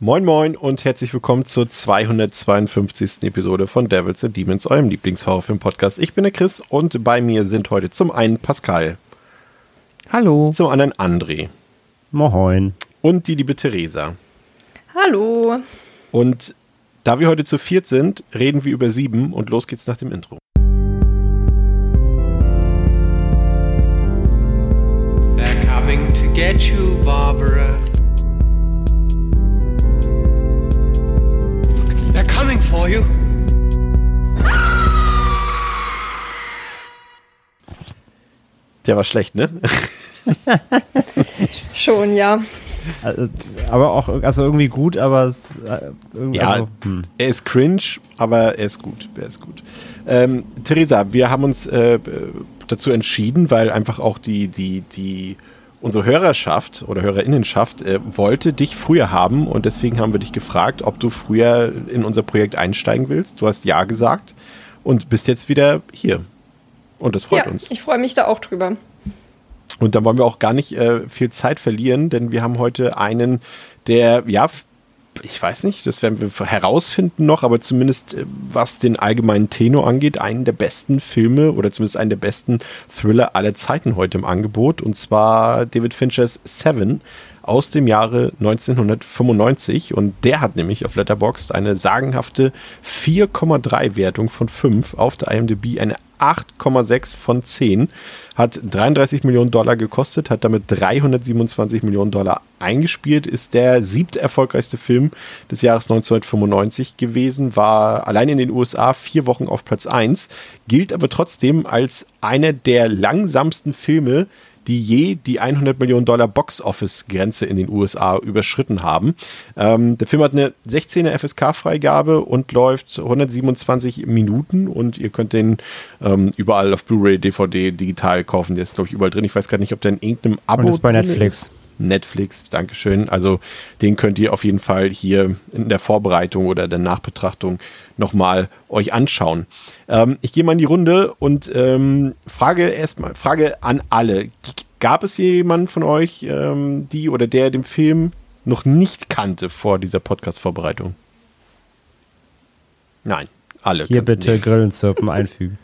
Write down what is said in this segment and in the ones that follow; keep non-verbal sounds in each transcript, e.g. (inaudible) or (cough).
Moin Moin und herzlich willkommen zur 252. Episode von Devils and Demons, eurem Lieblingshorrorfilm-Podcast. Ich bin der Chris und bei mir sind heute zum einen Pascal. Hallo. Zum anderen André. Moin. Und die liebe Theresa. Hallo. Und da wir heute zu viert sind, reden wir über sieben und los geht's nach dem Intro. They're coming to get you, Barbara. For you. Der war schlecht, ne? (laughs) Schon, ja. Also, aber auch, also irgendwie gut, aber es, äh, irgendwie, Ja, also, hm. er ist cringe, aber er ist gut. Er ist gut. Ähm, Theresa, wir haben uns äh, dazu entschieden, weil einfach auch die, die, die, unsere Hörerschaft oder Hörerinnenschaft äh, wollte dich früher haben und deswegen haben wir dich gefragt, ob du früher in unser Projekt einsteigen willst. Du hast ja gesagt und bist jetzt wieder hier. Und das freut ja, uns. ich freue mich da auch drüber. Und dann wollen wir auch gar nicht äh, viel Zeit verlieren, denn wir haben heute einen, der, ja, ich weiß nicht, das werden wir herausfinden noch, aber zumindest äh, was den allgemeinen Tenor angeht, einen der besten Filme oder zumindest einen der besten Thriller aller Zeiten heute im Angebot. Und zwar David Finchers Seven aus dem Jahre 1995 und der hat nämlich auf Letterboxd eine sagenhafte 4,3 Wertung von 5 auf der IMDb, eine 8,6 von 10, hat 33 Millionen Dollar gekostet, hat damit 327 Millionen Dollar eingespielt, ist der siebte erfolgreichste Film des Jahres 1995 gewesen, war allein in den USA vier Wochen auf Platz 1, gilt aber trotzdem als einer der langsamsten Filme, die je die 100 Millionen Dollar Box-Office-Grenze in den USA überschritten haben. Ähm, der Film hat eine 16er FSK-Freigabe und läuft 127 Minuten und ihr könnt den ähm, überall auf Blu-ray, DVD, digital kaufen. Der ist, glaube ich, überall drin. Ich weiß gar nicht, ob der in irgendeinem Abo Und ist bei Netflix. Ist. Netflix, Dankeschön. Also den könnt ihr auf jeden Fall hier in der Vorbereitung oder der Nachbetrachtung nochmal euch anschauen. Ähm, ich gehe mal in die Runde und ähm, frage erstmal, Frage an alle. Gab es jemanden von euch, ähm, die oder der den Film noch nicht kannte vor dieser Podcast-Vorbereitung? Nein, alle. Hier bitte ihn. Grillenzirpen einfügen.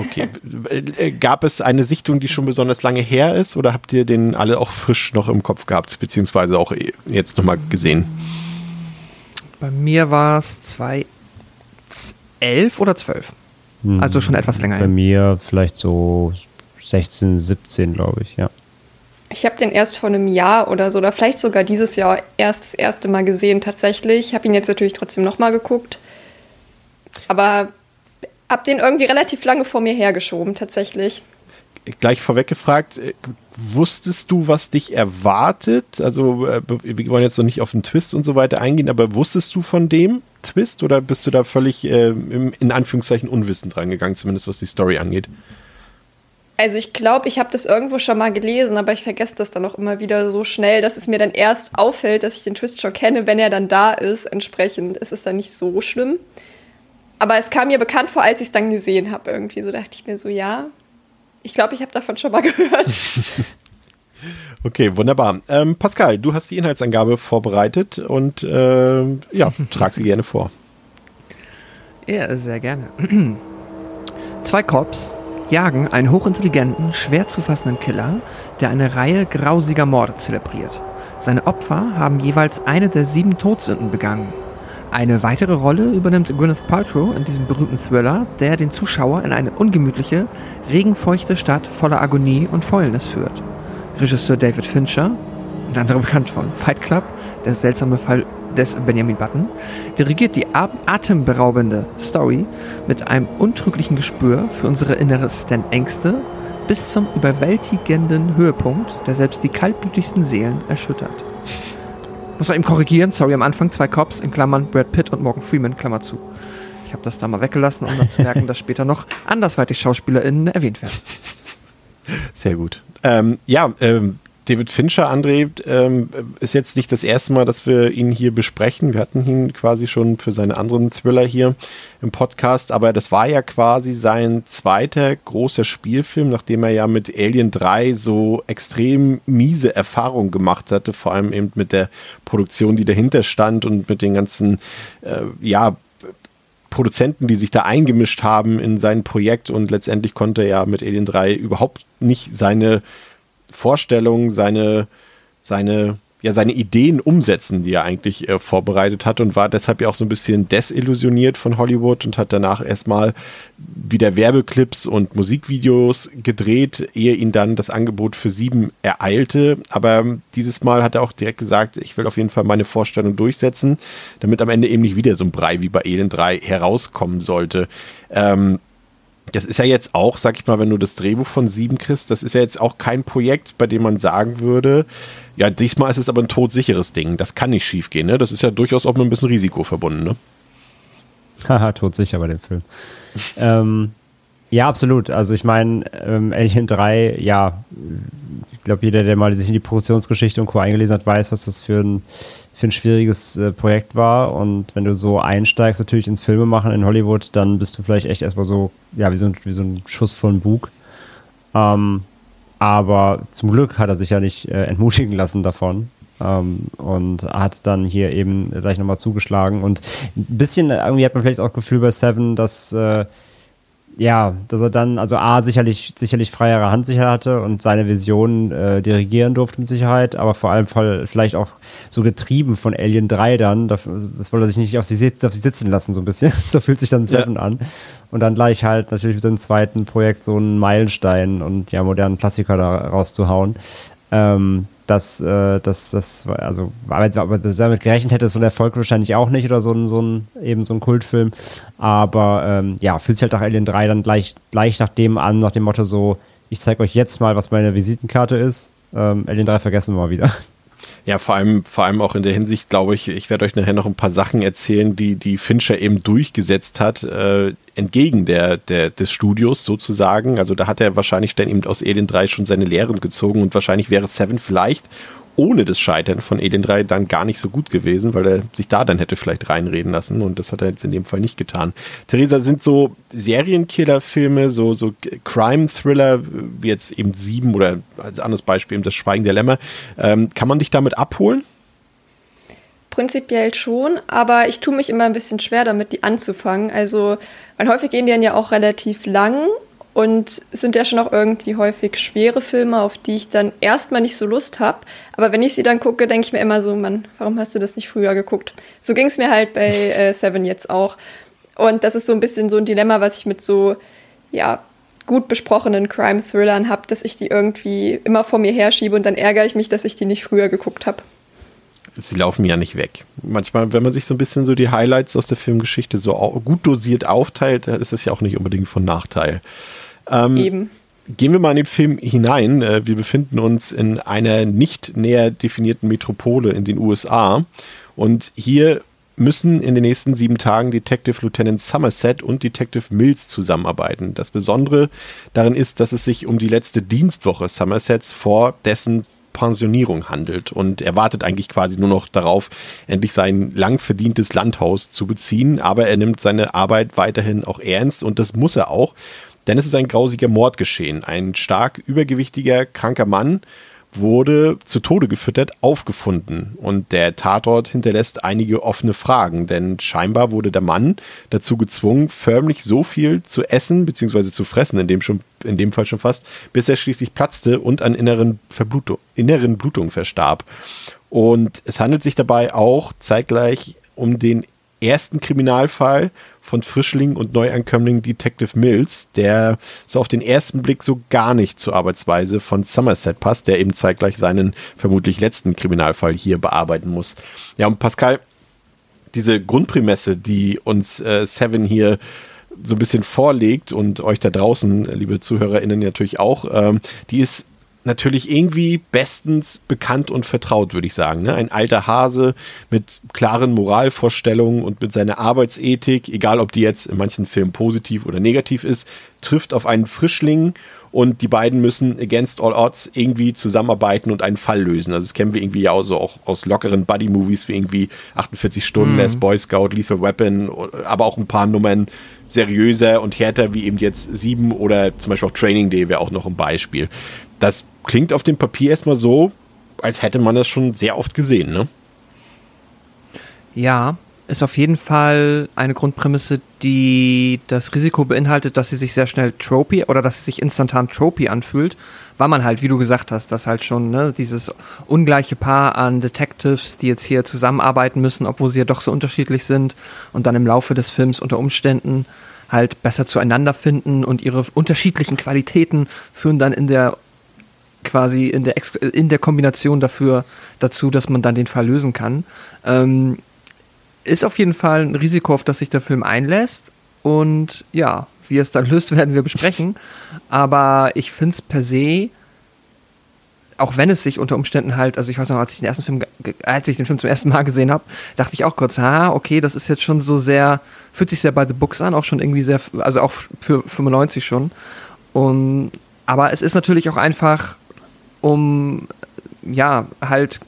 Okay. Äh, äh, Gab es eine Sichtung, die schon besonders lange her ist oder habt ihr den alle auch frisch noch im Kopf gehabt, beziehungsweise auch eh jetzt nochmal gesehen? Bei mir war es 2011 oder 12. Also schon etwas länger Bei mir vielleicht so 16, 17, glaube ich, ja. Ich habe den erst vor einem Jahr oder so, oder vielleicht sogar dieses Jahr erst das erste Mal gesehen tatsächlich. Ich habe ihn jetzt natürlich trotzdem nochmal geguckt. Aber habe den irgendwie relativ lange vor mir hergeschoben tatsächlich. Gleich vorweg gefragt, äh, wusstest du, was dich erwartet? Also äh, wir wollen jetzt noch nicht auf den Twist und so weiter eingehen, aber wusstest du von dem Twist oder bist du da völlig äh, in Anführungszeichen unwissend rangegangen, zumindest was die Story angeht? Also ich glaube, ich habe das irgendwo schon mal gelesen, aber ich vergesse das dann auch immer wieder so schnell, dass es mir dann erst auffällt, dass ich den Twist schon kenne, wenn er dann da ist. Entsprechend ist es dann nicht so schlimm. Aber es kam mir bekannt vor, als ich es dann gesehen habe irgendwie. So dachte ich mir so, ja, ich glaube, ich habe davon schon mal (laughs) gehört. Okay, wunderbar. Ähm, Pascal, du hast die Inhaltsangabe vorbereitet und äh, ja, trag sie gerne vor. Ja, sehr gerne. (clears throat) Zwei Cops jagen einen hochintelligenten, schwer zu fassenden Killer, der eine Reihe grausiger Morde zelebriert. Seine Opfer haben jeweils eine der sieben Todsünden begangen. Eine weitere Rolle übernimmt Gwyneth Paltrow in diesem berühmten Thriller, der den Zuschauer in eine ungemütliche, regenfeuchte Stadt voller Agonie und Fäulnis führt. Regisseur David Fincher, unter anderem bekannt von Fight Club, der seltsame Fall des Benjamin Button, dirigiert die atemberaubende Story mit einem untrüglichen Gespür für unsere innersten Ängste bis zum überwältigenden Höhepunkt, der selbst die kaltblütigsten Seelen erschüttert. Muss man eben korrigieren, sorry, am Anfang zwei Cops, in Klammern Brad Pitt und Morgan Freeman, Klammer zu. Ich habe das da mal weggelassen, um dann zu merken, (laughs) dass später noch andersweitig SchauspielerInnen erwähnt werden. Sehr gut. Ähm, ja, ähm, David Fincher, André, ähm, ist jetzt nicht das erste Mal, dass wir ihn hier besprechen. Wir hatten ihn quasi schon für seine anderen Thriller hier im Podcast, aber das war ja quasi sein zweiter großer Spielfilm, nachdem er ja mit Alien 3 so extrem miese Erfahrungen gemacht hatte, vor allem eben mit der Produktion, die dahinter stand und mit den ganzen, äh, ja, Produzenten, die sich da eingemischt haben in sein Projekt und letztendlich konnte er ja mit Alien 3 überhaupt nicht seine Vorstellungen, seine, seine, ja, seine Ideen umsetzen, die er eigentlich äh, vorbereitet hat und war deshalb ja auch so ein bisschen desillusioniert von Hollywood und hat danach erstmal wieder Werbeclips und Musikvideos gedreht, ehe ihn dann das Angebot für sieben ereilte. Aber dieses Mal hat er auch direkt gesagt, ich will auf jeden Fall meine Vorstellung durchsetzen, damit am Ende eben nicht wieder so ein Brei wie bei Alien 3 herauskommen sollte. Ähm, das ist ja jetzt auch, sag ich mal, wenn du das Drehbuch von sieben kriegst, das ist ja jetzt auch kein Projekt, bei dem man sagen würde, ja, diesmal ist es aber ein todsicheres Ding. Das kann nicht schief gehen, ne? Das ist ja durchaus auch mit ein bisschen Risiko verbunden, ne? Haha, todsicher bei dem Film. ähm, ja, absolut. Also ich meine, ähm, Alien 3, ja, ich glaube, jeder, der mal sich in die Produktionsgeschichte und Co. eingelesen hat, weiß, was das für ein für ein schwieriges äh, Projekt war. Und wenn du so einsteigst natürlich ins Filmemachen in Hollywood, dann bist du vielleicht echt erstmal so, ja, wie so ein, wie so ein Schuss von Bug. Ähm, aber zum Glück hat er sich ja nicht äh, entmutigen lassen davon. Ähm, und hat dann hier eben gleich nochmal zugeschlagen. Und ein bisschen, irgendwie hat man vielleicht auch Gefühl bei Seven, dass äh, ja, dass er dann, also A, sicherlich, sicherlich freiere Hand sicher hatte und seine Vision äh, dirigieren durfte mit Sicherheit, aber vor allem voll, vielleicht auch so getrieben von Alien 3 dann, das, das wollte er sich nicht auf sie, auf sie sitzen lassen, so ein bisschen. (laughs) so fühlt sich dann Seven ja. an. Und dann gleich halt natürlich mit seinem zweiten Projekt so einen Meilenstein und ja, modernen Klassiker da rauszuhauen. Ähm, dass äh, das, das, also, aber, damit gerechnet hätte, so ein Erfolg wahrscheinlich auch nicht oder so ein, so ein, eben so ein Kultfilm. Aber ähm, ja, fühlt sich halt auch Alien 3 dann gleich, gleich nach dem an, nach dem Motto so, ich zeige euch jetzt mal, was meine Visitenkarte ist. Ähm, Alien 3 vergessen wir mal wieder. Ja, vor allem, vor allem auch in der Hinsicht, glaube ich, ich werde euch nachher noch ein paar Sachen erzählen, die, die Fincher eben durchgesetzt hat, äh, entgegen der, der, des Studios sozusagen. Also da hat er wahrscheinlich dann eben aus Alien 3 schon seine Lehren gezogen und wahrscheinlich wäre Seven vielleicht ohne das Scheitern von Alien 3 dann gar nicht so gut gewesen, weil er sich da dann hätte vielleicht reinreden lassen und das hat er jetzt in dem Fall nicht getan. Theresa, sind so Serienkiller-Filme, so, so Crime-Thriller, wie jetzt eben Sieben oder als anderes Beispiel eben das Schweigen der Lämmer, ähm, kann man dich damit abholen? Prinzipiell schon, aber ich tue mich immer ein bisschen schwer damit, die anzufangen. Also, weil häufig gehen die dann ja auch relativ lang und sind ja schon auch irgendwie häufig schwere Filme, auf die ich dann erstmal nicht so Lust habe. Aber wenn ich sie dann gucke, denke ich mir immer so, Mann, warum hast du das nicht früher geguckt? So ging es mir halt bei äh, Seven jetzt auch. Und das ist so ein bisschen so ein Dilemma, was ich mit so, ja, gut besprochenen Crime-Thrillern habe, dass ich die irgendwie immer vor mir herschiebe und dann ärgere ich mich, dass ich die nicht früher geguckt habe sie laufen ja nicht weg. Manchmal, wenn man sich so ein bisschen so die Highlights aus der Filmgeschichte so gut dosiert aufteilt, ist es ja auch nicht unbedingt von Nachteil. Ähm, Eben. Gehen wir mal in den Film hinein. Äh, wir befinden uns in einer nicht näher definierten Metropole in den USA. Und hier müssen in den nächsten sieben Tagen Detective Lieutenant Somerset und Detective Mills zusammenarbeiten. Das Besondere darin ist, dass es sich um die letzte Dienstwoche Somersets vor dessen Pensionierung handelt. Und er wartet eigentlich quasi nur noch darauf, endlich sein lang verdientes Landhaus zu beziehen, aber er nimmt seine Arbeit weiterhin auch ernst. Und das muss er auch, denn es ist ein grausiger Mord geschehen. Ein stark übergewichtiger, kranker Mann wurde zu Tode gefüttert, aufgefunden. Und der Tatort hinterlässt einige offene Fragen, denn scheinbar wurde der Mann dazu gezwungen, förmlich so viel zu essen bzw. zu fressen, in dem, schon, in dem Fall schon fast, bis er schließlich platzte und an inneren, Verblutung, inneren Blutungen verstarb. Und es handelt sich dabei auch zeitgleich um den ersten Kriminalfall von Frischling und Neuankömmling Detective Mills, der so auf den ersten Blick so gar nicht zur Arbeitsweise von Somerset passt, der eben zeitgleich seinen vermutlich letzten Kriminalfall hier bearbeiten muss. Ja, und Pascal, diese Grundprämisse, die uns äh, Seven hier so ein bisschen vorlegt und euch da draußen, liebe ZuhörerInnen, natürlich auch, ähm, die ist natürlich irgendwie bestens bekannt und vertraut, würde ich sagen. Ne? Ein alter Hase mit klaren Moralvorstellungen und mit seiner Arbeitsethik, egal ob die jetzt in manchen Filmen positiv oder negativ ist, trifft auf einen Frischling und die beiden müssen against all odds irgendwie zusammenarbeiten und einen Fall lösen. Also das kennen wir irgendwie auch so auch aus lockeren Buddy-Movies wie irgendwie 48 Stunden, mhm. Les Boy Scout, Lethal Weapon, aber auch ein paar Nummern seriöser und härter wie eben jetzt Sieben oder zum Beispiel auch Training Day wäre auch noch ein Beispiel. Das klingt auf dem Papier erstmal so, als hätte man das schon sehr oft gesehen, ne? Ja, ist auf jeden Fall eine Grundprämisse, die das Risiko beinhaltet, dass sie sich sehr schnell tropy oder dass sie sich instantan tropy anfühlt, weil man halt, wie du gesagt hast, dass halt schon ne, dieses ungleiche Paar an Detectives, die jetzt hier zusammenarbeiten müssen, obwohl sie ja doch so unterschiedlich sind und dann im Laufe des Films unter Umständen halt besser zueinander finden und ihre unterschiedlichen Qualitäten führen dann in der quasi in der, in der Kombination dafür dazu, dass man dann den Fall lösen kann. Ähm, ist auf jeden Fall ein Risiko, auf das sich der Film einlässt. Und ja, wie es dann (laughs) löst, werden wir besprechen. Aber ich finde es per se, auch wenn es sich unter Umständen halt, also ich weiß noch, als ich den ersten Film, als ich den Film zum ersten Mal gesehen habe, dachte ich auch kurz, ah, okay, das ist jetzt schon so sehr, fühlt sich sehr bei The Books an, auch schon irgendwie sehr, also auch für 95 schon. Und, aber es ist natürlich auch einfach, um ja, halt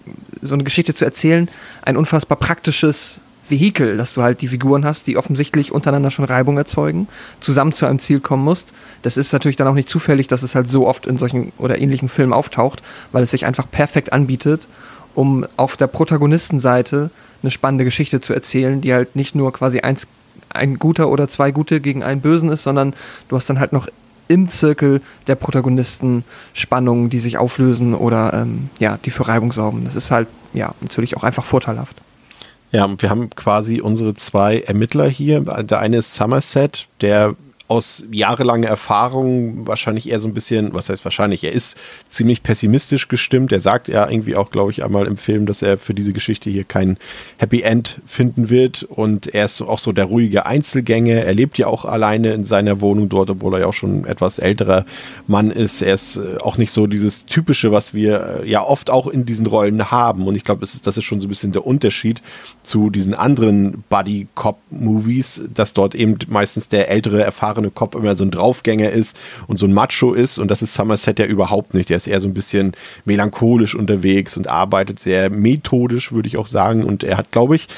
so eine Geschichte zu erzählen, ein unfassbar praktisches Vehikel, dass du halt die Figuren hast, die offensichtlich untereinander schon Reibung erzeugen, zusammen zu einem Ziel kommen musst. Das ist natürlich dann auch nicht zufällig, dass es halt so oft in solchen oder ähnlichen Filmen auftaucht, weil es sich einfach perfekt anbietet, um auf der Protagonistenseite eine spannende Geschichte zu erzählen, die halt nicht nur quasi eins, ein guter oder zwei gute gegen einen Bösen ist, sondern du hast dann halt noch im Zirkel der Protagonisten Spannungen, die sich auflösen oder ähm, ja, die für Reibung sorgen. Das ist halt ja natürlich auch einfach vorteilhaft. Ja, und wir haben quasi unsere zwei Ermittler hier. Der eine ist Somerset, der aus jahrelanger Erfahrung wahrscheinlich eher so ein bisschen, was heißt wahrscheinlich, er ist ziemlich pessimistisch gestimmt. Er sagt ja irgendwie auch, glaube ich, einmal im Film, dass er für diese Geschichte hier kein Happy End finden wird. Und er ist auch so der ruhige Einzelgänger. Er lebt ja auch alleine in seiner Wohnung dort, obwohl er ja auch schon etwas älterer Mann ist. Er ist äh, auch nicht so dieses Typische, was wir äh, ja oft auch in diesen Rollen haben. Und ich glaube, das ist, das ist schon so ein bisschen der Unterschied zu diesen anderen Buddy-Cop-Movies, dass dort eben meistens der ältere, erfahrene erfahrene Cop immer so ein Draufgänger ist und so ein Macho ist. Und das ist Somerset ja überhaupt nicht. Der ist eher so ein bisschen melancholisch unterwegs und arbeitet sehr methodisch, würde ich auch sagen. Und er hat, glaube ich,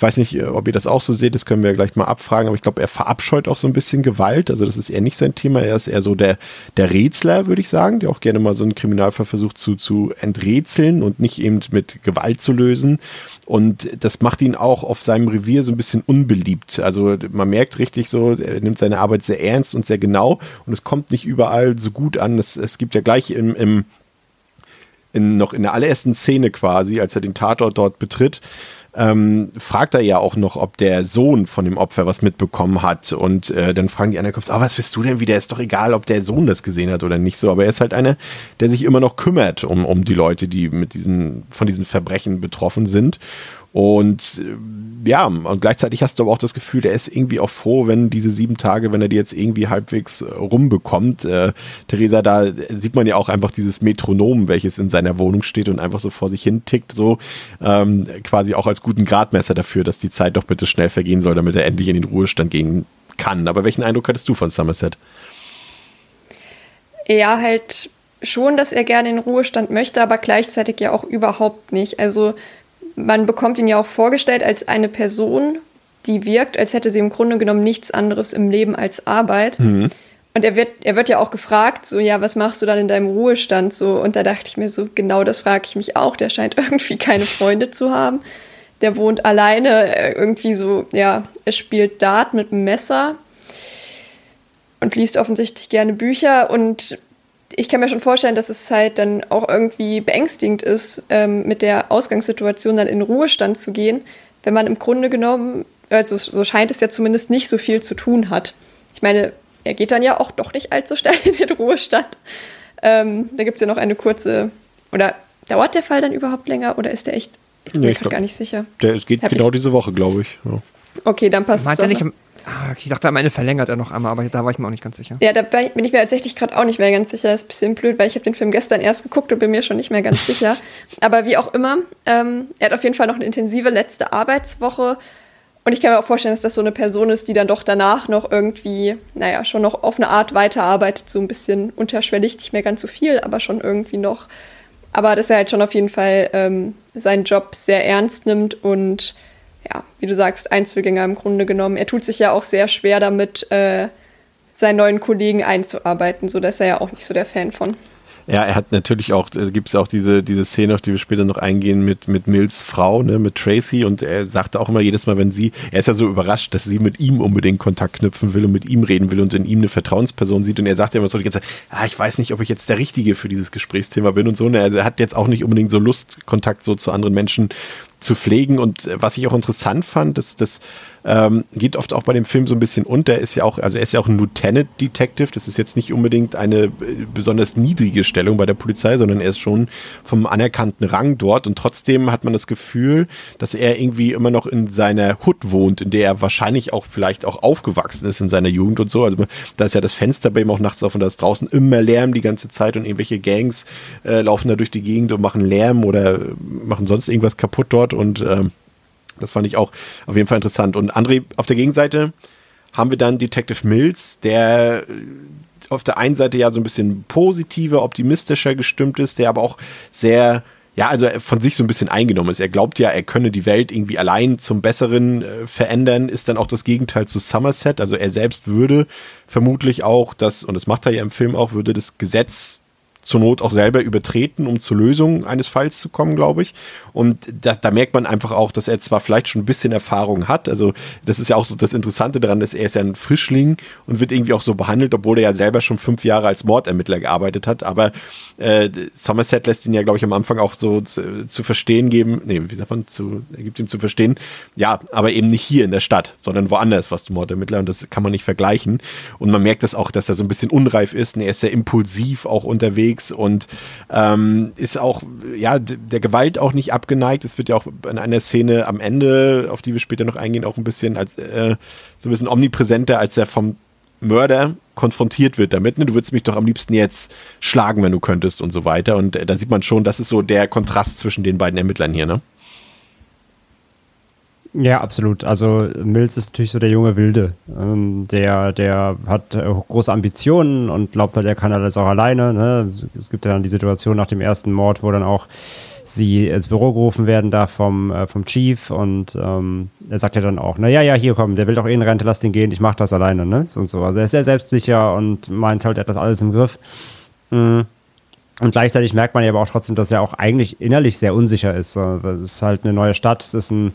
ich weiß nicht, ob ihr das auch so seht, das können wir gleich mal abfragen, aber ich glaube, er verabscheut auch so ein bisschen Gewalt. Also das ist eher nicht sein Thema. Er ist eher so der, der Rätsler, würde ich sagen, der auch gerne mal so einen Kriminalfall versucht zu, zu enträtseln und nicht eben mit Gewalt zu lösen. Und das macht ihn auch auf seinem Revier so ein bisschen unbeliebt. Also man merkt richtig so, er nimmt seine Arbeit sehr ernst und sehr genau und es kommt nicht überall so gut an. Es, es gibt ja gleich im, im in, noch in der allerersten Szene quasi, als er den Tatort dort betritt, ähm, fragt er ja auch noch, ob der Sohn von dem Opfer was mitbekommen hat. Und äh, dann fragen die anderen Cops, ah, was willst du denn wieder? Ist doch egal, ob der Sohn das gesehen hat oder nicht so. Aber er ist halt einer, der sich immer noch kümmert um, um die Leute, die mit diesen, von diesen Verbrechen betroffen sind. Und äh, ja, und gleichzeitig hast du aber auch das Gefühl, der ist irgendwie auch froh, wenn diese sieben Tage, wenn er die jetzt irgendwie halbwegs äh, rumbekommt. Äh, Theresa, da sieht man ja auch einfach dieses Metronom, welches in seiner Wohnung steht und einfach so vor sich hin tickt, so ähm, quasi auch als guten Gradmesser dafür, dass die Zeit doch bitte schnell vergehen soll, damit er endlich in den Ruhestand gehen kann. Aber welchen Eindruck hattest du von Somerset? Ja, halt schon, dass er gerne in den Ruhestand möchte, aber gleichzeitig ja auch überhaupt nicht. Also man bekommt ihn ja auch vorgestellt als eine Person, die wirkt, als hätte sie im Grunde genommen nichts anderes im Leben als Arbeit. Mhm. Und er wird, er wird ja auch gefragt, so, ja, was machst du dann in deinem Ruhestand? So, und da dachte ich mir so, genau das frage ich mich auch. Der scheint (laughs) irgendwie keine Freunde zu haben. Der wohnt alleine, äh, irgendwie so, ja, er spielt Dart mit einem Messer und liest offensichtlich gerne Bücher und ich kann mir schon vorstellen, dass es halt dann auch irgendwie beängstigend ist, ähm, mit der Ausgangssituation dann in Ruhestand zu gehen, wenn man im Grunde genommen, also so scheint es ja zumindest nicht so viel zu tun hat. Ich meine, er geht dann ja auch doch nicht allzu schnell in den Ruhestand. Ähm, da gibt es ja noch eine kurze, oder dauert der Fall dann überhaupt länger oder ist der echt, ich bin nee, mir gerade gar nicht sicher. Der, es geht Hab genau ich, diese Woche, glaube ich. Ja. Okay, dann passt es. Meint er nicht Ah, ich dachte, am Ende verlängert er noch einmal, aber da war ich mir auch nicht ganz sicher. Ja, da bin ich mir tatsächlich gerade auch nicht mehr ganz sicher. Das ist ein bisschen blöd, weil ich habe den Film gestern erst geguckt und bin mir schon nicht mehr ganz sicher. (laughs) Aber wie auch immer, ähm, er hat auf jeden Fall noch eine intensive letzte Arbeitswoche. Und Und ich kann mir auch vorstellen, dass das so eine Person ist, die dann doch danach noch irgendwie, naja, schon noch auf eine Art weiterarbeitet, so ein bisschen unterschwellig, nicht mehr ganz so viel, aber schon irgendwie noch. Aber dass er halt schon auf jeden Fall ähm, seinen Job sehr ernst nimmt und ja, wie du sagst, Einzelgänger im Grunde genommen. Er tut sich ja auch sehr schwer damit, äh, seinen neuen Kollegen einzuarbeiten, so dass er ja auch nicht so der Fan von. Ja, er hat natürlich auch, da gibt es auch diese, diese Szene, auf die wir später noch eingehen, mit, mit Mills Frau, ne, mit Tracy. Und er sagte auch immer jedes Mal, wenn sie, er ist ja so überrascht, dass sie mit ihm unbedingt Kontakt knüpfen will und mit ihm reden will und in ihm eine Vertrauensperson sieht. Und er sagt ja immer so die ganze Zeit, ah, ich weiß nicht, ob ich jetzt der Richtige für dieses Gesprächsthema bin und so. Und er, er hat jetzt auch nicht unbedingt so Lust, Kontakt so zu anderen Menschen zu pflegen. Und was ich auch interessant fand, dass das ähm, geht oft auch bei dem Film so ein bisschen unter. Ist ja auch, also er ist ja auch ein Lieutenant Detective. Das ist jetzt nicht unbedingt eine äh, besonders niedrige Stellung bei der Polizei, sondern er ist schon vom anerkannten Rang dort. Und trotzdem hat man das Gefühl, dass er irgendwie immer noch in seiner Hut wohnt, in der er wahrscheinlich auch vielleicht auch aufgewachsen ist in seiner Jugend und so. Also da ist ja das Fenster bei ihm auch nachts auf und da ist draußen immer Lärm die ganze Zeit und irgendwelche Gangs äh, laufen da durch die Gegend und machen Lärm oder machen sonst irgendwas kaputt dort und ähm, das fand ich auch auf jeden Fall interessant. Und André, auf der Gegenseite haben wir dann Detective Mills, der äh, auf der einen Seite ja so ein bisschen positiver, optimistischer gestimmt ist, der aber auch sehr ja, also von sich so ein bisschen eingenommen ist. Er glaubt ja, er könne die Welt irgendwie allein zum Besseren äh, verändern, ist dann auch das Gegenteil zu Somerset. Also er selbst würde vermutlich auch das, und das macht er ja im Film auch, würde das Gesetz zur Not auch selber übertreten, um zur Lösung eines Falls zu kommen, glaube ich. Und da, da, merkt man einfach auch, dass er zwar vielleicht schon ein bisschen Erfahrung hat. Also das ist ja auch so das Interessante daran, dass er ist ja ein Frischling und wird irgendwie auch so behandelt, obwohl er ja selber schon fünf Jahre als Mordermittler gearbeitet hat. Aber äh, Somerset lässt ihn ja, glaube ich, am Anfang auch so zu, zu, verstehen geben, nee, wie sagt man, zu, er gibt ihm zu verstehen, ja, aber eben nicht hier in der Stadt, sondern woanders was du Mordermittler und das kann man nicht vergleichen. Und man merkt das auch, dass er so ein bisschen unreif ist und er ist sehr impulsiv auch unterwegs und ähm, ist auch, ja, der Gewalt auch nicht abgeneigt. Es wird ja auch in einer Szene am Ende, auf die wir später noch eingehen, auch ein bisschen als äh, so ein bisschen omnipräsenter, als er vom Mörder konfrontiert wird damit. Ne? Du würdest mich doch am liebsten jetzt schlagen, wenn du könntest und so weiter. Und äh, da sieht man schon, das ist so der Kontrast zwischen den beiden Ermittlern hier, ne? Ja, absolut. Also Mills ist natürlich so der junge Wilde. Ähm, der, der hat äh, große Ambitionen und glaubt halt, er kann alles auch alleine. Ne? Es gibt ja dann die Situation nach dem ersten Mord, wo dann auch sie ins Büro gerufen werden da vom, äh, vom Chief und ähm, er sagt ja dann auch, naja, ja, hier komm, der will doch eh in Rente, lass den gehen, ich mach das alleine, ne? Und so. Also er ist sehr selbstsicher und meint halt, er hat das alles im Griff. Mhm. Und gleichzeitig merkt man ja aber auch trotzdem, dass er auch eigentlich innerlich sehr unsicher ist. Es ist halt eine neue Stadt, es ist ein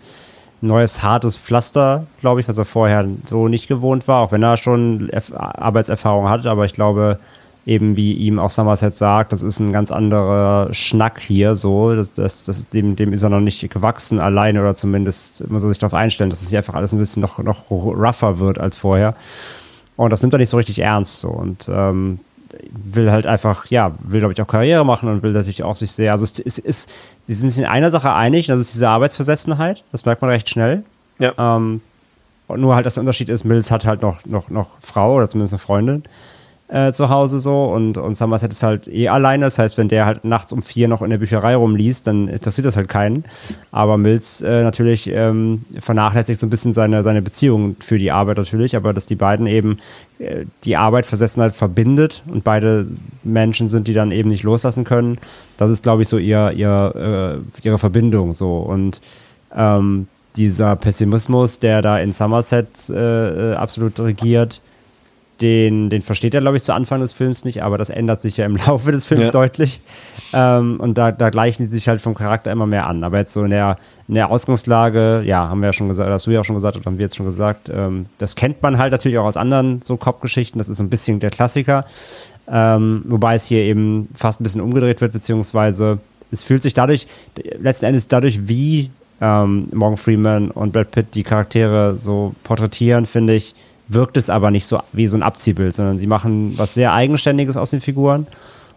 neues hartes Pflaster, glaube ich, was er vorher so nicht gewohnt war, auch wenn er schon Arbeitserfahrung hat, aber ich glaube, eben wie ihm auch Somerset sagt, das ist ein ganz anderer Schnack hier, so, das, das, das, dem, dem ist er noch nicht gewachsen alleine oder zumindest muss er sich darauf einstellen, dass es hier einfach alles ein bisschen noch, noch rougher wird als vorher. Und das nimmt er nicht so richtig ernst, so, und ähm, will halt einfach, ja, will, glaube ich, auch Karriere machen und will natürlich auch sich sehr, also es ist, ist, sie sind sich in einer Sache einig, das ist diese Arbeitsversessenheit, das merkt man recht schnell. Ja. Ähm, und nur halt, dass der Unterschied ist, Mills hat halt noch, noch, noch Frau oder zumindest eine Freundin äh, zu Hause so und, und Somerset ist halt eh alleine. Das heißt, wenn der halt nachts um vier noch in der Bücherei rumliest, dann interessiert das halt keinen. Aber Mills äh, natürlich ähm, vernachlässigt so ein bisschen seine, seine Beziehung für die Arbeit natürlich, aber dass die beiden eben äh, die Arbeit Versessenheit verbindet und beide Menschen sind, die dann eben nicht loslassen können, das ist, glaube ich, so ihr, ihr, äh, ihre Verbindung so und ähm, dieser Pessimismus, der da in Somerset äh, äh absolut regiert, den, den versteht er, glaube ich, zu Anfang des Films nicht, aber das ändert sich ja im (laughs) Laufe des Films ja. deutlich. Ähm, und da, da gleichen die sich halt vom Charakter immer mehr an. Aber jetzt so in der, in der Ausgangslage, ja, haben wir ja schon gesagt, hast du ja auch schon gesagt, oder haben wir jetzt schon gesagt, ähm, das kennt man halt natürlich auch aus anderen so Cop-Geschichten, das ist so ein bisschen der Klassiker. Ähm, wobei es hier eben fast ein bisschen umgedreht wird, beziehungsweise es fühlt sich dadurch, letzten Endes dadurch, wie ähm, Morgan Freeman und Brad Pitt die Charaktere so porträtieren, finde ich, wirkt es aber nicht so wie so ein Abziehbild, sondern sie machen was sehr Eigenständiges aus den Figuren.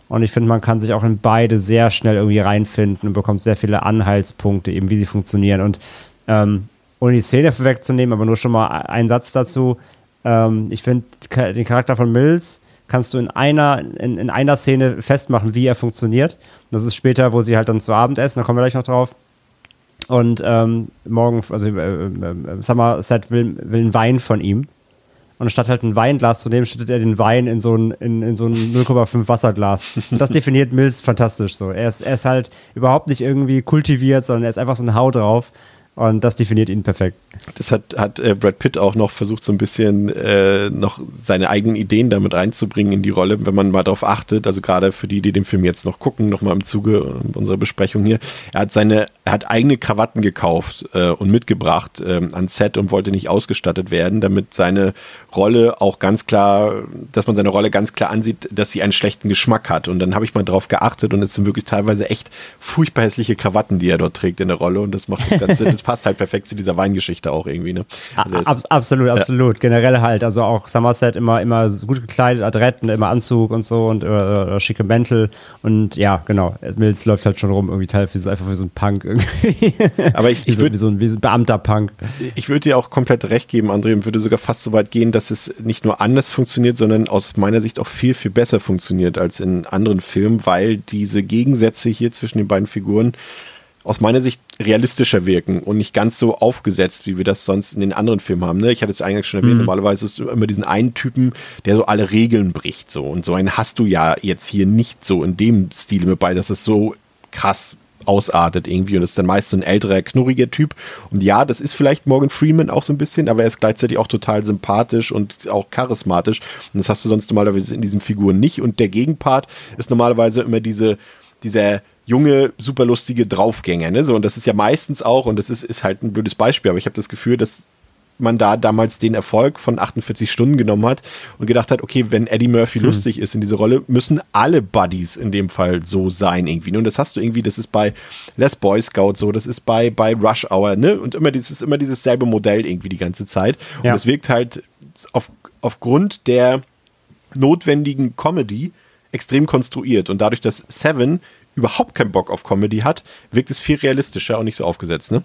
Und ich finde, man kann sich auch in beide sehr schnell irgendwie reinfinden und bekommt sehr viele Anhaltspunkte, eben wie sie funktionieren. Und ähm, ohne die Szene vorwegzunehmen, aber nur schon mal einen Satz dazu. Ähm, ich finde, den Charakter von Mills kannst du in einer, in, in einer Szene festmachen, wie er funktioniert. Und das ist später, wo sie halt dann zu Abend essen, da kommen wir gleich noch drauf. Und ähm, morgen, also äh, äh, Somerset will, will einen Wein von ihm. Und statt halt ein Weinglas zu nehmen, schüttet er den Wein in so ein, in, in so ein 0,5 Wasserglas. Das definiert Mills fantastisch so. Er ist, er ist halt überhaupt nicht irgendwie kultiviert, sondern er ist einfach so ein Hau drauf. Und das definiert ihn perfekt. Das hat, hat äh, Brad Pitt auch noch versucht, so ein bisschen äh, noch seine eigenen Ideen damit reinzubringen in die Rolle, wenn man mal darauf achtet. Also gerade für die, die den Film jetzt noch gucken, nochmal im Zuge unserer Besprechung hier. Er hat seine, er hat eigene Krawatten gekauft äh, und mitgebracht ähm, ans Set und wollte nicht ausgestattet werden, damit seine Rolle auch ganz klar, dass man seine Rolle ganz klar ansieht, dass sie einen schlechten Geschmack hat. Und dann habe ich mal darauf geachtet und es sind wirklich teilweise echt furchtbar hässliche Krawatten, die er dort trägt in der Rolle. Und das macht das Ganze, (laughs) passt halt perfekt zu dieser Weingeschichte auch irgendwie. Ne? Also Ab, absolut, absolut. Ja. Generell halt, also auch Somerset immer, immer gut gekleidet, adrett und immer Anzug und so und äh, äh, schicke Mäntel. Und ja, genau. Mills läuft halt schon rum, irgendwie teilweise einfach wie so ein Punk irgendwie. Aber ich, (laughs) ich wie, so, wie, so ein, wie so ein Beamter-Punk. Ich würde dir auch komplett recht geben, André, und würde sogar fast so weit gehen, dass es nicht nur anders funktioniert, sondern aus meiner Sicht auch viel, viel besser funktioniert als in anderen Filmen, weil diese Gegensätze hier zwischen den beiden Figuren aus meiner Sicht realistischer wirken und nicht ganz so aufgesetzt, wie wir das sonst in den anderen Filmen haben. Ne? Ich hatte es eingangs schon erwähnt, mhm. normalerweise ist immer diesen einen Typen, der so alle Regeln bricht so und so einen hast du ja jetzt hier nicht so in dem Stil mit bei, dass es so krass ausartet irgendwie und das ist dann meist so ein älterer, knurriger Typ. Und ja, das ist vielleicht Morgan Freeman auch so ein bisschen, aber er ist gleichzeitig auch total sympathisch und auch charismatisch. Und das hast du sonst normalerweise in diesen Figuren nicht. Und der Gegenpart ist normalerweise immer diese, dieser junge, superlustige Draufgänger. Ne? So, und das ist ja meistens auch, und das ist, ist halt ein blödes Beispiel, aber ich habe das Gefühl, dass man da damals den Erfolg von 48 Stunden genommen hat und gedacht hat, okay, wenn Eddie Murphy hm. lustig ist in dieser Rolle, müssen alle Buddies in dem Fall so sein irgendwie. Und das hast du irgendwie, das ist bei Les Boy Scout so, das ist bei, bei Rush Hour, ne? Und immer dieses, immer dieses selbe Modell irgendwie die ganze Zeit. Und das wirkt halt auf, aufgrund der notwendigen Comedy extrem konstruiert. Und dadurch, dass Seven überhaupt keinen Bock auf Comedy hat, wirkt es viel realistischer und nicht so aufgesetzt, ne?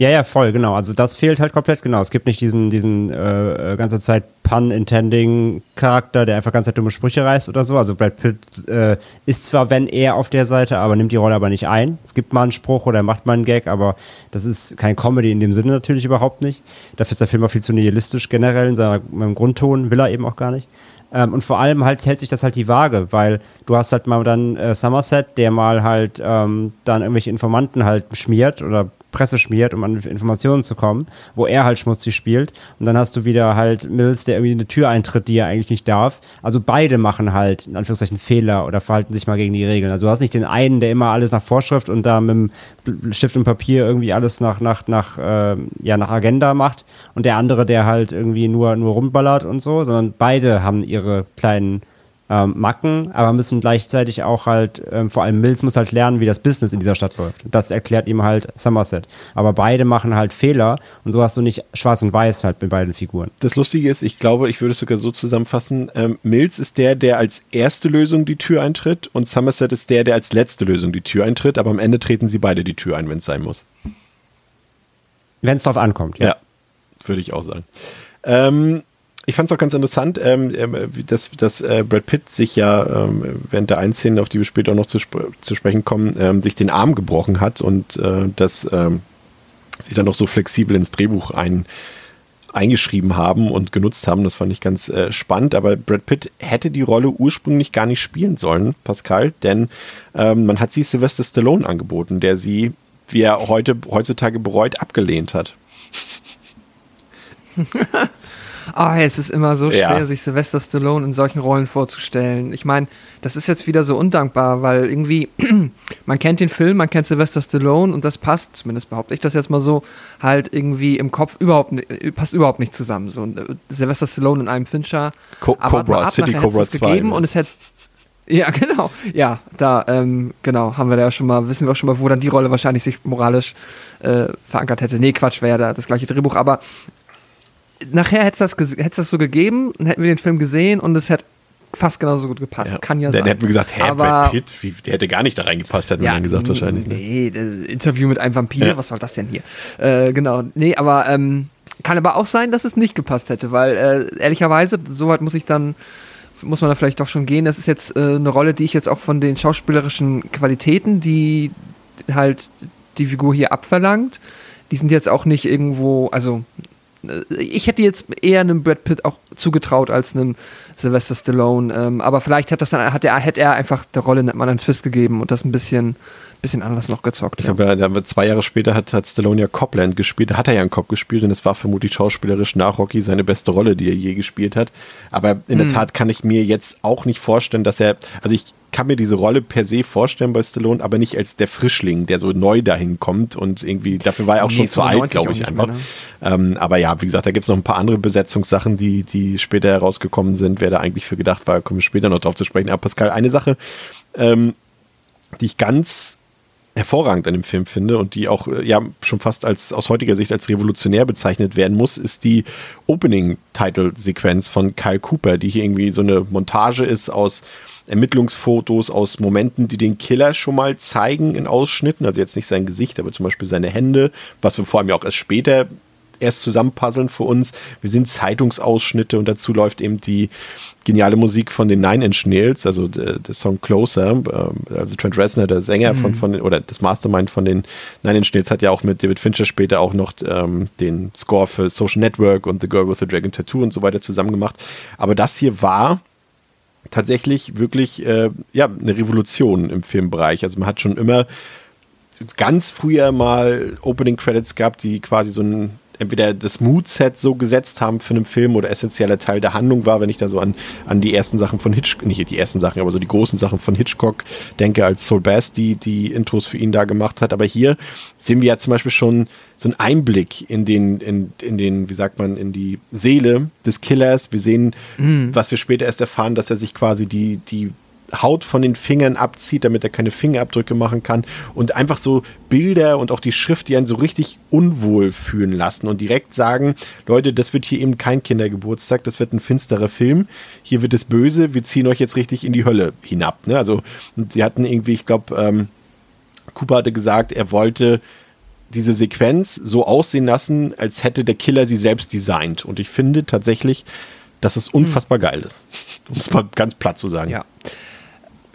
Ja, ja, voll, genau. Also das fehlt halt komplett, genau. Es gibt nicht diesen, diesen äh, ganze Zeit Pun-Intending-Charakter, der einfach ganze Zeit dumme Sprüche reißt oder so. Also Brad Pitt äh, ist zwar, wenn er auf der Seite, aber nimmt die Rolle aber nicht ein. Es gibt mal einen Spruch oder macht mal einen Gag, aber das ist kein Comedy in dem Sinne natürlich überhaupt nicht. Dafür ist der Film auch viel zu nihilistisch generell in seinem Grundton, will er eben auch gar nicht. Ähm, und vor allem halt hält sich das halt die Waage, weil du hast halt mal dann äh, Somerset, der mal halt ähm, dann irgendwelche Informanten halt schmiert oder Presse schmiert, um an Informationen zu kommen, wo er halt schmutzig spielt. Und dann hast du wieder halt Mills, der irgendwie eine Tür eintritt, die er eigentlich nicht darf. Also beide machen halt in Anführungszeichen Fehler oder verhalten sich mal gegen die Regeln. Also du hast nicht den einen, der immer alles nach Vorschrift und da mit Stift und Papier irgendwie alles nach, nach, nach, äh, ja, nach Agenda macht und der andere, der halt irgendwie nur, nur rumballert und so, sondern beide haben ihre kleinen ähm, Macken, aber müssen gleichzeitig auch halt, ähm, vor allem Mills muss halt lernen, wie das Business in dieser Stadt läuft. Das erklärt ihm halt Somerset. Aber beide machen halt Fehler und so hast du nicht schwarz und weiß halt mit beiden Figuren. Das Lustige ist, ich glaube, ich würde es sogar so zusammenfassen, ähm, Mills ist der, der als erste Lösung die Tür eintritt und Somerset ist der, der als letzte Lösung die Tür eintritt, aber am Ende treten sie beide die Tür ein, wenn es sein muss. Wenn es drauf ankommt, ja. Ja, würde ich auch sagen. Ähm, ich fand es auch ganz interessant, ähm, äh, dass, dass äh, Brad Pitt sich ja ähm, während der Einszene, auf die wir später noch zu, sp zu sprechen kommen, ähm, sich den Arm gebrochen hat und äh, dass ähm, sie dann noch so flexibel ins Drehbuch ein, eingeschrieben haben und genutzt haben. Das fand ich ganz äh, spannend. Aber Brad Pitt hätte die Rolle ursprünglich gar nicht spielen sollen, Pascal, denn ähm, man hat sie Sylvester Stallone angeboten, der sie, wie er heute heutzutage bereut, abgelehnt hat. (laughs) Ah, es ist immer so schwer, ja. sich Sylvester Stallone in solchen Rollen vorzustellen. Ich meine, das ist jetzt wieder so undankbar, weil irgendwie, (clears throat) man kennt den Film, man kennt Sylvester Stallone und das passt, zumindest behaupte ich das jetzt mal so, halt irgendwie im Kopf überhaupt passt überhaupt nicht zusammen. So äh, Sylvester Stallone in einem Fincher. Co Cobra, ab, City Cobra 2. Gegeben und es hätte ja, (laughs) genau. Ja, da, ähm, genau, haben wir da ja schon mal, wissen wir auch schon mal, wo dann die Rolle wahrscheinlich sich moralisch äh, verankert hätte. Nee, Quatsch, wäre ja da das gleiche Drehbuch, aber nachher hätte es das, das so gegeben, dann hätten wir den Film gesehen und es hätte fast genauso gut gepasst. Ja. Kann ja dann sein. Dann hätten wir gesagt, hä, Aber, Brad Pitt, wie, der hätte gar nicht da reingepasst, hätten ja, wir dann gesagt wahrscheinlich. Ne? Nee, Interview mit einem Vampir, ja. was soll das denn hier? Äh, genau, nee, aber ähm, kann aber auch sein, dass es nicht gepasst hätte, weil äh, ehrlicherweise, soweit muss ich dann muss man da vielleicht doch schon gehen. Das ist jetzt äh, eine Rolle, die ich jetzt auch von den schauspielerischen Qualitäten, die halt die Figur hier abverlangt. Die sind jetzt auch nicht irgendwo, also ich hätte jetzt eher einem Brad Pitt auch zugetraut als einem Sylvester Stallone. Ähm, aber vielleicht hat das dann, hat er, hätte er einfach der Rolle mal einen Twist gegeben und das ein bisschen, bisschen anders noch gezockt. Ich ja. habe ja, zwei Jahre später hat, hat Stallone ja Copland gespielt, da hat er ja einen Cop gespielt und es war vermutlich schauspielerisch nach Rocky seine beste Rolle, die er je gespielt hat. Aber in der hm. Tat kann ich mir jetzt auch nicht vorstellen, dass er, also ich kann mir diese Rolle per se vorstellen bei Stallone, aber nicht als der Frischling, der so neu dahin kommt und irgendwie, dafür war er auch nee, schon zu alt, glaube ich einfach. Mehr, ne? ähm, aber ja, wie gesagt, da gibt es noch ein paar andere Besetzungssachen, die, die später herausgekommen sind, wer da eigentlich für gedacht war, kommen wir später noch drauf zu sprechen. Aber Pascal, eine Sache, ähm, die ich ganz hervorragend an dem Film finde und die auch äh, ja schon fast als aus heutiger Sicht als revolutionär bezeichnet werden muss, ist die Opening-Title-Sequenz von Kyle Cooper, die hier irgendwie so eine Montage ist aus Ermittlungsfotos aus Momenten, die den Killer schon mal zeigen in Ausschnitten, also jetzt nicht sein Gesicht, aber zum Beispiel seine Hände, was wir vor allem ja auch erst später erst zusammenpuzzeln für uns. Wir sind Zeitungsausschnitte und dazu läuft eben die geniale Musik von den Nine Inch Nails, also der, der Song Closer. Ähm, also Trent Reznor, der Sänger mhm. von, von, oder das Mastermind von den Nine Inch Nails, hat ja auch mit David Fincher später auch noch ähm, den Score für Social Network und The Girl with the Dragon Tattoo und so weiter zusammen gemacht. Aber das hier war tatsächlich wirklich äh, ja, eine Revolution im Filmbereich. Also man hat schon immer ganz früher mal Opening Credits gehabt, die quasi so ein entweder das Moodset so gesetzt haben für einen Film oder essentieller Teil der Handlung war, wenn ich da so an, an die ersten Sachen von Hitchcock, nicht die ersten Sachen, aber so die großen Sachen von Hitchcock denke, als Soul Bass die, die Intros für ihn da gemacht hat. Aber hier sehen wir ja zum Beispiel schon so einen Einblick in den, in, in den, wie sagt man, in die Seele des Killers. Wir sehen, mhm. was wir später erst erfahren, dass er sich quasi die, die Haut von den Fingern abzieht, damit er keine Fingerabdrücke machen kann. Und einfach so Bilder und auch die Schrift, die einen so richtig unwohl fühlen lassen und direkt sagen, Leute, das wird hier eben kein Kindergeburtstag, das wird ein finsterer Film. Hier wird es böse, wir ziehen euch jetzt richtig in die Hölle hinab. Ne? Also, sie hatten irgendwie, ich glaube, ähm, Cooper hatte gesagt, er wollte diese Sequenz so aussehen lassen, als hätte der Killer sie selbst designt. Und ich finde tatsächlich, dass es unfassbar hm. geil ist. (laughs) Um es mal ganz platt zu sagen. Ja.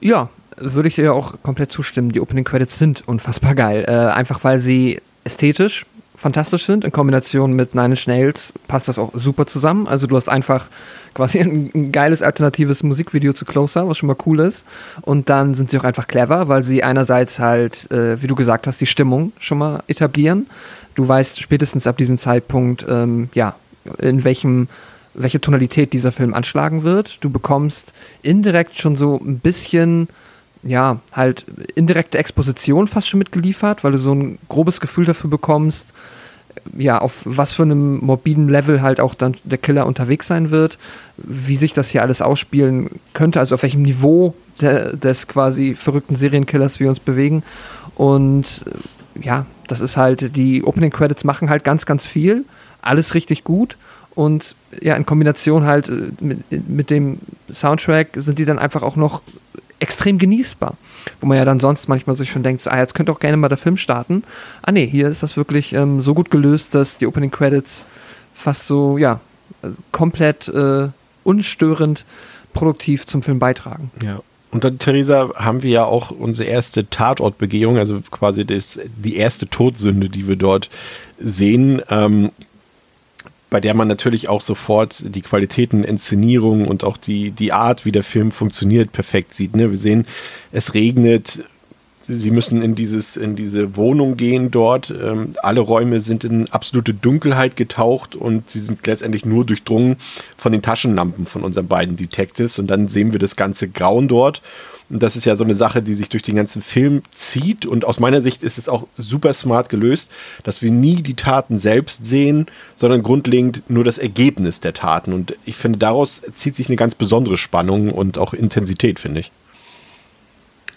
Ja, würde ich dir auch komplett zustimmen. Die Opening Credits sind unfassbar geil. Äh, einfach weil sie ästhetisch fantastisch sind. In Kombination mit Nine Inch passt das auch super zusammen. Also du hast einfach quasi (laughs) ein, ein, geiles alternatives Musikvideo zu Closer, was schon mal cool ist. Und dann sind sie auch einfach clever, weil sie einerseits halt, äh, wie du gesagt hast, die Stimmung schon mal etablieren. Du weißt spätestens ab diesem Zeitpunkt, ähm, ja, in welchem welche Tonalität dieser Film anschlagen wird. Du bekommst indirekt schon so ein bisschen, ja, halt indirekte Exposition fast schon mitgeliefert, weil du so ein grobes Gefühl dafür bekommst, ja, auf was für einem morbiden Level halt auch dann der Killer unterwegs sein wird, wie sich das hier alles ausspielen könnte, also auf welchem Niveau der, des quasi verrückten Serienkillers wir uns bewegen. Und ja, das ist halt, die Opening Credits machen halt ganz, ganz viel, alles richtig gut und ja, in Kombination halt äh, mit, mit dem Soundtrack sind die dann einfach auch noch extrem genießbar. Wo man ja dann sonst manchmal sich schon denkt, ah, jetzt könnte auch gerne mal der Film starten. Ah nee, hier ist das wirklich ähm, so gut gelöst, dass die Opening Credits fast so, ja, komplett äh, unstörend produktiv zum Film beitragen. Ja. Und dann, Theresa, haben wir ja auch unsere erste Tatortbegehung, also quasi das, die erste Todsünde, die wir dort sehen. Ähm, bei der man natürlich auch sofort die Qualitäten, Inszenierung und auch die, die Art, wie der Film funktioniert, perfekt sieht. Ne? Wir sehen, es regnet, sie müssen in dieses in diese Wohnung gehen dort. Ähm, alle Räume sind in absolute Dunkelheit getaucht und sie sind letztendlich nur durchdrungen von den Taschenlampen von unseren beiden Detectives und dann sehen wir das ganze Grauen dort und das ist ja so eine Sache, die sich durch den ganzen Film zieht. Und aus meiner Sicht ist es auch super smart gelöst, dass wir nie die Taten selbst sehen, sondern grundlegend nur das Ergebnis der Taten. Und ich finde, daraus zieht sich eine ganz besondere Spannung und auch Intensität, finde ich.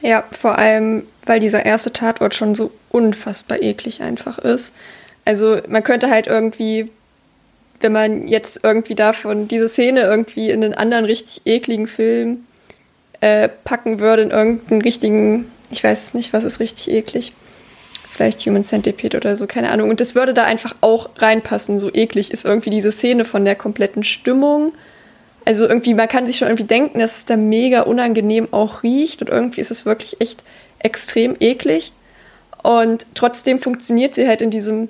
Ja, vor allem, weil dieser erste Tatort schon so unfassbar eklig einfach ist. Also man könnte halt irgendwie, wenn man jetzt irgendwie davon diese Szene irgendwie in einen anderen richtig ekligen Film äh, packen würde in irgendeinen richtigen, ich weiß es nicht, was ist richtig eklig. Vielleicht Human Centipede oder so, keine Ahnung. Und das würde da einfach auch reinpassen. So eklig ist irgendwie diese Szene von der kompletten Stimmung. Also irgendwie, man kann sich schon irgendwie denken, dass es da mega unangenehm auch riecht und irgendwie ist es wirklich echt extrem eklig. Und trotzdem funktioniert sie halt in diesem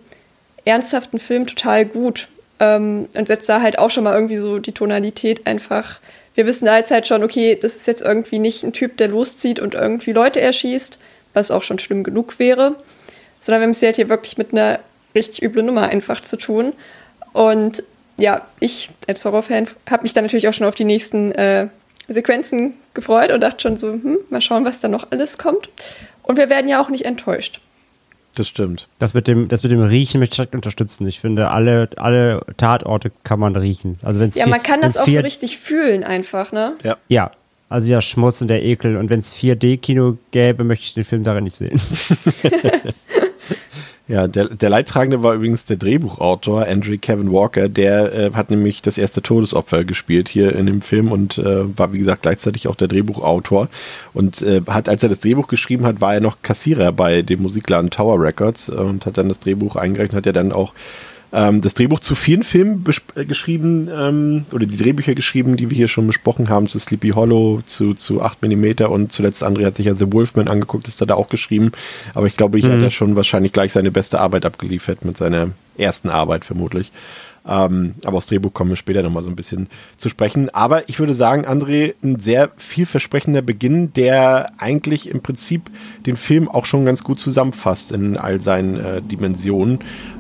ernsthaften Film total gut. Ähm, und setzt da halt auch schon mal irgendwie so die Tonalität einfach. Wir wissen halt schon, okay, das ist jetzt irgendwie nicht ein Typ, der loszieht und irgendwie Leute erschießt, was auch schon schlimm genug wäre, sondern wir haben es halt hier wirklich mit einer richtig üblen Nummer einfach zu tun. Und ja, ich als Horrorfan habe mich dann natürlich auch schon auf die nächsten äh, Sequenzen gefreut und dachte schon so, hm, mal schauen, was da noch alles kommt. Und wir werden ja auch nicht enttäuscht. Das stimmt. Das mit dem, das mit dem Riechen möchte ich direkt unterstützen. Ich finde, alle, alle Tatorte kann man riechen. Also wenn's ja, vier, man kann das auch vier, so richtig fühlen einfach, ne? Ja. Ja, also der Schmutz und der Ekel. Und wenn es 4D-Kino gäbe, möchte ich den Film darin nicht sehen. (laughs) (laughs) Ja, der, der Leidtragende war übrigens der Drehbuchautor Andrew Kevin Walker. Der äh, hat nämlich das erste Todesopfer gespielt hier in dem Film und äh, war, wie gesagt, gleichzeitig auch der Drehbuchautor. Und äh, hat, als er das Drehbuch geschrieben hat, war er noch Kassierer bei dem Musikladen Tower Records und hat dann das Drehbuch eingereicht, hat er dann auch ähm, das Drehbuch zu vielen Filmen äh, geschrieben ähm, oder die Drehbücher geschrieben, die wir hier schon besprochen haben, zu Sleepy Hollow, zu, zu 8 mm und zuletzt André hat sich ja The Wolfman angeguckt, ist er da auch geschrieben. Aber ich glaube, ich mhm. hat er schon wahrscheinlich gleich seine beste Arbeit abgeliefert mit seiner ersten Arbeit vermutlich. Ähm, aber aufs Drehbuch kommen wir später nochmal so ein bisschen zu sprechen. Aber ich würde sagen, André, ein sehr vielversprechender Beginn, der eigentlich im Prinzip den Film auch schon ganz gut zusammenfasst in all seinen äh, Dimensionen.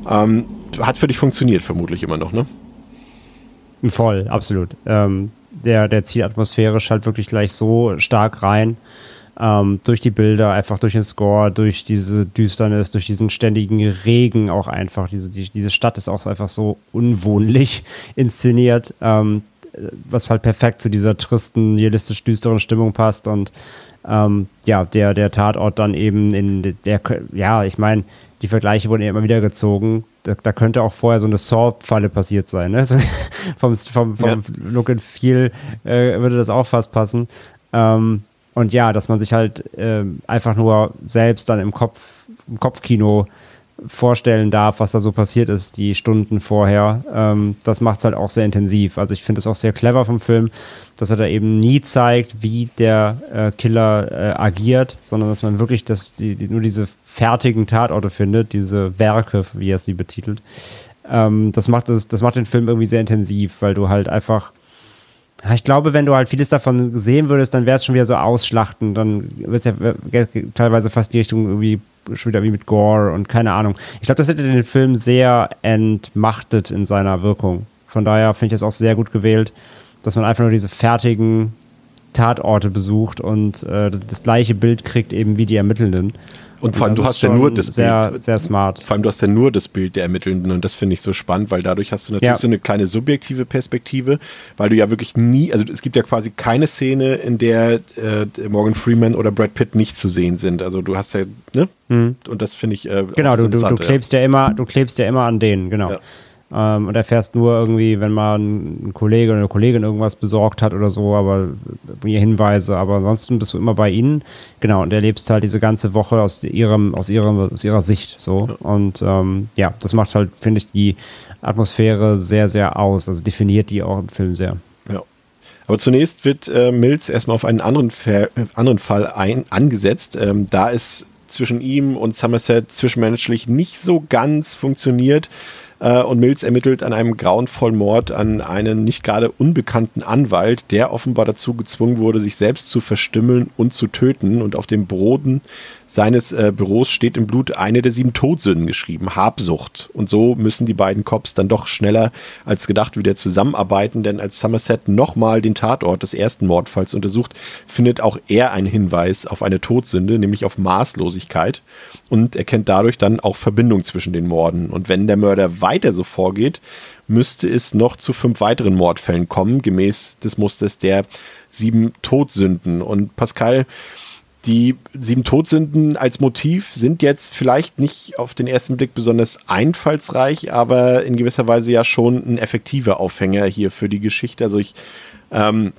Ähm, hat für dich funktioniert, vermutlich immer noch, ne? Voll, absolut. Ähm, der, der zieht atmosphärisch halt wirklich gleich so stark rein. Ähm, durch die Bilder, einfach durch den Score, durch diese Düsternis, durch diesen ständigen Regen auch einfach. Diese, die, diese Stadt ist auch einfach so unwohnlich (laughs) inszeniert, ähm, was halt perfekt zu dieser tristen, realistisch düsteren Stimmung passt und ähm, ja, der, der Tatort dann eben in der, ja, ich meine, die Vergleiche wurden ja immer wieder gezogen. Da, da könnte auch vorher so eine Saw-Falle passiert sein. Ne? (laughs) Also vom vom, vom ja. Look and Feel äh, würde das auch fast passen. Ähm, und ja, dass man sich halt äh, einfach nur selbst dann im Kopf, im Kopfkino vorstellen darf, was da so passiert ist, die Stunden vorher. Ähm, das macht es halt auch sehr intensiv. Also ich finde es auch sehr clever vom Film, dass er da eben nie zeigt, wie der äh, Killer äh, agiert, sondern dass man wirklich das, die, die, nur diese fertigen Tatorte findet, diese Werke, wie er sie betitelt. Ähm, das, macht das, das macht den Film irgendwie sehr intensiv, weil du halt einfach ich glaube, wenn du halt vieles davon sehen würdest, dann wäre es schon wieder so ausschlachten. Dann wird es ja teilweise fast die Richtung irgendwie schon wieder wie mit Gore und keine Ahnung. Ich glaube, das hätte den Film sehr entmachtet in seiner Wirkung. Von daher finde ich es auch sehr gut gewählt, dass man einfach nur diese fertigen Tatorte besucht und äh, das gleiche Bild kriegt eben wie die Ermittelnden. Und vor allem, du hast ja nur das sehr, Bild. Sehr smart. Vor allem, du hast ja nur das Bild der Ermittelnden und das finde ich so spannend, weil dadurch hast du natürlich ja. so eine kleine subjektive Perspektive, weil du ja wirklich nie, also es gibt ja quasi keine Szene, in der äh, Morgan Freeman oder Brad Pitt nicht zu sehen sind. Also du hast ja, ne? Mhm. Und das finde ich. Äh, genau, du, du, du, klebst ja. ja. immer, du klebst ja immer an denen, genau. Ja. Ähm, und erfährst nur irgendwie, wenn mal ein Kollege oder eine Kollegin irgendwas besorgt hat oder so, aber Hinweise, aber ansonsten bist du immer bei ihnen. Genau, und erlebst halt diese ganze Woche aus ihrem, aus ihrem, aus ihrer Sicht so. Ja. Und ähm, ja, das macht halt, finde ich, die Atmosphäre sehr, sehr aus. Also definiert die auch im Film sehr. Ja. Aber zunächst wird äh, Mills erstmal auf einen anderen, Ver äh, anderen Fall ein, angesetzt. Ähm, da es zwischen ihm und Somerset zwischenmenschlich nicht so ganz funktioniert, äh, und Mills ermittelt an einem grauenvollen Mord an einen nicht gerade unbekannten Anwalt, der offenbar dazu gezwungen wurde, sich selbst zu verstümmeln und zu töten. Und auf dem Boden seines äh, Büros steht im Blut eine der sieben Todsünden geschrieben, Habsucht. Und so müssen die beiden Cops dann doch schneller als gedacht wieder zusammenarbeiten, denn als Somerset nochmal den Tatort des ersten Mordfalls untersucht, findet auch er einen Hinweis auf eine Todsünde, nämlich auf Maßlosigkeit und erkennt dadurch dann auch Verbindung zwischen den Morden. Und wenn der Mörder weiter so vorgeht, müsste es noch zu fünf weiteren Mordfällen kommen, gemäß des Musters der sieben Todsünden. Und Pascal, die sieben Todsünden als Motiv sind jetzt vielleicht nicht auf den ersten Blick besonders einfallsreich, aber in gewisser Weise ja schon ein effektiver Aufhänger hier für die Geschichte. Also ich ähm,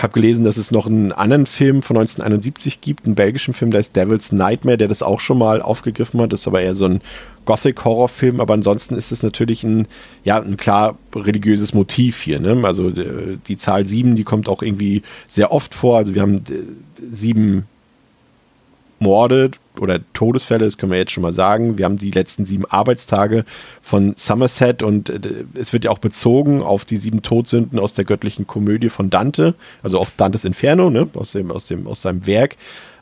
habe gelesen, dass es noch einen anderen Film von 1971 gibt, einen belgischen Film, der ist Devil's Nightmare, der das auch schon mal aufgegriffen hat. Das ist aber eher so ein Gothic-Horrorfilm, aber ansonsten ist es natürlich ein, ja, ein klar religiöses Motiv hier. Ne? Also die, die Zahl sieben, die kommt auch irgendwie sehr oft vor. Also wir haben äh, sieben Morde oder Todesfälle, das können wir jetzt schon mal sagen. Wir haben die letzten sieben Arbeitstage von Somerset und äh, es wird ja auch bezogen auf die sieben Todsünden aus der göttlichen Komödie von Dante, also auch Dantes Inferno, ne, aus, dem, aus, dem, aus seinem Werk.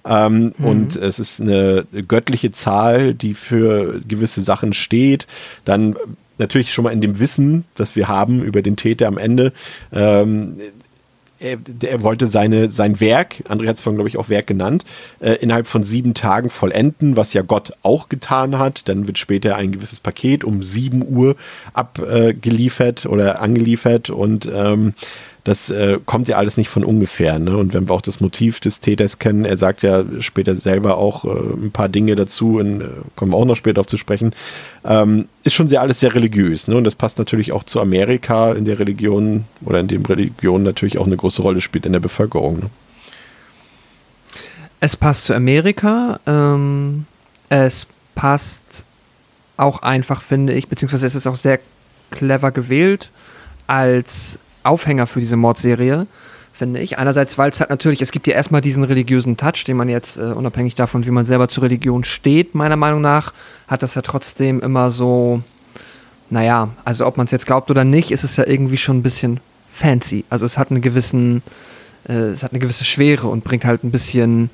Ähm, mhm. Und es ist eine göttliche Zahl, die für gewisse Sachen steht. Dann natürlich schon mal in dem Wissen, das wir haben über den Täter am Ende. Ähm, er, er, wollte seine, sein Werk, André hat es vorhin, glaube ich, auch Werk genannt, äh, innerhalb von sieben Tagen vollenden, was ja Gott auch getan hat. Dann wird später ein gewisses Paket um sieben Uhr abgeliefert äh, oder angeliefert und ähm, das äh, kommt ja alles nicht von ungefähr. Ne? Und wenn wir auch das Motiv des Täters kennen, er sagt ja später selber auch äh, ein paar Dinge dazu, in, äh, kommen wir auch noch später auf zu sprechen, ähm, ist schon sehr alles sehr religiös. Ne? Und das passt natürlich auch zu Amerika, in der Religion oder in dem Religion natürlich auch eine große Rolle spielt in der Bevölkerung. Ne? Es passt zu Amerika. Ähm, es passt auch einfach, finde ich, beziehungsweise es ist auch sehr clever gewählt als Aufhänger für diese Mordserie, finde ich. Einerseits, weil es halt natürlich, es gibt ja erstmal diesen religiösen Touch, den man jetzt, äh, unabhängig davon, wie man selber zur Religion steht, meiner Meinung nach, hat das ja trotzdem immer so, naja, also ob man es jetzt glaubt oder nicht, ist es ja irgendwie schon ein bisschen fancy. Also es hat einen gewissen, äh, es hat eine gewisse Schwere und bringt halt ein bisschen,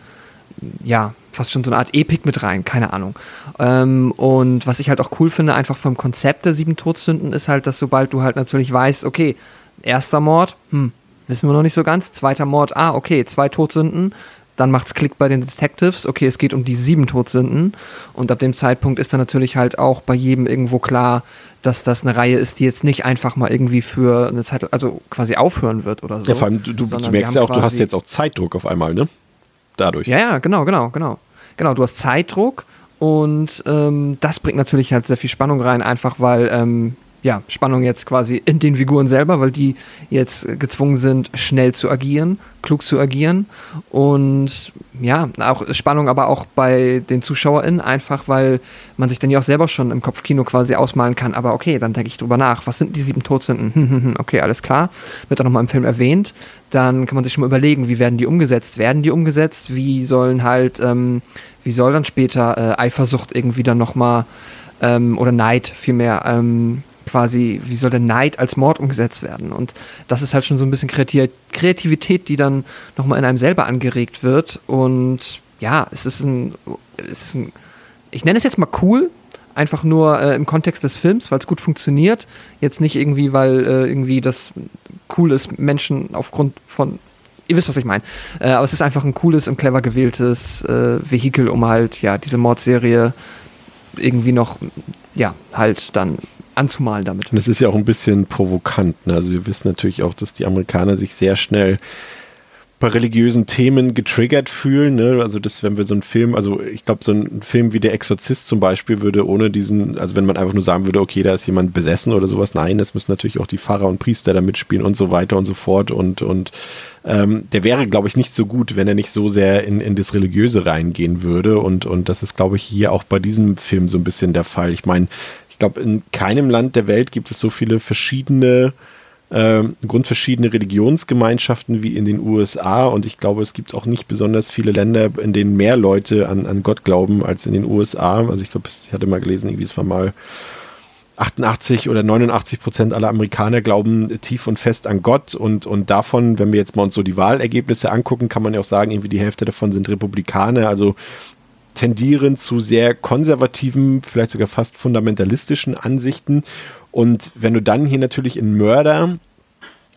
ja, fast schon so eine Art Epik mit rein, keine Ahnung. Ähm, und was ich halt auch cool finde, einfach vom Konzept der sieben Todsünden, ist halt, dass sobald du halt natürlich weißt, okay, Erster Mord, hm, wissen wir noch nicht so ganz. Zweiter Mord, ah, okay, zwei Todsünden. Dann macht's Klick bei den Detectives. Okay, es geht um die sieben Todsünden. Und ab dem Zeitpunkt ist dann natürlich halt auch bei jedem irgendwo klar, dass das eine Reihe ist, die jetzt nicht einfach mal irgendwie für eine Zeit, also quasi aufhören wird oder so. Ja, vor allem, du, du, du merkst ja auch, du hast jetzt auch Zeitdruck auf einmal, ne? Dadurch. Ja, ja, genau, genau, genau. Genau, du hast Zeitdruck und ähm, das bringt natürlich halt sehr viel Spannung rein, einfach weil ähm, ja, Spannung jetzt quasi in den Figuren selber, weil die jetzt gezwungen sind, schnell zu agieren, klug zu agieren. Und ja, auch Spannung aber auch bei den ZuschauerInnen, einfach weil man sich dann ja auch selber schon im Kopfkino quasi ausmalen kann. Aber okay, dann denke ich drüber nach. Was sind die sieben Todsünden? okay, alles klar. Wird auch nochmal im Film erwähnt. Dann kann man sich schon mal überlegen, wie werden die umgesetzt? Werden die umgesetzt? Wie sollen halt, ähm, wie soll dann später äh, Eifersucht irgendwie dann nochmal ähm, oder Neid vielmehr ähm, quasi, wie soll der Neid als Mord umgesetzt werden? Und das ist halt schon so ein bisschen Kreativität, die dann nochmal in einem selber angeregt wird. Und ja, es ist ein, es ist ein ich nenne es jetzt mal cool, einfach nur äh, im Kontext des Films, weil es gut funktioniert. Jetzt nicht irgendwie, weil äh, irgendwie das cool ist, Menschen aufgrund von ihr wisst, was ich meine. Äh, aber es ist einfach ein cooles und clever gewähltes äh, Vehikel, um halt, ja, diese Mordserie irgendwie noch, ja, halt dann anzumalen damit. Und es ist ja auch ein bisschen provokant. Ne? Also wir wissen natürlich auch, dass die Amerikaner sich sehr schnell bei religiösen Themen getriggert fühlen. Ne? Also das, wenn wir so einen Film, also ich glaube, so ein Film wie Der Exorzist zum Beispiel würde ohne diesen, also wenn man einfach nur sagen würde, okay, da ist jemand besessen oder sowas, nein, das müssen natürlich auch die Pfarrer und Priester da mitspielen und so weiter und so fort. Und, und ähm, der wäre, glaube ich, nicht so gut, wenn er nicht so sehr in, in das Religiöse reingehen würde. Und, und das ist, glaube ich, hier auch bei diesem Film so ein bisschen der Fall. Ich meine, glaube, in keinem Land der Welt gibt es so viele verschiedene, äh, grundverschiedene Religionsgemeinschaften wie in den USA. Und ich glaube, es gibt auch nicht besonders viele Länder, in denen mehr Leute an, an Gott glauben als in den USA. Also ich glaube, ich hatte mal gelesen, irgendwie es war mal 88 oder 89 Prozent aller Amerikaner glauben tief und fest an Gott und, und davon, wenn wir jetzt mal uns so die Wahlergebnisse angucken, kann man ja auch sagen, irgendwie die Hälfte davon sind Republikaner. Also tendieren zu sehr konservativen, vielleicht sogar fast fundamentalistischen Ansichten. Und wenn du dann hier natürlich einen Mörder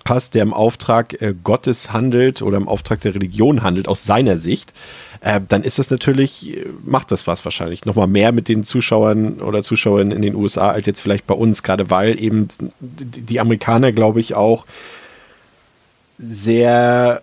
hast, der im Auftrag äh, Gottes handelt oder im Auftrag der Religion handelt, aus seiner Sicht, äh, dann ist das natürlich, äh, macht das was wahrscheinlich. Nochmal mehr mit den Zuschauern oder Zuschauern in den USA als jetzt vielleicht bei uns, gerade weil eben die Amerikaner, glaube ich, auch sehr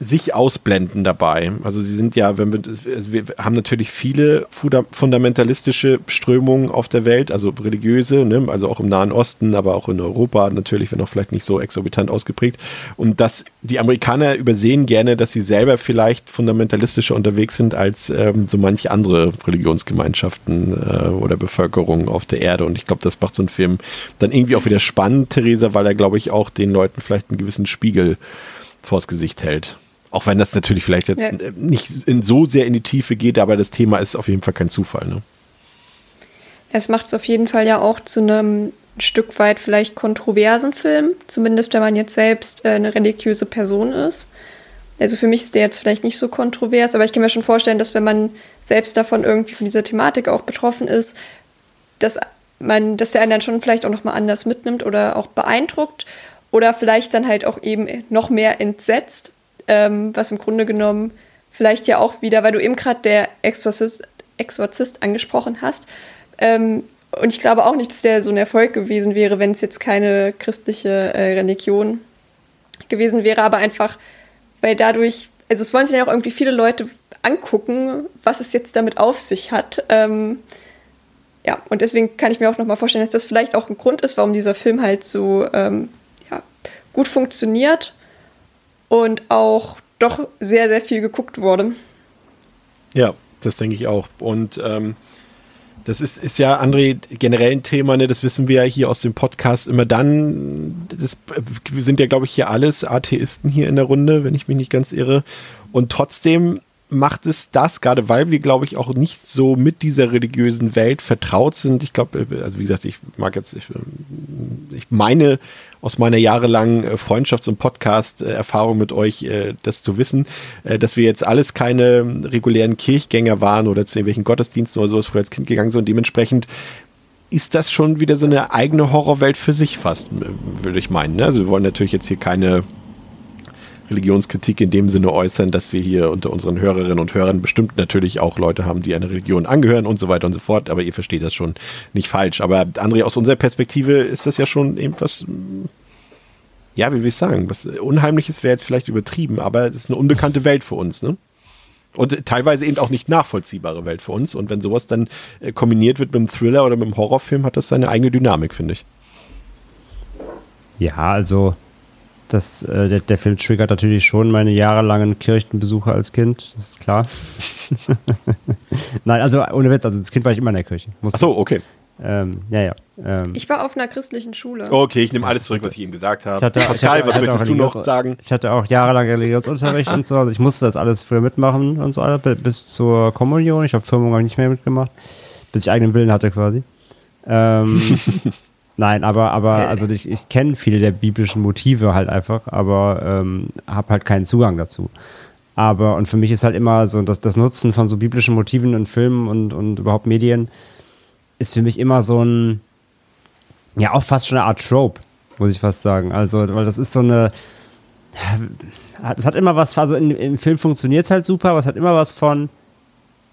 sich ausblenden dabei. Also sie sind ja, wenn wir, also wir haben natürlich viele fundamentalistische Strömungen auf der Welt, also religiöse, ne? also auch im Nahen Osten, aber auch in Europa natürlich, wenn auch vielleicht nicht so exorbitant ausgeprägt. Und dass die Amerikaner übersehen gerne, dass sie selber vielleicht fundamentalistischer unterwegs sind als ähm, so manche andere Religionsgemeinschaften äh, oder Bevölkerung auf der Erde. Und ich glaube, das macht so ein Film dann irgendwie auch wieder spannend, Theresa, weil er, glaube ich, auch den Leuten vielleicht einen gewissen Spiegel vors Gesicht hält. Auch wenn das natürlich vielleicht jetzt Ja. nicht in so sehr in die Tiefe geht, aber das Thema ist auf jeden Fall kein Zufall. Ne? Es macht es auf jeden Fall ja auch zu einem Stück weit vielleicht kontroversen Film, zumindest wenn man jetzt selbst äh, eine religiöse Person ist. Also für mich ist der jetzt vielleicht nicht so kontrovers, aber ich kann mir schon vorstellen, dass wenn man selbst davon irgendwie von dieser Thematik auch betroffen ist, dass man, dass der einen dann schon vielleicht auch nochmal anders mitnimmt oder auch beeindruckt oder vielleicht dann halt auch eben noch mehr entsetzt, ähm, was im Grunde genommen vielleicht ja auch wieder, weil du eben gerade der Exorzist, Exorzist angesprochen hast, ähm, und ich glaube auch nicht, dass der so ein Erfolg gewesen wäre, wenn es jetzt keine christliche äh, Religion gewesen wäre, aber einfach, weil dadurch, also es wollen sich ja auch irgendwie viele Leute angucken, was es jetzt damit auf sich hat. Ähm, ja, und deswegen kann ich mir auch nochmal vorstellen, dass das vielleicht auch ein Grund ist, warum dieser Film halt so ähm, ja, gut funktioniert und auch doch sehr, sehr viel geguckt wurde. Ja, das denke ich auch. Und ähm, das ist, ist ja, André, generell ein Thema, ne? das wissen wir ja hier aus dem Podcast immer dann. Das, wir sind ja, glaube ich, hier alles Atheisten hier in der Runde, wenn ich mich nicht ganz irre. Und trotzdem macht es das, gerade weil wir, glaube ich, auch nicht so mit dieser religiösen Welt vertraut sind. Ich glaube, also wie gesagt, ich mag jetzt, ich, ich meine aus meiner jahrelangen äh, Freundschafts- und Podcast-Erfahrung mit euch, äh, das zu wissen, äh, dass wir jetzt alles keine regulären Kirchgänger waren oder zu irgendwelchen Gottesdiensten oder sowas früher als Kind gegangen sind und dementsprechend ist das schon wieder so eine eigene Horrorwelt für sich fast, würde ich meinen. Ne? Also wir wollen natürlich jetzt hier keine Religionskritik in dem Sinne äußern, dass wir hier unter unseren Hörerinnen und Hörern bestimmt natürlich auch Leute haben, die einer Religion angehören und so weiter und so fort, aber ihr versteht das schon nicht falsch. Aber André, aus unserer Perspektive ist das ja schon irgendwas, ja, wie will ich sagen, was Unheimliches wäre jetzt vielleicht übertrieben, aber es ist eine unbekannte Welt für uns, ne? Und teilweise eben auch nicht nachvollziehbare Welt für uns. Und wenn sowas dann äh, kombiniert wird mit einem Thriller oder mit einem Horrorfilm, hat das seine eigene Dynamik, finde ich. Ja, also das, äh, der, der Film triggert natürlich schon meine jahrelangen Kirchenbesuche als Kind, das ist klar. (laughs) Nein, also ohne Witz, also als Kind war ich immer in der Kirche. Musste. Ach so, okay. Ähm, ja, ja. Ähm, Ich war auf einer christlichen Schule. Okay, ich nehme alles zurück, was ich eben gesagt habe. ich hatte, Pascal, ich hatte, was möchtest auch du noch sagen? Ich hatte auch jahrelang Religionsunterricht und so, also ich musste das alles früher mitmachen und so, bi- bis zur Kommunion. Ich habe Firmung hab ich nicht mehr mitgemacht, bis ich eigenen Willen hatte quasi. Ähm, (laughs) Nein, aber, aber also ich, ich kenne viele der biblischen Motive halt einfach, aber ähm, habe halt keinen Zugang dazu. Aber, und für mich ist halt immer so, dass das Nutzen von so biblischen Motiven in Filmen und, und überhaupt Medien ist für mich immer so ein, ja, auch fast schon eine Art Trope, muss ich fast sagen. Also, weil das ist so eine, es hat immer was, also in, im Film funktioniert es halt super, aber es hat immer was von,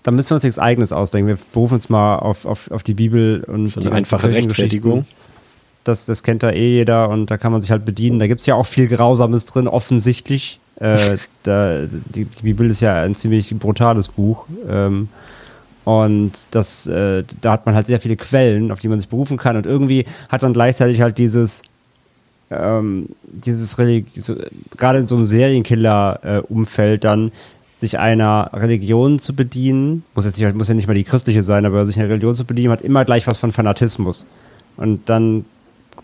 da müssen wir uns nichts Eigenes ausdenken. Wir berufen uns mal auf, auf, auf die Bibel und So die einfache. Rechtfertigung. Das, das kennt da eh jeder und da kann man sich halt bedienen. Da gibt es ja auch viel Grausames drin, offensichtlich. Äh, da, die, die Bibel ist ja ein ziemlich brutales Buch. Ähm, und das, äh, da hat man halt sehr viele Quellen, auf die man sich berufen kann. Und irgendwie hat dann gleichzeitig halt dieses, ähm, dieses so, gerade in so einem Serienkiller-Umfeld dann sich einer Religion zu bedienen, muss jetzt nicht, muss ja nicht mal die christliche sein, aber sich einer Religion zu bedienen, hat immer gleich was von Fanatismus. Und dann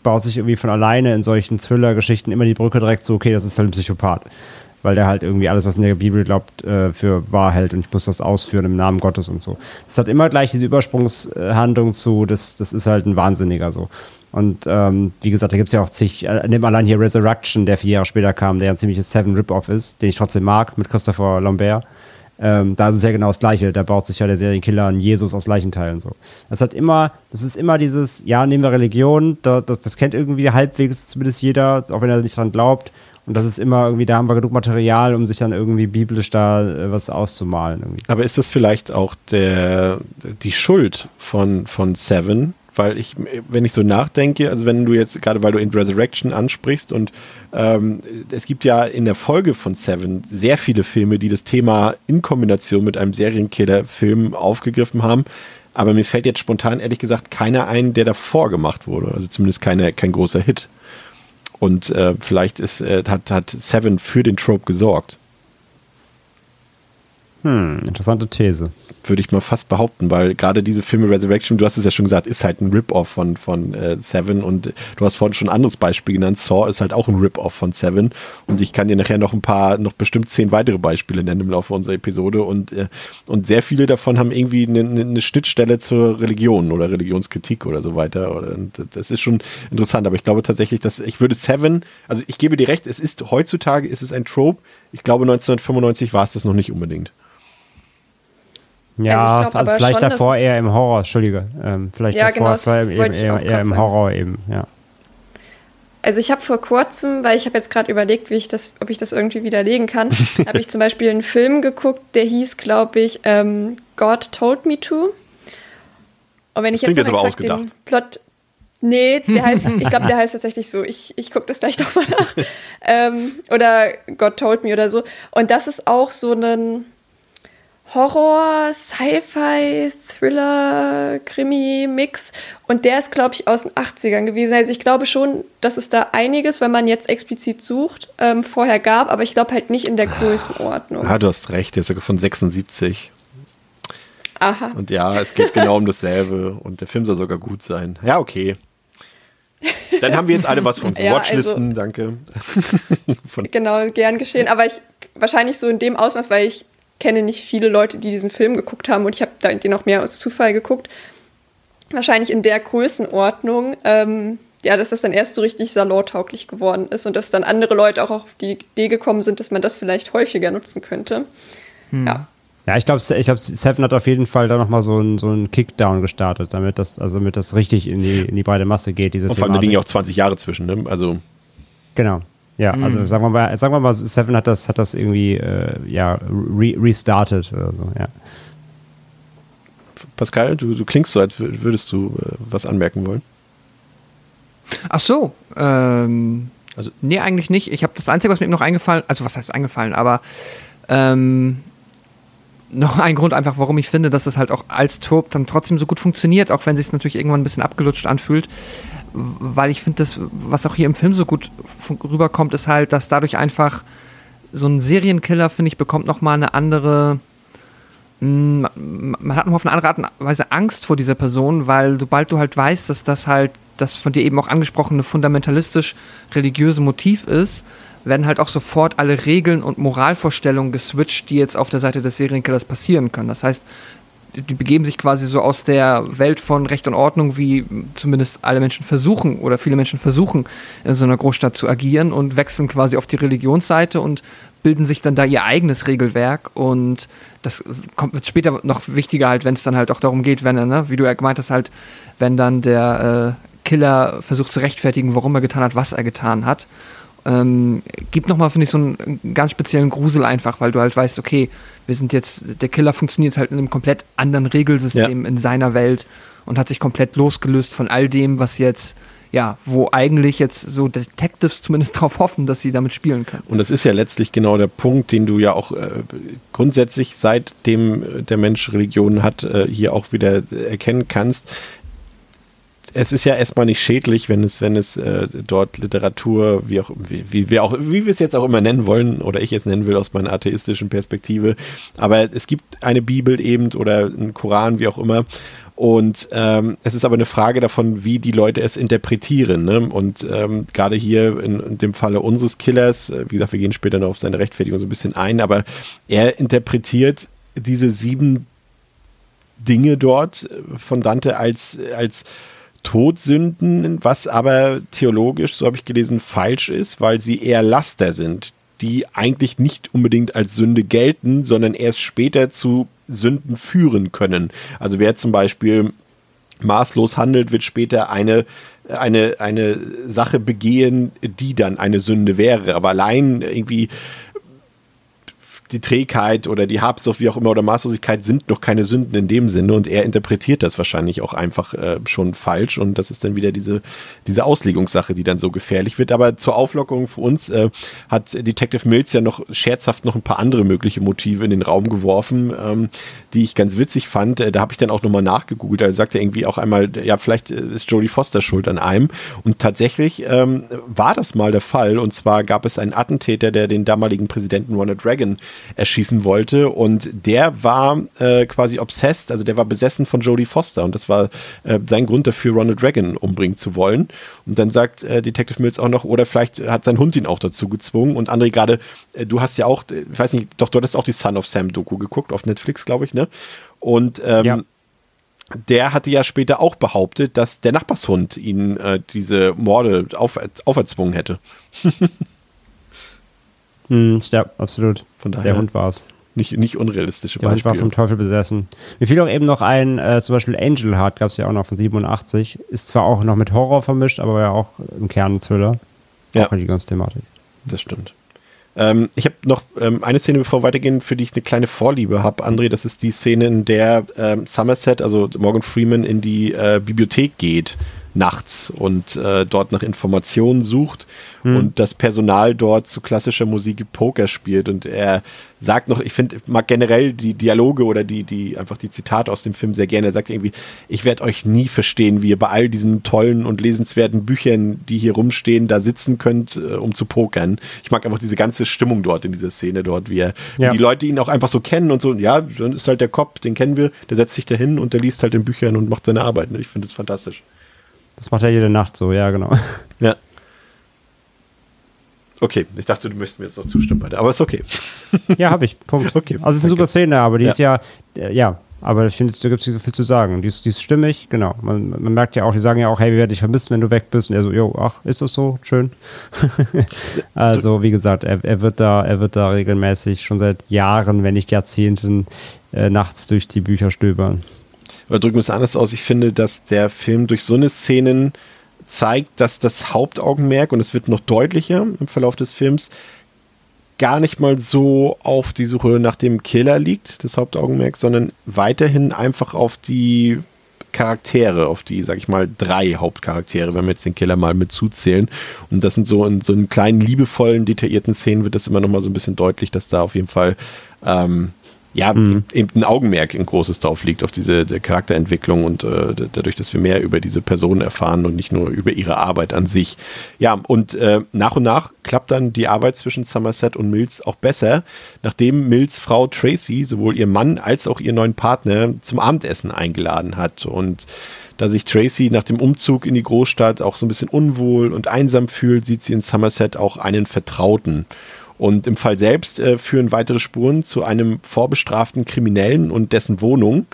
baut sich irgendwie von alleine in solchen Thriller-Geschichten immer die Brücke direkt so, okay, das ist halt ein Psychopath. Weil der halt irgendwie alles, was in der Bibel glaubt, äh, für wahr hält und ich muss das ausführen im Namen Gottes und so. Das hat immer gleich diese Übersprungshandlung zu, das, das ist halt ein Wahnsinniger so. Und ähm, wie gesagt, da gibt es ja auch zig, äh, nimm allein hier Resurrection, der vier Jahre später kam, der ein ziemliches Seven Rip-Off ist, den ich trotzdem mag, mit Christopher Lambert. Ähm, da ist es ja genau das Gleiche. Da baut sich ja der Serienkiller an Jesus aus Leichenteilen so. Das hat immer, das ist immer dieses, ja, nehmen wir Religion, da, das, das kennt irgendwie halbwegs zumindest jeder, auch wenn er nicht dran glaubt. Und das ist immer irgendwie, da haben wir genug Material, um sich dann irgendwie biblisch da äh, was auszumalen. Irgendwie. Aber ist das vielleicht auch der, die Schuld von, von Seven? Weil ich, wenn ich so nachdenke, also wenn du jetzt, gerade weil du in Resurrection ansprichst und ähm, es gibt ja in der Folge von Seven sehr viele Filme, die das Thema in Kombination mit einem Serienkiller-Film aufgegriffen haben. Aber mir fällt jetzt spontan ehrlich gesagt keiner ein, der davor gemacht wurde. Also zumindest keine, kein großer Hit. Und äh, vielleicht ist, äh, hat, hat Seven für den Trope gesorgt. Hm, interessante These. Würde ich mal fast behaupten, weil gerade diese Filme Resurrection, du hast es ja schon gesagt, ist halt ein Rip-Off von, von äh, Seven und du hast vorhin schon ein anderes Beispiel genannt. Saw ist halt auch ein Rip-Off von Seven und ich kann dir nachher noch ein paar, noch bestimmt zehn weitere Beispiele nennen im Laufe unserer Episode und, äh, und sehr viele davon haben irgendwie eine, eine Schnittstelle zur Religion oder Religionskritik oder so weiter. Und das ist schon interessant, aber ich glaube tatsächlich, dass ich würde Seven, also ich gebe dir recht, es ist heutzutage, ist es ein Trope. Ich glaube 1995 war es das noch nicht unbedingt. Ja, Also ich glaub also aber vielleicht schon, davor eher im Horror, Entschuldige. Ähm, vielleicht Ja, davor genau, das war eben, eher, eher im sagen. Horror eben, ja. Also ich habe vor kurzem, weil ich habe jetzt gerade überlegt, wie ich das, ob ich das irgendwie widerlegen kann, (laughs) habe ich zum Beispiel einen Film geguckt, der hieß, glaube ich, ähm, God Told Me To. Und wenn ich Klingt jetzt, jetzt exakt den. Plot, nee, der heißt, (laughs) ich glaube, der heißt tatsächlich so. Ich, ich gucke das gleich (laughs) nochmal nach. ähm, oder God Told Me oder so. Und das ist auch so ein Horror, Sci-Fi, Thriller, Krimi-Mix. Und der ist, glaube ich, aus den 80ern gewesen. Also ich glaube schon, dass es da einiges, wenn man jetzt explizit sucht, ähm, vorher gab, aber ich glaube halt nicht in der Größenordnung. Ja, du hast recht, der ist sogar von 76. Aha. Und ja, es geht genau um dasselbe und der Film soll sogar gut sein. Ja, okay. Dann haben wir jetzt alle was von unseren (laughs) Ja, Watchlisten, danke. (laughs) von, Genau, gern geschehen. Aber ich wahrscheinlich so in dem Ausmaß, weil ich kenne nicht viele Leute, die diesen Film geguckt haben und ich habe da den auch mehr aus Zufall geguckt. Wahrscheinlich in der Größenordnung, ähm, ja, dass das dann erst so richtig salontauglich geworden ist und dass dann andere Leute auch auf die Idee gekommen sind, dass man das vielleicht häufiger nutzen könnte. Ja. Ja, ich glaube, ich glaub, Seven hat auf jeden Fall da nochmal so einen so einen Kickdown gestartet, damit das, also damit das richtig in die, in die breite Masse geht, diese und vor allem, da liegen ja auch 20 Jahre zwischen, ne? Also, Genau. Ja, also sagen wir mal, sagen wir mal, Seven hat das, hat das irgendwie äh, ja, re restartet oder so, ja. Pascal, du, du klingst so, als wür- würdest du äh, was anmerken wollen. Ach so, ähm, Also- nee, eigentlich nicht. Ich habe das Einzige, was mir eben noch eingefallen, also was heißt eingefallen, aber ähm, noch ein Grund einfach, warum ich finde, dass es halt auch als Turb dann trotzdem so gut funktioniert, auch wenn es sich natürlich irgendwann ein bisschen abgelutscht anfühlt, weil ich finde, das, was auch hier im Film so gut rüberkommt, ist halt, dass dadurch einfach so ein Serienkiller, finde ich, bekommt nochmal eine andere, Mm, man hat noch auf eine andere Art und Weise Angst vor dieser Person, weil sobald du halt weißt, dass das halt das von dir eben auch angesprochene fundamentalistisch religiöse Motiv ist, werden halt auch sofort alle Regeln und Moralvorstellungen geswitcht, die jetzt auf der Seite des Serienkillers passieren können. Das heißt, die begeben sich quasi so aus der Welt von Recht und Ordnung, wie zumindest alle Menschen versuchen oder viele Menschen versuchen, in so einer Großstadt zu agieren und wechseln quasi auf die Religionsseite und bilden sich dann da ihr eigenes Regelwerk und das kommt wird später noch wichtiger halt, wenn es dann halt auch darum geht, wenn er, ne, wie du ja gemeint hast, halt, wenn dann der äh, Killer versucht zu rechtfertigen, warum er getan hat, was er getan hat. Ähm, gibt nochmal, finde ich, so einen ganz speziellen Grusel einfach, weil du halt weißt, okay, wir sind jetzt, der Killer funktioniert halt in einem komplett anderen Regelsystem in seiner Welt und hat sich komplett losgelöst von all dem, was jetzt, ja, wo eigentlich jetzt so Detectives zumindest (laughs) drauf hoffen, dass sie damit spielen können. Und das ist ja letztlich genau der Punkt, den du ja auch äh, grundsätzlich seitdem äh, der Mensch Religion hat, äh, hier auch wieder erkennen kannst. Es ist ja erstmal nicht schädlich, wenn es, wenn es äh, dort Literatur, wie auch, wie, wie wir auch, wie wir es jetzt auch immer nennen wollen, oder ich es nennen will aus meiner atheistischen Perspektive. Aber es gibt eine Bibel eben oder einen Koran, wie auch immer. Und ähm, es ist aber eine Frage davon, wie die Leute es interpretieren. Ne? Und ähm, gerade hier in, in dem Falle unseres Killers, äh, wie gesagt, wir gehen später noch auf seine Rechtfertigung so ein bisschen ein, aber er interpretiert diese sieben Dinge dort äh, von Dante als, als Todsünden, was aber theologisch, so habe ich gelesen, falsch ist, weil sie eher Laster sind, die eigentlich nicht unbedingt als Sünde gelten, sondern erst später zu Sünden führen können. Also wer zum Beispiel maßlos handelt, wird später eine, eine, eine Sache begehen, die dann eine Sünde wäre. Aber allein irgendwie die Trägheit oder die Habsucht, wie auch immer, oder Maßlosigkeit sind noch keine Sünden in dem Sinne und er interpretiert das wahrscheinlich auch einfach äh, schon falsch und das ist dann wieder diese, diese Auslegungssache, die dann so gefährlich wird. Aber zur Auflockerung für uns äh, hat Detective Mills ja noch scherzhaft noch ein paar andere mögliche Motive in den Raum geworfen, ähm, die ich ganz witzig fand. Äh, da habe ich dann auch nochmal nachgegoogelt. Da sagt er irgendwie auch einmal, ja, vielleicht äh, ist Jodie Foster schuld an einem. Und tatsächlich ähm, war das mal der Fall. Und zwar gab es einen Attentäter, der den damaligen Präsidenten Ronald Reagan erschießen wollte. Und der war äh, quasi obsessed, also der war besessen von Jodie Foster. Und das war äh, sein Grund dafür, Ronald Reagan umbringen zu wollen. Und dann sagt äh, Detective Mills auch noch, oder vielleicht hat sein Hund ihn auch dazu gezwungen. Und André, gerade, äh, du hast ja auch, äh, ich weiß nicht, doch, du hattest auch die Son of Sam Doku geguckt auf Netflix, glaube ich, ne? Und ähm, ja der hatte ja später auch behauptet, dass der Nachbarshund ihn äh, diese Morde auf, auferzwungen hätte. (laughs) hm, ja, absolut. Von daher der Hund war es. Nicht, nicht unrealistische Der Beispiele. Hund war vom Teufel besessen. Mir fiel auch eben noch ein, äh, zum Beispiel Angel Heart gab es ja auch noch von 87. Ist zwar auch noch mit Horror vermischt, aber ja auch im Kern ein Thriller. Ja. Auch die ganze Thematik. Das stimmt. Ähm, ich habe noch ähm, eine Szene, bevor wir weitergehen, für die ich eine kleine Vorliebe habe, André. Das ist die Szene, in der ähm, Somerset, also Morgan Freeman, in die äh, Bibliothek geht nachts und äh, dort nach Informationen sucht hm. und das Personal dort zu klassischer Musik Poker spielt und er sagt noch, ich finde, mag generell die Dialoge oder die, die, einfach die Zitate aus dem Film sehr gerne. Er sagt irgendwie, ich werde euch nie verstehen, wie ihr bei all diesen tollen und lesenswerten Büchern, die hier rumstehen, da sitzen könnt, äh, um zu pokern. Ich mag einfach diese ganze Stimmung dort in dieser Szene dort, wie er, ja. wie die Leute ihn auch einfach so kennen und so, ja, dann ist halt der Kopf, den kennen wir, der setzt sich dahin und der liest halt in Büchern und macht seine Arbeit. Ich finde das fantastisch. Das macht er jede Nacht so, ja, genau. Ja. Okay, ich dachte, du möchtest mir jetzt noch zustimmen aber ist okay. Ja, habe ich. Punkt. (laughs) Okay. Also es ist eine super Szene, aber die ja. ist ja, äh, ja, aber ich finde, da gibt es nicht so viel zu sagen. Die ist, die ist stimmig, genau. Man, man, merkt ja auch, die sagen ja auch, hey, wir werden dich vermissen, wenn du weg bist. Und er so, jo, ach, ist das so? Schön. (laughs) also, wie gesagt, er, er, wird da, er wird da regelmäßig schon seit Jahren, wenn nicht Jahrzehnten, äh, nachts durch die Bücher stöbern. Oder drücken wir es anders aus, ich finde, dass der Film durch so eine Szenen zeigt, dass das Hauptaugenmerk, und es wird noch deutlicher im Verlauf des Films, gar nicht mal so auf die Suche nach dem Killer liegt, das Hauptaugenmerk, sondern weiterhin einfach auf die Charaktere, auf die, sag ich mal, drei Hauptcharaktere, wenn wir jetzt den Killer mal mit zuzählen. Und das sind so in so einen kleinen, liebevollen, detaillierten Szenen wird das immer noch mal so ein bisschen deutlich, dass da auf jeden Fall ähm, ja, mhm. eben ein Augenmerk ein großes drauf liegt, auf diese Charakterentwicklung und äh, dadurch, dass wir mehr über diese Personen erfahren und nicht nur über ihre Arbeit an sich. Ja, und äh, nach und nach klappt dann die Arbeit zwischen Somerset und Mills auch besser, nachdem Mills Frau Tracy sowohl ihr Mann als auch ihren neuen Partner zum Abendessen eingeladen hat. Und da sich Tracy nach dem Umzug in die Großstadt auch so ein bisschen unwohl und einsam fühlt, sieht sie in Somerset auch einen Vertrauten. Und im Fall selbst äh, führen weitere Spuren zu einem vorbestraften Kriminellen und dessen Wohnung.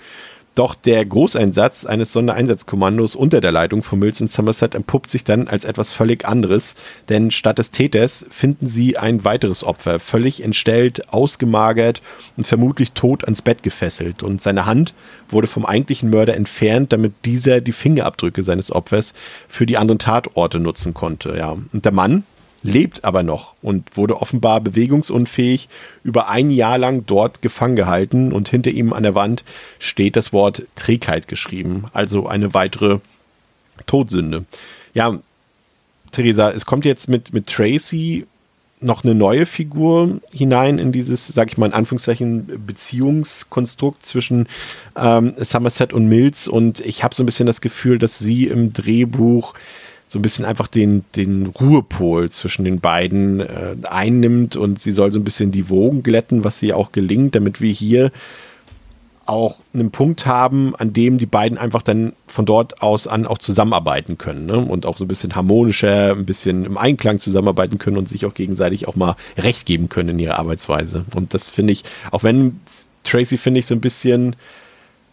Doch der Großeinsatz eines Sondereinsatzkommandos unter der Leitung von Mills und Somerset entpuppt sich dann als etwas völlig anderes, denn statt des Täters finden sie ein weiteres Opfer, völlig entstellt, ausgemagert und vermutlich tot ans Bett gefesselt. Und seine Hand wurde vom eigentlichen Mörder entfernt, damit dieser die Fingerabdrücke seines Opfers für die anderen Tatorte nutzen konnte. Ja. Und der Mann, lebt aber noch und wurde offenbar bewegungsunfähig über ein Jahr lang dort gefangen gehalten und hinter ihm an der Wand steht das Wort Trägheit geschrieben, also eine weitere Todsünde. Ja, Theresa, es kommt jetzt mit, mit Tracy noch eine neue Figur hinein in dieses, sag ich mal in Anführungszeichen, Beziehungskonstrukt zwischen ähm, Somerset und Mills und ich habe so ein bisschen das Gefühl, dass sie im Drehbuch so ein bisschen einfach den, den Ruhepol zwischen den beiden äh, einnimmt und sie soll so ein bisschen die Wogen glätten, was sie auch gelingt, damit wir hier auch einen Punkt haben, an dem die beiden einfach dann von dort aus an auch zusammenarbeiten können ne? und auch so ein bisschen harmonischer, ein bisschen im Einklang zusammenarbeiten können und sich auch gegenseitig auch mal Recht geben können in ihrer Arbeitsweise. Und das finde ich, auch wenn Tracy finde ich so ein bisschen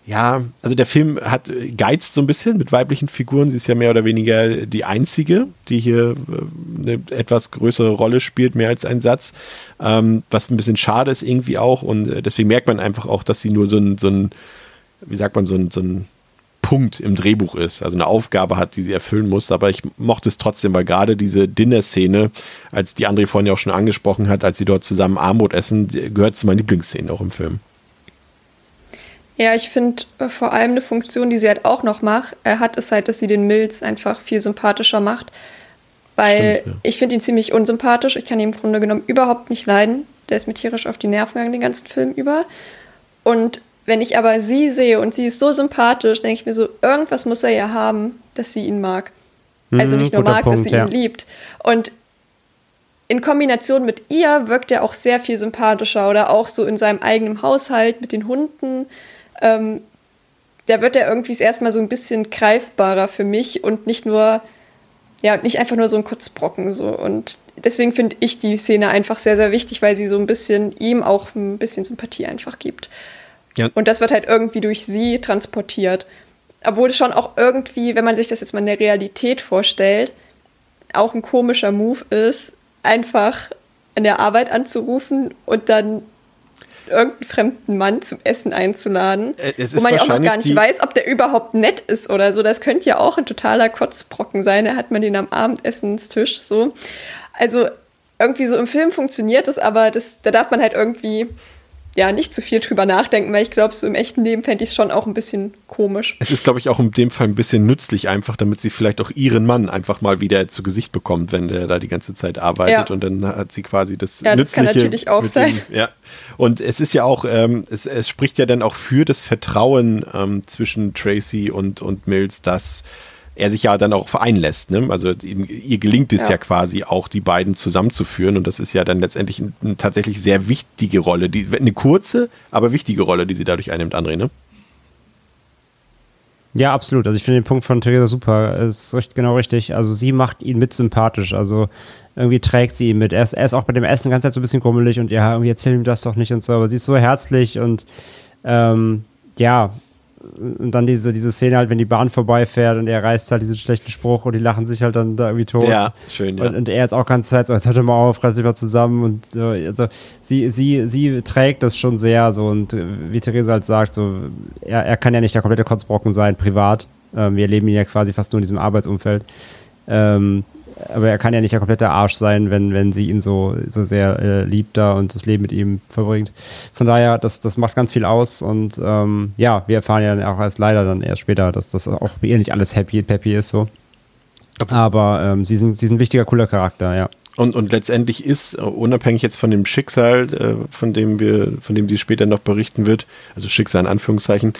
ja, also der Film hat äh, geizt so ein bisschen mit weiblichen Figuren. Sie ist ja mehr oder weniger die einzige, die hier äh, eine etwas größere Rolle spielt, mehr als ein Satz. Ähm, was ein bisschen schade ist irgendwie auch. Und äh, deswegen merkt man einfach auch, dass sie nur so ein, so ein wie sagt man, so ein, so ein Punkt im Drehbuch ist, also eine Aufgabe hat, die sie erfüllen muss. Aber ich mochte es trotzdem, weil gerade diese Dinner-Szene, als die André vorhin ja auch schon angesprochen hat, als sie dort zusammen Armut essen, gehört zu meinen Lieblingsszenen auch im Film. Ja, ich finde äh, vor allem eine Funktion, die sie halt auch noch macht, äh, hat, ist halt, dass sie den Mills einfach viel sympathischer macht. Weil Stimmt, ja. ich finde ihn ziemlich unsympathisch. Ich kann ihn im Grunde genommen überhaupt nicht leiden. Der ist mir tierisch auf die Nerven gegangen den ganzen Film über. Und wenn ich aber sie sehe und sie ist so sympathisch, denke ich mir so, irgendwas muss er ja haben, dass sie ihn mag. Also mhm, nicht nur mag, Punkt, dass sie ja. ihn liebt. Und in Kombination mit ihr wirkt er auch sehr viel sympathischer oder auch so in seinem eigenen Haushalt mit den Hunden. Ähm, da wird er irgendwie erstmal so ein bisschen greifbarer für mich und nicht nur, ja, nicht einfach nur so ein Kurzbrocken so. Und deswegen finde ich die Szene einfach sehr, sehr wichtig, weil sie so ein bisschen ihm auch ein bisschen Sympathie einfach gibt. Ja. Und das wird halt irgendwie durch sie transportiert. Obwohl es schon auch irgendwie, wenn man sich das jetzt mal in der Realität vorstellt, auch ein komischer Move ist, einfach an der Arbeit anzurufen und dann irgendeinen fremden Mann zum Essen einzuladen, äh, wo man ja auch noch gar nicht weiß, ob der überhaupt nett ist oder so. Das könnte ja auch ein totaler Kotzbrocken sein. Da hat man den am Abendessenstisch so. Also irgendwie so im Film funktioniert das, aber das, da darf man halt irgendwie ja, nicht zu viel drüber nachdenken, weil ich glaube, so im echten Leben fände ich es schon auch ein bisschen komisch. Es ist, glaube ich, auch in dem Fall ein bisschen nützlich einfach, damit sie vielleicht auch ihren Mann einfach mal wieder zu Gesicht bekommt, wenn der da die ganze Zeit arbeitet ja. und dann hat sie quasi das ja, das Nützliche. kann natürlich auch sein. Dem, ja. Und es ist ja auch, ähm, es, es, spricht ja dann auch für das Vertrauen ähm, zwischen Tracy und, und Mills, dass er sich ja dann auch vereinlässt. Ne? Also ihr gelingt es ja. ja. quasi auch, die beiden zusammenzuführen. Und das ist ja dann letztendlich eine tatsächlich sehr wichtige Rolle. Die, eine kurze, aber wichtige Rolle, die sie dadurch einnimmt, André, ne? Ja, absolut. Also ich finde den Punkt von Theresa super. Es ist genau richtig. Also sie macht ihn mit sympathisch. Also irgendwie trägt sie ihn mit. Er ist, er ist auch bei dem Essen die ganze Zeit so ein bisschen grummelig und ja, irgendwie erzähl ihm das doch nicht und so. Aber sie ist so herzlich und ähm, ja, und dann diese, diese Szene halt, wenn die Bahn vorbeifährt und er reißt halt diesen schlechten Spruch und die lachen sich halt dann da irgendwie tot. Ja, schön, ja. Und, und er ist auch ganz Zeit so, jetzt hört mal auf, reiß dich mal zusammen und so, also sie, sie, sie trägt das schon sehr so und äh, wie Theresa halt sagt, so, er, er kann ja nicht der komplette Kotzbrocken sein, privat. Ähm, wir erleben ihn ja quasi fast nur in diesem Arbeitsumfeld. Ähm, aber er kann ja nicht der komplette Arsch sein, wenn, wenn sie ihn so, so sehr äh, liebt da und das Leben mit ihm verbringt. Von daher, das, das macht ganz viel aus und ähm, ja, wir erfahren ja auch erst leider dann erst später, dass das auch bei ihr nicht alles happy peppy ist so. Aber ähm, sie, sind, sie sind ein wichtiger, cooler Charakter, ja. Und, und letztendlich ist, äh, unabhängig jetzt von dem Schicksal, äh, von dem wir, von dem sie später noch berichten wird, also Schicksal in Anführungszeichen,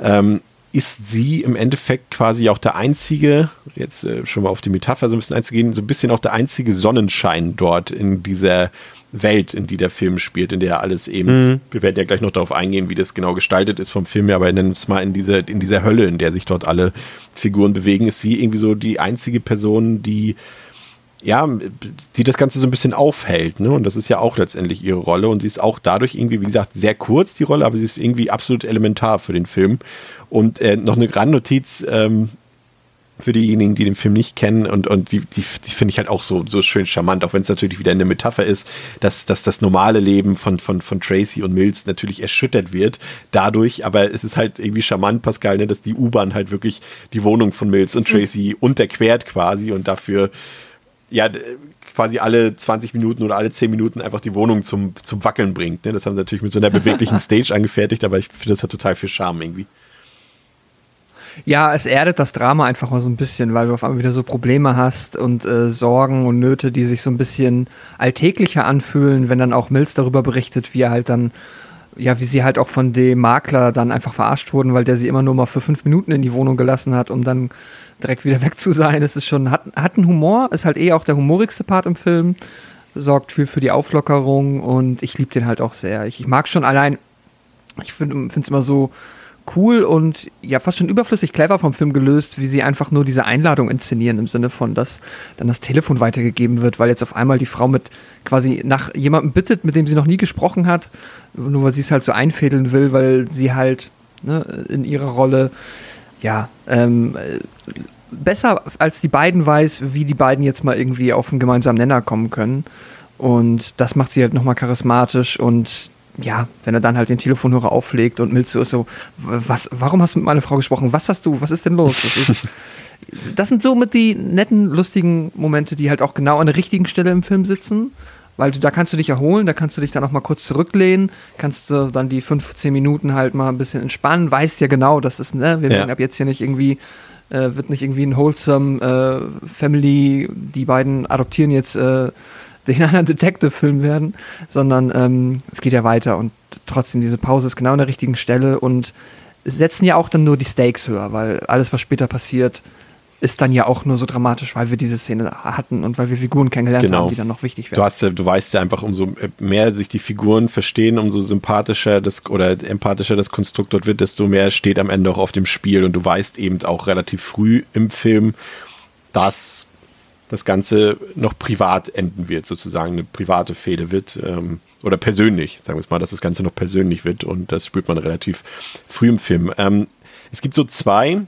ähm, ist sie im Endeffekt quasi auch der einzige, jetzt äh, schon mal auf die Metapher so ein bisschen einzugehen, so ein bisschen auch der einzige Sonnenschein dort in dieser Welt, in die der Film spielt, in der alles eben, mhm. wir werden ja gleich noch darauf eingehen, wie das genau gestaltet ist vom Film her, aber nennen es mal in dieser, in dieser Hölle, in der sich dort alle Figuren bewegen, ist sie irgendwie so die einzige Person, die ja, die das Ganze so ein bisschen aufhält, ne? Und das ist ja auch letztendlich ihre Rolle. Und sie ist auch dadurch irgendwie, wie gesagt, sehr kurz, die Rolle, aber sie ist irgendwie absolut elementar für den Film. Und äh, noch eine Grandnotiz ähm, für diejenigen, die den Film nicht kennen und, und die, die, die finde ich halt auch so, so schön charmant, auch wenn es natürlich wieder eine Metapher ist, dass, dass das normale Leben von, von, von Tracy und Mills natürlich erschüttert wird dadurch, aber es ist halt irgendwie charmant, Pascal, ne, dass die U-Bahn halt wirklich die Wohnung von Mills und Tracy mhm. unterquert quasi und dafür ja, quasi alle 20 Minuten oder alle 10 Minuten einfach die Wohnung zum, zum Wackeln bringt. Ne? Das haben sie natürlich mit so einer (laughs) beweglichen Stage angefertigt, aber ich finde, das hat total viel Charme irgendwie. Ja, es erdet das Drama einfach mal so ein bisschen, weil du auf einmal wieder so Probleme hast und äh, Sorgen und Nöte, die sich so ein bisschen alltäglicher anfühlen, wenn dann auch Mills darüber berichtet, wie er halt dann, ja, wie sie halt auch von dem Makler dann einfach verarscht wurden, weil der sie immer nur mal für fünf Minuten in die Wohnung gelassen hat, um dann direkt wieder (laughs) weg zu sein. Es ist schon, hat, hat einen Humor, ist halt eh auch der humorigste Part im Film, sorgt viel für die Auflockerung und ich liebe den halt auch sehr. Ich, ich mag schon allein, ich finde es immer so cool und ja fast schon überflüssig clever vom Film gelöst, wie sie einfach nur diese Einladung inszenieren im Sinne von, dass dann das Telefon weitergegeben wird, weil jetzt auf einmal die Frau mit quasi nach jemandem bittet, mit dem sie noch nie gesprochen hat, nur weil sie es halt so einfädeln will, weil sie halt ne, in ihrer Rolle ja, ähm, besser als die beiden weiß, wie die beiden jetzt mal irgendwie auf einen gemeinsamen Nenner kommen können. Und das macht sie halt nochmal charismatisch und ja, wenn er dann halt den Telefonhörer auflegt und Milz so ist so, was, warum hast du mit meiner Frau gesprochen? Was hast du, was ist denn los? Das, ist, (laughs) das sind so mit die netten, lustigen Momente, die halt auch genau an der richtigen Stelle im Film sitzen weil du, da kannst du dich erholen, da kannst du dich dann auch mal kurz zurücklehnen, kannst du dann die 15 Minuten halt mal ein bisschen entspannen, weißt ja genau, dass es, ne, wir ja. werden ab jetzt hier nicht irgendwie, äh, wird nicht irgendwie ein wholesome äh, Family, die beiden adoptieren jetzt äh, den anderen Detective-Film werden, sondern ähm, es geht ja weiter und trotzdem diese Pause ist genau an der richtigen Stelle und setzen ja auch dann nur die Stakes höher, weil alles, was später passiert, ist dann ja auch nur so dramatisch, weil wir diese Szene hatten und weil wir Figuren kennengelernt Genau. haben, die dann noch wichtig Du werden. hast ja, du weißt ja einfach, umso mehr sich die Figuren verstehen, umso sympathischer das oder empathischer das Konstrukt dort wird, desto mehr steht am Ende auch auf dem Spiel. Und du weißt eben auch relativ früh im Film, dass das Ganze noch privat enden wird, sozusagen eine private Fehde wird. Ähm, oder persönlich, sagen wir es mal, dass das Ganze noch persönlich wird. Und das spürt man relativ früh im Film. Ähm, es gibt so zwei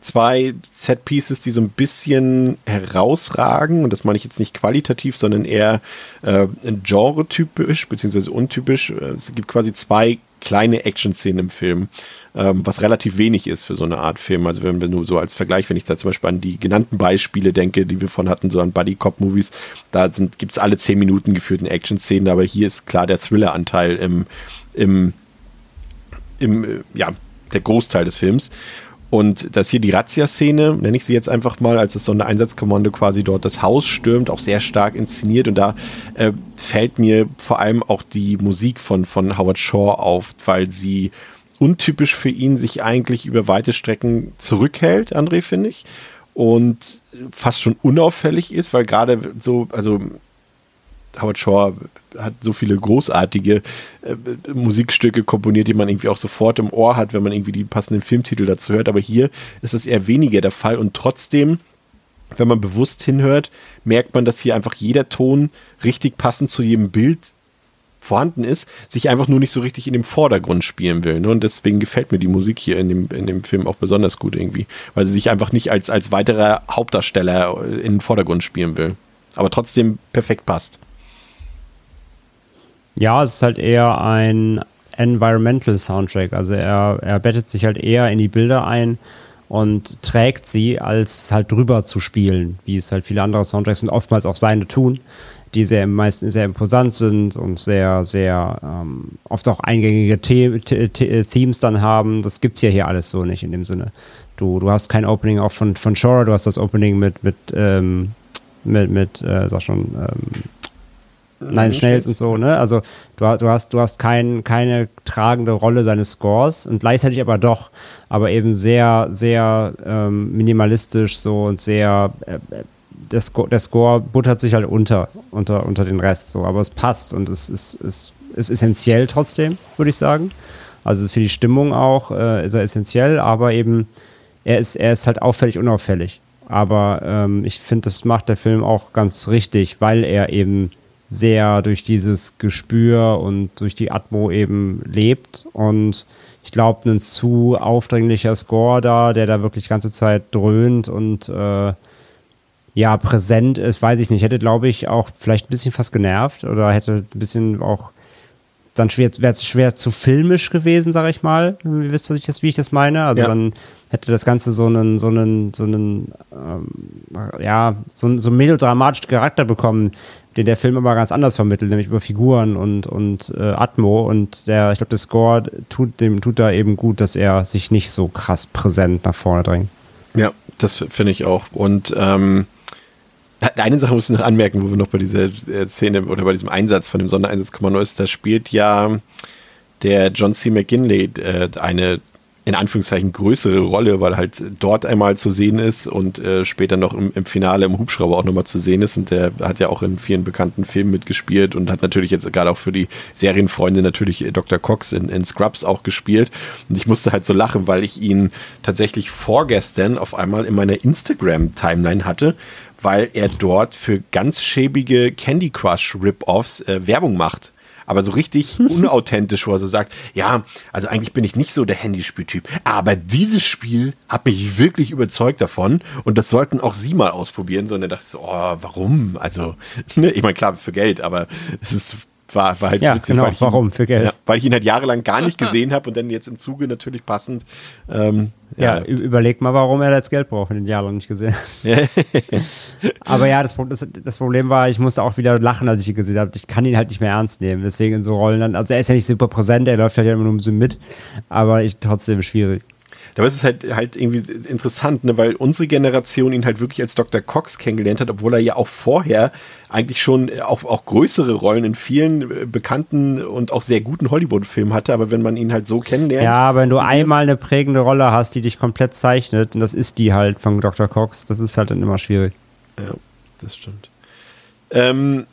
zwei Set-Pieces, die so ein bisschen herausragen. Und das meine ich jetzt nicht qualitativ, sondern eher äh, genre-typisch, beziehungsweise untypisch. Äh, Es gibt quasi zwei kleine Action-Szenen im Film, ähm, was relativ wenig ist für so eine Art Film. Also wenn wir nur so als Vergleich, wenn ich da zum Beispiel an die genannten Beispiele denke, die wir von hatten, so an Buddy-Cop-Movies, da gibt es alle zehn Minuten geführten Action-Szenen, aber hier ist klar der Thriller-Anteil im, im, im, äh, ja, der Großteil des Films. Und dass hier die Razzia-Szene, nenne ich sie jetzt einfach mal, als das Sondereinsatzkommando quasi dort das Haus stürmt, auch sehr stark inszeniert. Und da äh, fällt mir vor allem auch die Musik von, von Howard Shaw auf, weil sie untypisch für ihn sich eigentlich über weite Strecken zurückhält, André, finde ich. Und fast schon unauffällig ist, weil gerade so, also Howard Shaw hat so viele großartige äh, Musikstücke komponiert, die man irgendwie auch sofort im Ohr hat, wenn man irgendwie die passenden Filmtitel dazu hört. Aber hier ist es eher weniger der Fall und trotzdem, wenn man bewusst hinhört, merkt man, dass hier einfach jeder Ton richtig passend zu jedem Bild vorhanden ist, sich einfach nur nicht so richtig in dem Vordergrund spielen will. Ne? Und deswegen gefällt mir die Musik hier in dem, in dem Film auch besonders gut irgendwie, weil sie sich einfach nicht als, als weiterer Hauptdarsteller in den Vordergrund spielen will. Aber trotzdem perfekt passt. Ja, es ist halt eher ein Environmental Soundtrack. Also er, er bettet sich halt eher in die Bilder ein und trägt sie, als halt drüber zu spielen, wie es halt viele andere Soundtracks und oftmals auch seine tun, die sehr meistens sehr imposant sind und sehr, sehr ähm, oft auch eingängige The The The Themes dann haben. Das gibt's hier hier alles so nicht in dem Sinne. Du, du hast kein Opening auch von, von Shore, du hast das Opening mit, mit, ähm, mit, mit äh, sag schon, ähm, Nein, Schnells und so, ne? Also du, du hast, du hast kein, keine tragende Rolle seines Scores und gleichzeitig aber doch, aber eben sehr, sehr ähm, minimalistisch so und sehr äh, der, Sco der Score buttert sich halt unter, unter, unter den Rest so, aber es passt und es ist, ist, ist essentiell trotzdem, würde ich sagen. Also für die Stimmung auch äh, ist er essentiell, aber eben er ist, er ist halt auffällig, unauffällig. Aber ähm, ich finde, das macht der Film auch ganz richtig, weil er eben sehr durch dieses Gespür und durch die Atmo eben lebt. Und ich glaube, ein zu aufdringlicher Score da, der da wirklich die ganze Zeit dröhnt und äh, ja, präsent ist, weiß ich nicht. Hätte, glaube ich, auch vielleicht ein bisschen fast genervt oder hätte ein bisschen auch dann wäre es schwer zu filmisch gewesen, sage ich mal. Ihr wisst, was ich das, wie ich das meine. Also Ja. dann hätte das Ganze so einen, so einen, so einen, ähm, ja, so, so einen melodramatischen Charakter bekommen, den der Film aber ganz anders vermittelt, nämlich über Figuren und, und äh, Atmo. Und der, ich glaube, der Score tut dem, tut da eben gut, dass er sich nicht so krass präsent nach vorne drängt. Ja, das finde ich auch. Und ähm, eine Sache muss ich noch anmerken, wo wir noch bei dieser äh, Szene oder bei diesem Einsatz von dem Sondereinsatzkommando ist, da spielt ja der John C. McGinley äh, eine in Anführungszeichen größere Rolle, weil halt dort einmal zu sehen ist und äh, später noch im, im Finale im Hubschrauber auch nochmal zu sehen ist. Und der hat ja auch in vielen bekannten Filmen mitgespielt und hat natürlich jetzt gerade auch für die Serienfreunde natürlich Dr. Cox in, in Scrubs auch gespielt. Und ich musste halt so lachen, weil ich ihn tatsächlich vorgestern auf einmal in meiner Instagram-Timeline hatte, weil er dort für ganz schäbige Candy Crush Rip-Offs äh, Werbung macht. Aber so richtig (laughs) unauthentisch, wo er so sagt, ja, also eigentlich bin ich nicht so der Handyspieltyp, aber dieses Spiel hat mich wirklich überzeugt davon und das sollten auch Sie mal ausprobieren. So, und er dachte so, oh, warum? Also, (laughs) ne, ich meine, klar, für Geld, aber es ist, war, war halt Ja, witzig, genau, weil ich warum? Ihn, Für Geld. Ja, weil ich ihn halt jahrelang gar nicht (laughs) gesehen habe und dann jetzt im Zuge natürlich passend. Ähm, Ja, ja, überleg mal, warum er das Geld braucht, in den Jahren noch nicht gesehen hat. (laughs) Aber ja, das, das, das Problem war, ich musste auch wieder lachen, als ich ihn gesehen habe. Ich kann ihn halt nicht mehr ernst nehmen. Deswegen in so Rollen dann, also er ist ja nicht super präsent, er läuft halt ja immer nur ein bisschen mit, aber ich trotzdem schwierig. Es ist halt, halt irgendwie interessant, ne, weil unsere Generation ihn halt wirklich als Dr. Cox kennengelernt hat, obwohl er ja auch vorher eigentlich schon auch, auch größere Rollen in vielen äh, bekannten und auch sehr guten Hollywood-Filmen hatte. Aber wenn man ihn halt so kennenlernt. Ja, wenn du einmal eine prägende Rolle hast, die dich komplett zeichnet, und das ist die halt von Dr. Cox, das ist halt dann immer schwierig. Ja, das stimmt. Ähm,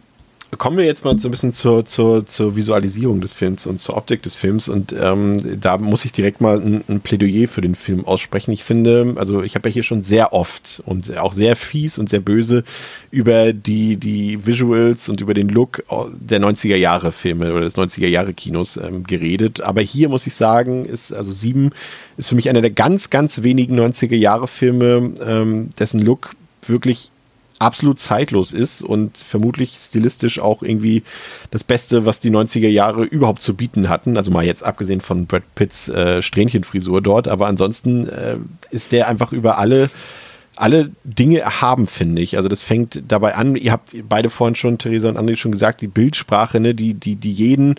kommen wir jetzt mal so ein bisschen zur, zur, zur Visualisierung des Films und zur Optik des Films. Und ähm, da muss ich direkt mal ein, ein, Plädoyer für den Film aussprechen. Ich finde, also ich habe ja hier schon sehr oft und auch sehr fies und sehr böse über die, die Visuals und über den Look der 90er Jahre Filme oder des 90er Jahre Kinos ähm, geredet. Aber hier muss ich sagen, ist also sieben ist für mich einer der ganz, ganz wenigen 90er Jahre Filme, ähm, dessen Look wirklich absolut zeitlos ist und vermutlich stilistisch auch irgendwie das Beste, was die 90er Jahre überhaupt zu bieten hatten. Also mal jetzt abgesehen von Brad Pitts äh, Strähnchenfrisur dort, aber ansonsten äh, ist der einfach über alle alle Dinge erhaben, finde ich. Also das fängt dabei an, ihr habt beide vorhin schon, Theresa und André, schon gesagt, die Bildsprache, ne, die, die, die jeden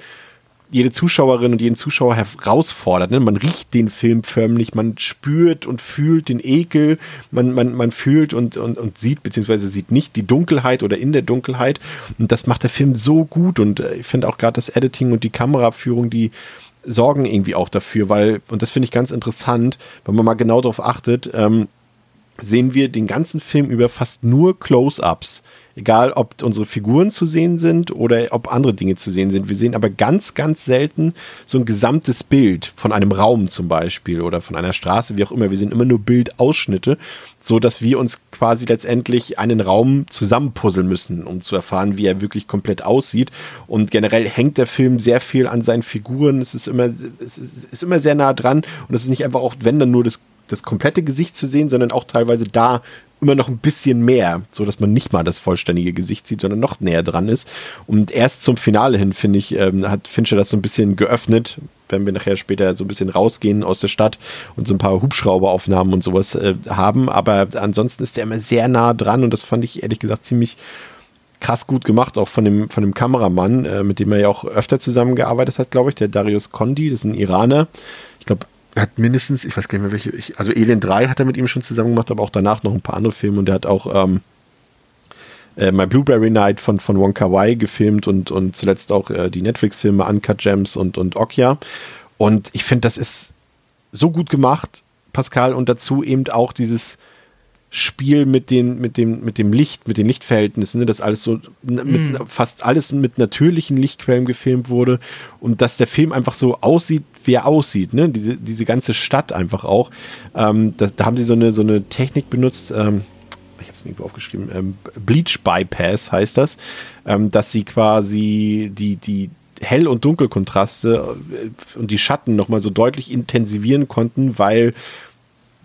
jede Zuschauerin und jeden Zuschauer herausfordert. Ne? Man riecht den Film förmlich, man spürt und fühlt den Ekel, man, man, man fühlt und, und, und sieht, beziehungsweise sieht nicht die Dunkelheit oder in der Dunkelheit. Und das macht der Film so gut. Und äh, ich finde auch gerade das Editing und die Kameraführung, die sorgen irgendwie auch dafür, weil, und das finde ich ganz interessant, wenn man mal genau darauf achtet, ähm, sehen wir den ganzen Film über fast nur Close-ups. Egal, ob unsere Figuren zu sehen sind oder ob andere Dinge zu sehen sind. Wir sehen aber ganz, ganz selten so ein gesamtes Bild von einem Raum zum Beispiel oder von einer Straße, wie auch immer. Wir sehen immer nur Bildausschnitte, so dass wir uns quasi letztendlich einen Raum zusammenpuzzeln müssen, um zu erfahren, wie er wirklich komplett aussieht. Und generell hängt der Film sehr viel an seinen Figuren. Es ist immer, es ist immer sehr nah dran und es ist nicht einfach auch, wenn dann nur das das komplette Gesicht zu sehen, sondern auch teilweise da immer noch ein bisschen mehr, so dass man nicht mal das vollständige Gesicht sieht, sondern noch näher dran ist. Und erst zum Finale hin, finde ich, ähm, hat Fincher das so ein bisschen geöffnet, wenn wir nachher später so ein bisschen rausgehen aus der Stadt und so ein paar Hubschrauberaufnahmen und sowas äh, haben. Aber ansonsten ist der immer sehr nah dran und das fand ich ehrlich gesagt ziemlich krass gut gemacht, auch von dem, von dem Kameramann, äh, mit dem er ja auch öfter zusammengearbeitet hat, glaube ich, der Darius Kondi, das ist ein Iraner. Er hat mindestens, ich weiß gar nicht mehr welche, ich, also Alien 3 hat er mit ihm schon zusammen gemacht, aber auch danach noch ein paar andere Filme und er hat auch ähm, äh, My Blueberry Night von, von Wong Kar Wai gefilmt und, und zuletzt auch äh, die Netflix-Filme Uncut Gems und, und Okja. Und ich finde, das ist so gut gemacht, Pascal, und dazu eben auch dieses, Spiel mit den, mit dem, mit dem Licht, mit den Lichtverhältnissen, ne, dass alles so, mit, mm. fast alles mit natürlichen Lichtquellen gefilmt wurde und dass der Film einfach so aussieht, wie er aussieht, ne, diese, diese ganze Stadt einfach auch. Ähm, da, da, haben sie so eine, so eine Technik benutzt, ähm, ich habe es irgendwo aufgeschrieben, ähm, Bleach Bypass heißt das, ähm, dass sie quasi die, die, Hell- und Dunkelkontraste äh, und die Schatten nochmal so deutlich intensivieren konnten, weil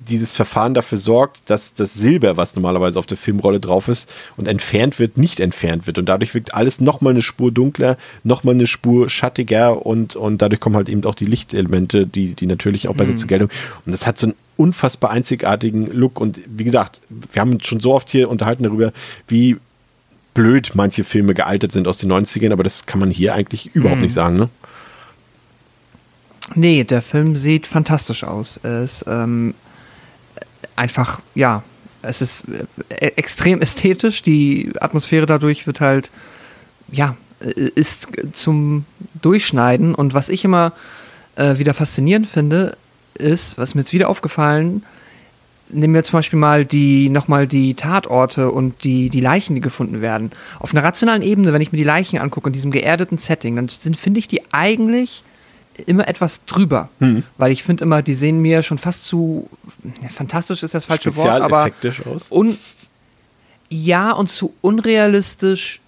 dieses Verfahren dafür sorgt, dass das Silber, was normalerweise auf der Filmrolle drauf ist und entfernt wird, nicht entfernt wird. Und dadurch wirkt alles nochmal eine Spur dunkler, nochmal eine Spur schattiger und, und dadurch kommen halt eben auch die Lichtelemente, die, die natürlich auch besser mhm. zur Geltung. Und das hat so einen unfassbar einzigartigen Look. Und wie gesagt, wir haben uns schon so oft hier unterhalten darüber, wie blöd manche Filme gealtert sind aus den 90ern, aber das kann man hier eigentlich überhaupt mhm. nicht sagen, ne? Nee, der Film sieht fantastisch aus. Er ist ähm, einfach, ja, es ist äh, extrem ästhetisch. Die Atmosphäre dadurch wird halt, ja, äh, ist zum Durchschneiden. Und was ich immer äh, wieder faszinierend finde, ist, was mir jetzt wieder aufgefallen, nehmen wir zum Beispiel mal die, nochmal die Tatorte und die, die Leichen, die gefunden werden. Auf einer rationalen Ebene, wenn ich mir die Leichen angucke in diesem geerdeten Setting, dann finde ich die eigentlich immer etwas drüber, hm. weil ich finde immer, die sehen mir schon fast zu ja, fantastisch ist das falsche Wort, aber aus. Un, ja und zu unrealistisch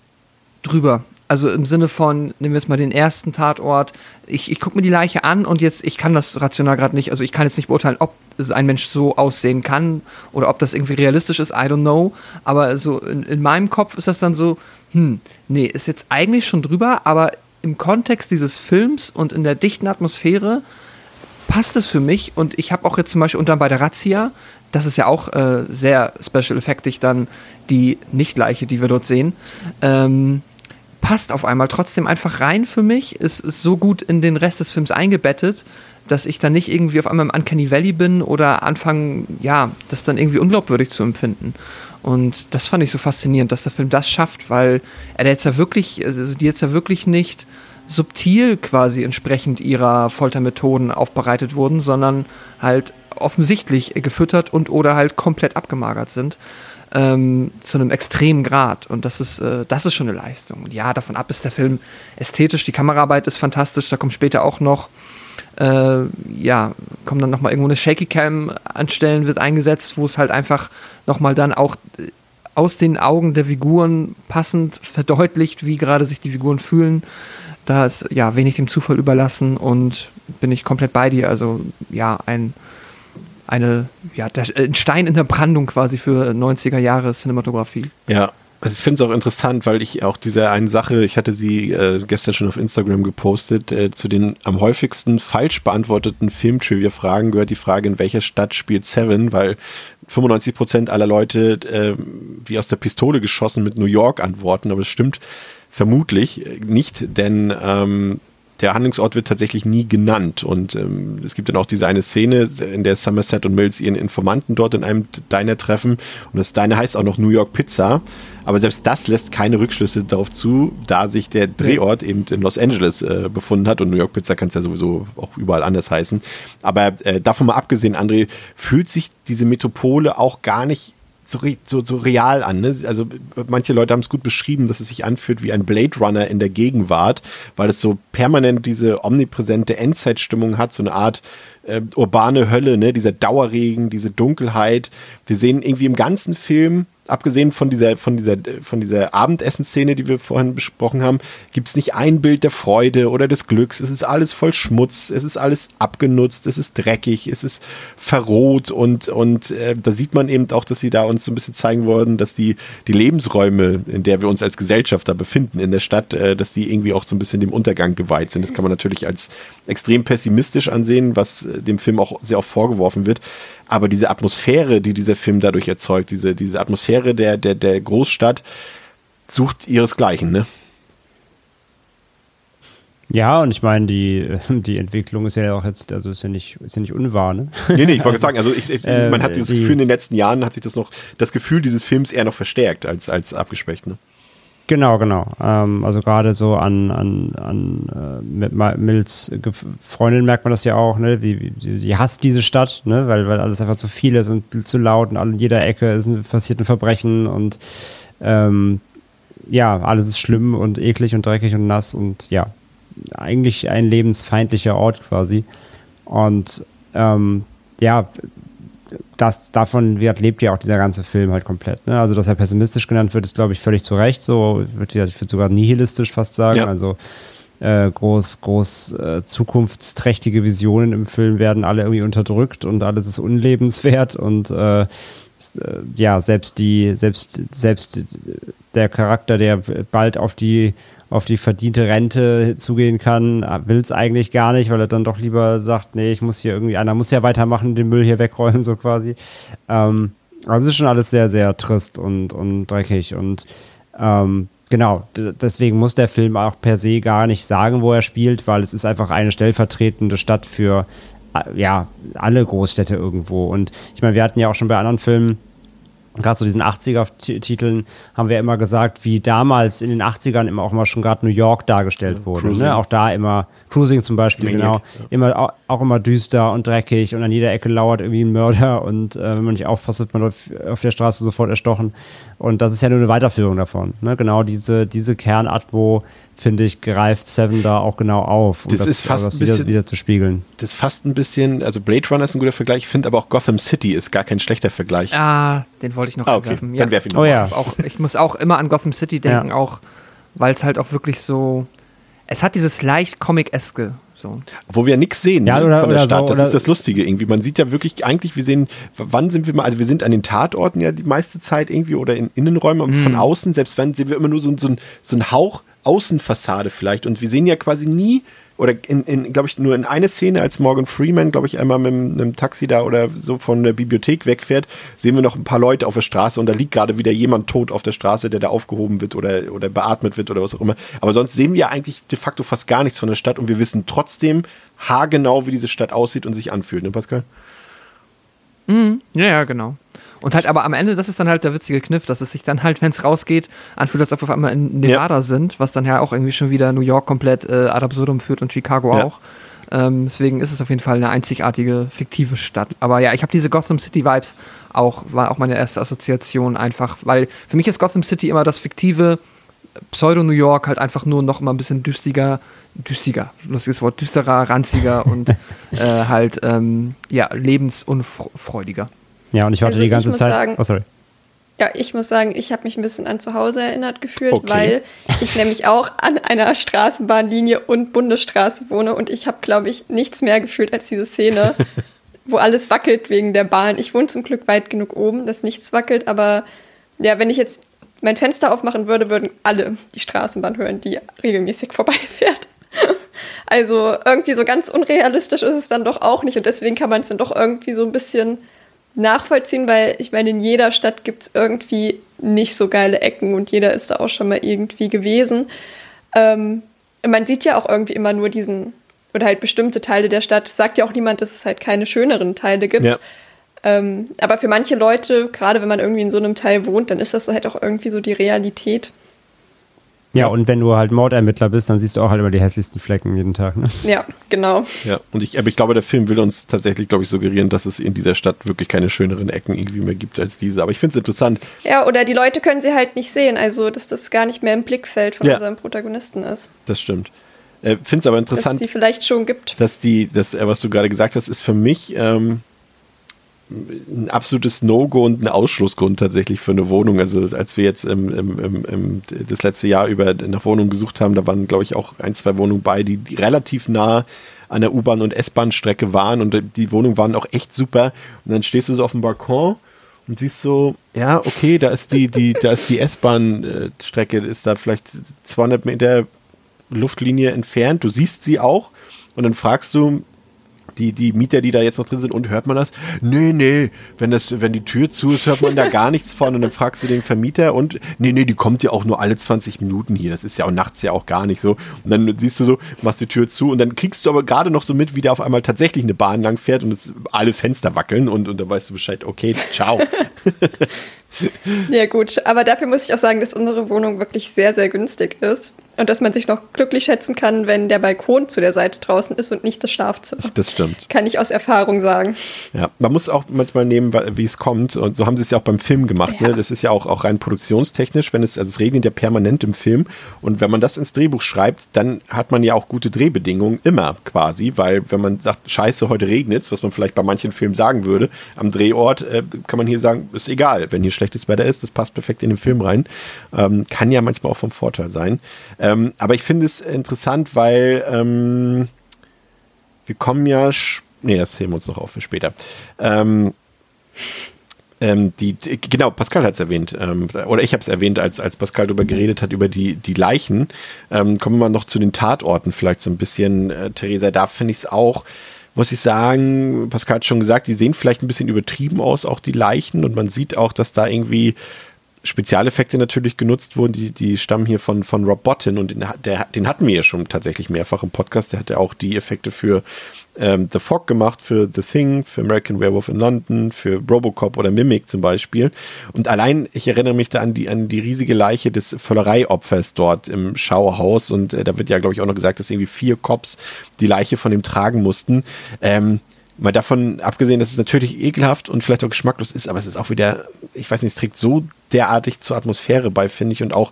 drüber. Also im Sinne von, nehmen wir jetzt mal den ersten Tatort, ich, ich gucke mir die Leiche an und jetzt, ich kann das rational gerade nicht, also ich kann jetzt nicht beurteilen, ob ein Mensch so aussehen kann oder ob das irgendwie realistisch ist, I don't know. Aber so in, in meinem Kopf ist das dann so, hm, nee, ist jetzt eigentlich schon drüber, aber im Kontext dieses Films und in der dichten Atmosphäre passt es für mich. Und ich habe auch jetzt zum Beispiel unter bei der Razzia, das ist ja auch äh, sehr special effektig dann die Nicht-Leiche, die wir dort sehen, ähm, passt auf einmal trotzdem einfach rein für mich. Es ist so gut in den Rest des Films eingebettet, dass ich dann nicht irgendwie auf einmal im Uncanny Valley bin oder anfange, ja, das dann irgendwie unglaubwürdig zu empfinden. Und das fand ich so faszinierend, dass der Film das schafft, weil er jetzt ja wirklich, also die jetzt ja wirklich nicht subtil quasi entsprechend ihrer Foltermethoden aufbereitet wurden, sondern halt offensichtlich gefüttert und oder halt komplett abgemagert sind. Ähm, zu einem extremen Grad. Und das ist, äh, das ist schon eine Leistung. Und ja, davon ab ist der Film ästhetisch, die Kameraarbeit ist fantastisch, da kommt später auch noch, äh, ja, kommt dann nochmal irgendwo eine Shaky Cam anstellen, wird eingesetzt, wo es halt einfach nochmal dann auch äh, aus den Augen der Figuren passend verdeutlicht, wie gerade sich die Figuren fühlen. Da ist ja wenig dem Zufall überlassen und bin ich komplett bei dir. Also ja, ein eine, ja, ein Stein in der Brandung quasi für 90er Jahre Cinematografie. Ja, also ich finde es auch interessant, weil ich auch diese eine Sache, ich hatte sie äh, gestern schon auf Instagram gepostet, äh, zu den am häufigsten falsch beantworteten Film-Trivia-Fragen gehört die Frage, in welcher Stadt spielt Seven, weil 95 Prozent aller Leute äh, wie aus der Pistole geschossen mit New York antworten, aber das stimmt vermutlich nicht, denn ähm, der Handlungsort wird tatsächlich nie genannt. Und ähm, es gibt dann auch diese eine Szene, in der Somerset und Mills ihren Informanten dort in einem Diner treffen. Und das Diner heißt auch noch New York Pizza. Aber selbst das lässt keine Rückschlüsse darauf zu, da sich der Drehort eben in Los Angeles äh, befunden hat. Und New York Pizza kann es ja sowieso auch überall anders heißen. Aber äh, davon mal abgesehen, André, fühlt sich diese Metropole auch gar nicht so, so, so real an. Ne? Also manche Leute haben es gut beschrieben, dass es sich anfühlt wie ein Blade Runner in der Gegenwart, weil es so permanent diese omnipräsente Endzeitstimmung hat, so eine Art äh, urbane Hölle, ne? dieser Dauerregen, diese Dunkelheit. Wir sehen irgendwie im ganzen Film abgesehen von dieser, von dieser, von dieser Abendessenszene, die wir vorhin besprochen haben, gibt es nicht ein Bild der Freude oder des Glücks. Es ist alles voll Schmutz, es ist alles abgenutzt, es ist dreckig, es ist verroht und, und äh, da sieht man eben auch, dass sie da uns so ein bisschen zeigen wollen, dass die, die Lebensräume, in der wir uns als Gesellschaft da befinden in der Stadt, äh, dass die irgendwie auch so ein bisschen dem Untergang geweiht sind. Das kann man natürlich als extrem pessimistisch ansehen, was äh, dem Film auch sehr oft vorgeworfen wird. Aber diese Atmosphäre, die dieser Film dadurch erzeugt, diese, diese Atmosphäre der, der, der Großstadt, sucht ihresgleichen, ne? Ja, und ich meine, die, (laughs) die Entwicklung ist ja auch jetzt, also ist ja nicht, ist ja nicht unwahr, ne? Nee, nee, ich wollte sagen, also ich, (laughs) ich, man hat das Gefühl, in den letzten Jahren hat sich das noch, das Gefühl dieses Films eher noch verstärkt als, als abgeschwächt, ne? Genau, genau. Ähm, also gerade so an, an, an äh, Mills Freundin merkt man das ja auch, ne? Wie, wie, die hasst diese Stadt, ne? Weil, weil alles einfach zu viel ist und zu laut und an jeder Ecke ist ein, passiert ein Verbrechen und ähm, ja, alles ist schlimm und eklig und dreckig und nass und ja, eigentlich ein lebensfeindlicher Ort quasi. Und ähm, ja, das, davon wird, lebt ja auch dieser ganze Film halt komplett. Ne? Also, dass er pessimistisch genannt wird, ist, glaube ich, völlig zu Recht. So, wird, ich würde sogar nihilistisch fast sagen. Ja. Also, äh, groß, groß äh, zukunftsträchtige Visionen im Film werden alle irgendwie unterdrückt und alles ist unlebenswert und äh, äh ja, selbst die, selbst, selbst der Charakter, der bald auf die auf die verdiente Rente zugehen kann, will es eigentlich gar nicht, weil er dann doch lieber sagt, nee, ich muss hier irgendwie, einer muss ja weitermachen, den Müll hier wegräumen, so quasi. Ähm, also es ist schon alles sehr, sehr trist und, und dreckig und ähm, genau, deswegen muss der Film auch per se gar nicht sagen, wo er spielt, weil es ist einfach eine stellvertretende Stadt für äh, ja, alle Großstädte irgendwo. Und ich meine, wir hatten ja auch schon bei anderen Filmen gerade so diesen 80er-Titeln haben wir immer gesagt, wie damals in den 80ern immer auch immer schon gerade New York dargestellt wurde. Ne? Auch da immer, Cruising zum Beispiel, Maniac, genau, ja. immer, auch, immer düster und dreckig und an jeder Ecke lauert irgendwie ein Mörder und äh, wenn man nicht aufpasst, wird man auf, auf, der Straße sofort erstochen. Und das ist ja nur eine Weiterführung davon. Ne? Genau diese, diese Kernatmo finde ich, greift Seven da auch genau auf, um das, das, ist fast das wieder, bisschen, wieder, zu spiegeln. Das ist fast ein bisschen, also Blade Runner ist ein guter Vergleich, ich finde aber auch Gotham City ist gar kein schlechter Vergleich. Ah, den wollte ich noch ah, okay. Angreifen. Ja. Dann werf ihn noch oh, ja. auch, Ich muss auch immer an Gotham City denken, ja. auch weil es halt auch wirklich so, es hat dieses leicht Comic-eske. So. Wo wir nichts sehen ja, ne, oder, von der Stadt. So, das ist das Lustige irgendwie. Man sieht ja wirklich eigentlich, wir sehen, wann sind wir mal, also wir sind an den Tatorten ja die meiste Zeit irgendwie oder in Innenräumen mm. von außen, selbst wenn sehen wir immer nur so, so, so ein Hauch Außenfassade vielleicht. Und wir sehen ja quasi nie oder in, in glaube ich, nur in eine Szene, als Morgan Freeman, glaube ich, einmal mit einem Taxi da oder so von der Bibliothek wegfährt, sehen wir noch ein paar Leute auf der Straße und da liegt gerade wieder jemand tot auf der Straße, der da aufgehoben wird oder, oder beatmet wird oder was auch immer. Aber sonst sehen wir eigentlich de facto fast gar nichts von der Stadt und wir wissen trotzdem haargenau, wie diese Stadt aussieht und sich anfühlt, ne, Pascal? Mhm. Ja, ja, genau. Und halt aber am Ende, das ist dann halt der witzige Kniff, dass es sich dann halt, wenn es rausgeht, anfühlt, als ob wir auf einmal in Nevada ja. sind, was dann ja auch irgendwie schon wieder New York komplett äh, ad absurdum führt und Chicago ja. auch. Ähm, deswegen ist es auf jeden Fall eine einzigartige, fiktive Stadt. Aber ja, ich habe diese Gotham City Vibes auch, war auch meine erste Assoziation einfach, weil für mich ist Gotham City immer das fiktive Pseudo-New York halt einfach nur noch mal ein bisschen düstiger, düstiger, lustiges Wort, düsterer, ranziger und (laughs) äh, halt, ähm, ja, lebensunfreudiger. Ja, und ich warte Also die ganze Zeit. sagen- oh, sorry. Ja, ich muss sagen, ich habe mich ein bisschen an zu Hause erinnert gefühlt, Okay. weil ich nämlich auch an einer Straßenbahnlinie und Bundesstraße wohne und ich habe, glaube ich, nichts mehr gefühlt als diese Szene, (laughs) wo alles wackelt wegen der Bahn. Ich wohne zum Glück weit genug oben, dass nichts wackelt, aber ja, wenn ich jetzt mein Fenster aufmachen würde, würden alle die Straßenbahn hören, die regelmäßig (laughs) vorbeifährt. Also irgendwie so ganz unrealistisch ist es dann doch auch nicht und deswegen kann man es dann doch irgendwie so ein bisschen nachvollziehen, weil ich meine, in jeder Stadt gibt es irgendwie nicht so geile Ecken und jeder ist da auch schon mal irgendwie gewesen. Ähm, man sieht ja auch irgendwie immer nur diesen, oder halt bestimmte Teile der Stadt. Es sagt ja auch niemand, dass es halt keine schöneren Teile gibt. Ja. Ähm, aber für manche Leute, gerade wenn man irgendwie in so einem Teil wohnt, dann ist das halt auch irgendwie so die Realität. Ja, und wenn du halt Mordermittler bist, dann siehst du auch halt immer die hässlichsten Flecken jeden Tag. Ne? Ja, genau. Ja, und ich, aber ich glaube, der Film will uns tatsächlich, glaube ich, suggerieren, dass es in dieser Stadt wirklich keine schöneren Ecken irgendwie mehr gibt als diese. Aber ich finde es interessant. Ja, oder die Leute können sie halt nicht sehen, also dass das gar nicht mehr im Blickfeld von Ja. unserem Protagonisten ist. Das stimmt. Äh, finde es aber Dass es interessant, sie vielleicht schon gibt. dass die, das, äh, was du gerade gesagt hast, ist für mich ähm, ein absolutes No-Go und ein Ausschlussgrund tatsächlich für eine Wohnung. Also als wir jetzt im, im, im, das letzte Jahr über nach Wohnungen gesucht haben, da waren, glaube ich, auch ein, zwei Wohnungen bei, die, die relativ nah an der U-Bahn- und S-Bahn-Strecke waren und die Wohnungen waren auch echt super. Und dann stehst du so auf dem Balkon und siehst so, ja, okay, da ist die, die, da ist die S-Bahn-Strecke, ist da vielleicht 200 Meter Luftlinie entfernt. Du siehst sie auch und dann fragst du die, die Mieter, die da jetzt noch drin sind, und hört man das? Nee, nee, wenn, das, wenn die Tür zu ist, hört man da gar nichts von. Und dann fragst du den Vermieter und nee, nee, die kommt ja auch nur alle 20 Minuten hier. Das ist ja auch nachts ja auch gar nicht so. Und dann siehst du so, machst die Tür zu und dann kriegst du aber gerade noch so mit, wie da auf einmal tatsächlich eine Bahn lang fährt und alle Fenster wackeln und, und dann weißt du Bescheid, okay, ciao. (laughs) Ja, gut. Aber dafür muss ich auch sagen, dass unsere Wohnung wirklich sehr, sehr günstig ist. Und dass man sich noch glücklich schätzen kann, wenn der Balkon zu der Seite draußen ist und nicht das Schlafzimmer. Das stimmt. Kann ich aus Erfahrung sagen. Ja, man muss auch manchmal nehmen, wie es kommt. Und so haben sie es ja auch beim Film gemacht. Ja. Ne? Das ist ja auch, auch rein produktionstechnisch, wenn es, also es regnet ja permanent im Film. Und wenn man das ins Drehbuch schreibt, dann hat man ja auch gute Drehbedingungen immer quasi, weil wenn man sagt, scheiße, heute regnet's, was man vielleicht bei manchen Filmen sagen würde, am Drehort äh, kann man hier sagen, ist egal, wenn hier schlechtes Wetter ist, das passt perfekt in den Film rein. Ähm, kann ja manchmal auch vom Vorteil sein. Ähm, aber ich finde es interessant, weil ähm, wir kommen ja, nee, das heben wir uns noch auf für später. Ähm, ähm, die, die, genau, Pascal hat es erwähnt, ähm, oder ich habe es erwähnt, als, als Pascal darüber geredet hat, über die, die Leichen. Ähm, kommen wir mal noch zu den Tatorten vielleicht so ein bisschen, äh, Theresa, da finde ich es auch, muss ich sagen, Pascal hat schon gesagt, die sehen vielleicht ein bisschen übertrieben aus, auch die Leichen, und man sieht auch, dass da irgendwie Spezialeffekte natürlich genutzt wurden, die, die stammen hier von, von Rob Bottin und den, der, den hatten wir ja schon tatsächlich mehrfach im Podcast. Der hat ja auch die Effekte für ähm, The Fog gemacht, für The Thing, für American Werewolf in London, für Robocop oder Mimic zum Beispiel. Und allein, ich erinnere mich da an die, an die riesige Leiche des Völlereiopfers dort im Schauerhaus und äh, da wird ja, glaube ich, auch noch gesagt, dass irgendwie vier Cops die Leiche von ihm tragen mussten. Ähm, Mal davon abgesehen, dass es natürlich ekelhaft und vielleicht auch geschmacklos ist, aber es ist auch wieder, ich weiß nicht, es trägt so derartig zur Atmosphäre bei, finde ich, und auch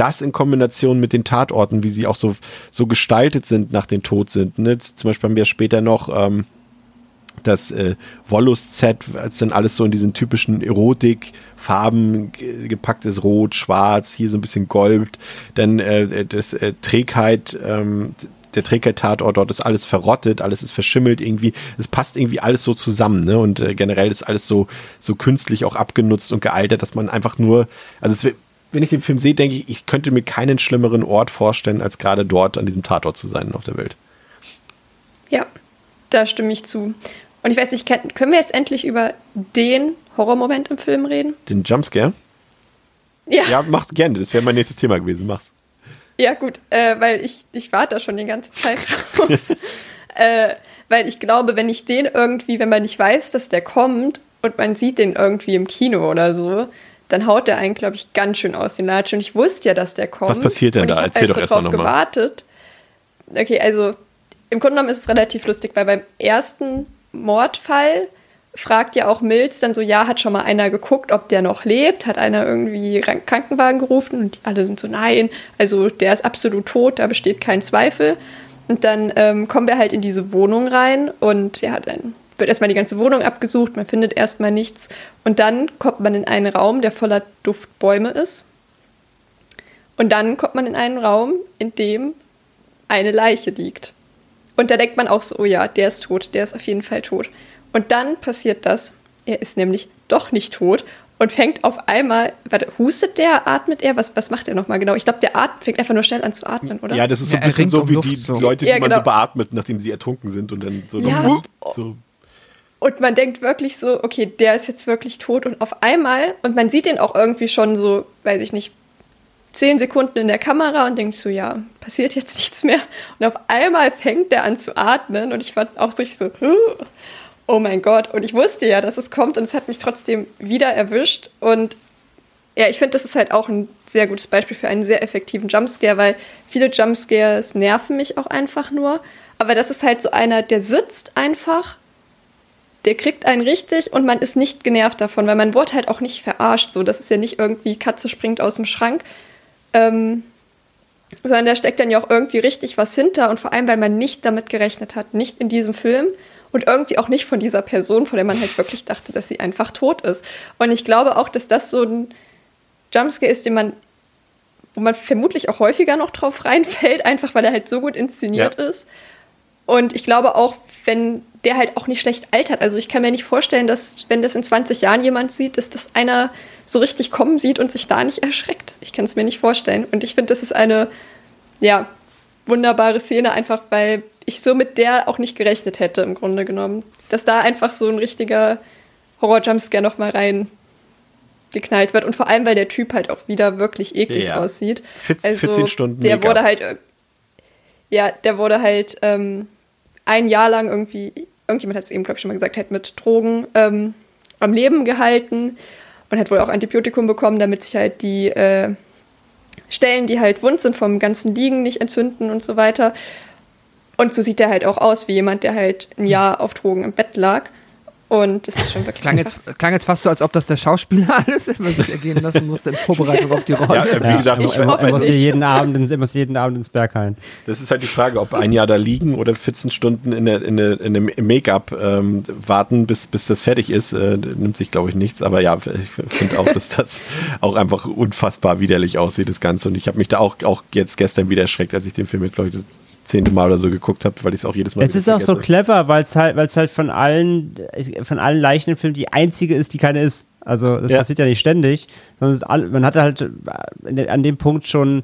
das in Kombination mit den Tatorten, wie sie auch so, so gestaltet sind nach dem Tod sind. Ne? Zum Beispiel haben wir später noch ähm, das äh, Wollust-Set, als dann alles so in diesen typischen Erotik-Farben ge- gepackt ist, rot, schwarz, hier so ein bisschen gold, dann äh, das äh, Trägheit, ähm, der Trägheit-Tatort dort ist alles verrottet, alles ist verschimmelt irgendwie, es passt irgendwie alles so zusammen, ne? Und äh, generell ist alles so, so künstlich auch abgenutzt und gealtert, dass man einfach nur, also es wird wenn ich den Film sehe, denke ich, ich könnte mir keinen schlimmeren Ort vorstellen, als gerade dort an diesem Tatort zu sein auf der Welt. Ja, da stimme ich zu. Und ich weiß nicht, können wir jetzt endlich über den Horrormoment im Film reden? Den Jumpscare? Ja. Ja, mach gerne. Das wäre mein nächstes Thema gewesen. Mach's. Ja, gut, äh, weil ich, ich warte da schon die ganze Zeit drauf. (laughs) äh, weil ich glaube, wenn ich den irgendwie, wenn man nicht weiß, dass der kommt und man sieht den irgendwie im Kino oder so, dann haut der einen, glaube ich, ganz schön aus den Latschen. Und ich wusste ja, dass der kommt. Was passiert denn da? Erzähl also doch erstmal drauf nochmal. gewartet. Okay, also im Grunde genommen ist es relativ lustig, weil beim ersten Mordfall fragt ja auch Mills dann so, ja, hat schon mal einer geguckt, ob der noch lebt, hat einer irgendwie Ran- Krankenwagen gerufen und alle sind so, nein, also der ist absolut tot, da besteht kein Zweifel. Und dann ähm, kommen wir halt in diese Wohnung rein und ja, dann wird erstmal die ganze Wohnung abgesucht, man findet erstmal nichts und dann kommt man in einen Raum, der voller Duftbäume ist. Und dann kommt man in einen Raum, in dem eine Leiche liegt. Und da denkt man auch so, oh ja, der ist tot, der ist auf jeden Fall tot. Und dann passiert das, er ist nämlich doch nicht tot und fängt auf einmal, warte, hustet der, atmet er, was, was macht er nochmal genau? Ich glaube, der atmet, fängt einfach nur schnell an zu atmen, oder? Ja, das ist so Ja, ein bisschen so wie Luft, die so. Leute, die Ja, man genau. so beatmet, nachdem sie ertrunken sind und dann so. Ja. so Und man denkt wirklich so, okay, der ist jetzt wirklich tot. Und auf einmal, und man sieht den auch irgendwie schon so, weiß ich nicht, zehn Sekunden in der Kamera und denkt so, ja, passiert jetzt (laughs) nichts mehr. Und auf einmal fängt der an zu atmen und ich fand auch so, ich so, "Huh, oh mein Gott. Und ich wusste ja, dass es kommt und es hat mich trotzdem wieder erwischt. Und ja, ich finde, das ist halt auch ein sehr gutes Beispiel für einen sehr effektiven Jumpscare, weil viele Jumpscares nerven mich auch einfach nur. Aber das ist halt so einer, der sitzt einfach der kriegt einen richtig und man ist nicht genervt davon, weil man wurde halt auch nicht verarscht. So, das ist ja nicht irgendwie Katze springt aus dem Schrank, ähm, sondern da steckt dann ja auch irgendwie richtig was hinter und vor allem, weil man nicht damit gerechnet hat, nicht in diesem Film und irgendwie auch nicht von dieser Person, von der man halt wirklich dachte, dass sie einfach tot ist. Und ich glaube auch, dass das so ein Jumpscare ist, den man wo man vermutlich auch häufiger noch drauf reinfällt, (laughs) einfach weil er halt so gut inszeniert Ja. ist. Und ich glaube auch, wenn der halt auch nicht schlecht altert. Also ich kann mir nicht vorstellen, dass, wenn das in 20 Jahren jemand sieht, dass das einer so richtig kommen sieht und sich da nicht erschreckt. Ich kann es mir nicht vorstellen. Und ich finde, das ist eine, ja, wunderbare Szene, einfach weil ich so mit der auch nicht gerechnet hätte, im Grunde genommen. Dass da einfach so ein richtiger Horror-Jumpscare noch mal rein geknallt wird. Und vor allem, weil der Typ halt auch wieder wirklich eklig Ja. aussieht. 14 14 Stunden Der wurde halt, irg- ja, der wurde halt ähm, ein Jahr lang irgendwie, irgendjemand hat es eben, glaube ich, schon mal gesagt, halt mit Drogen ähm, am Leben gehalten und hat wohl auch Antibiotikum bekommen, damit sich halt die äh, Stellen, die halt wund sind vom ganzen Liegen, nicht entzünden und so weiter. Und so sieht er halt auch aus wie jemand, der halt ein Jahr auf Drogen im Bett lag. Und das ist schon wirklich Klang jetzt, klang jetzt fast so, als ob das der Schauspieler (laughs) alles über sich ergehen lassen musste in Vorbereitung auf die Rolle. Ja, äh, wie gesagt, ich hoffe er muss jeden Abend ins, er muss jeden Abend ins Berghain. das ist halt die Frage, ob ein Jahr da liegen oder 14 Stunden in, der, in, der, in dem Make-up ähm, warten, bis, bis das fertig ist. Äh, nimmt sich, glaube ich, nichts. Aber ja, ich finde auch, dass das auch einfach unfassbar widerlich aussieht, das Ganze. Und ich habe mich da auch, auch jetzt gestern wieder erschreckt, als ich den Film, glaube ich, das zehnte Mal oder so geguckt habe, weil ich es auch jedes Mal Es ist auch so clever, weil es halt, weil es halt von allen, von allen Leichen im Film die einzige ist, die keine ist. Also das Ja. passiert ja nicht ständig, sondern es ist all, man hatte halt der- an dem Punkt schon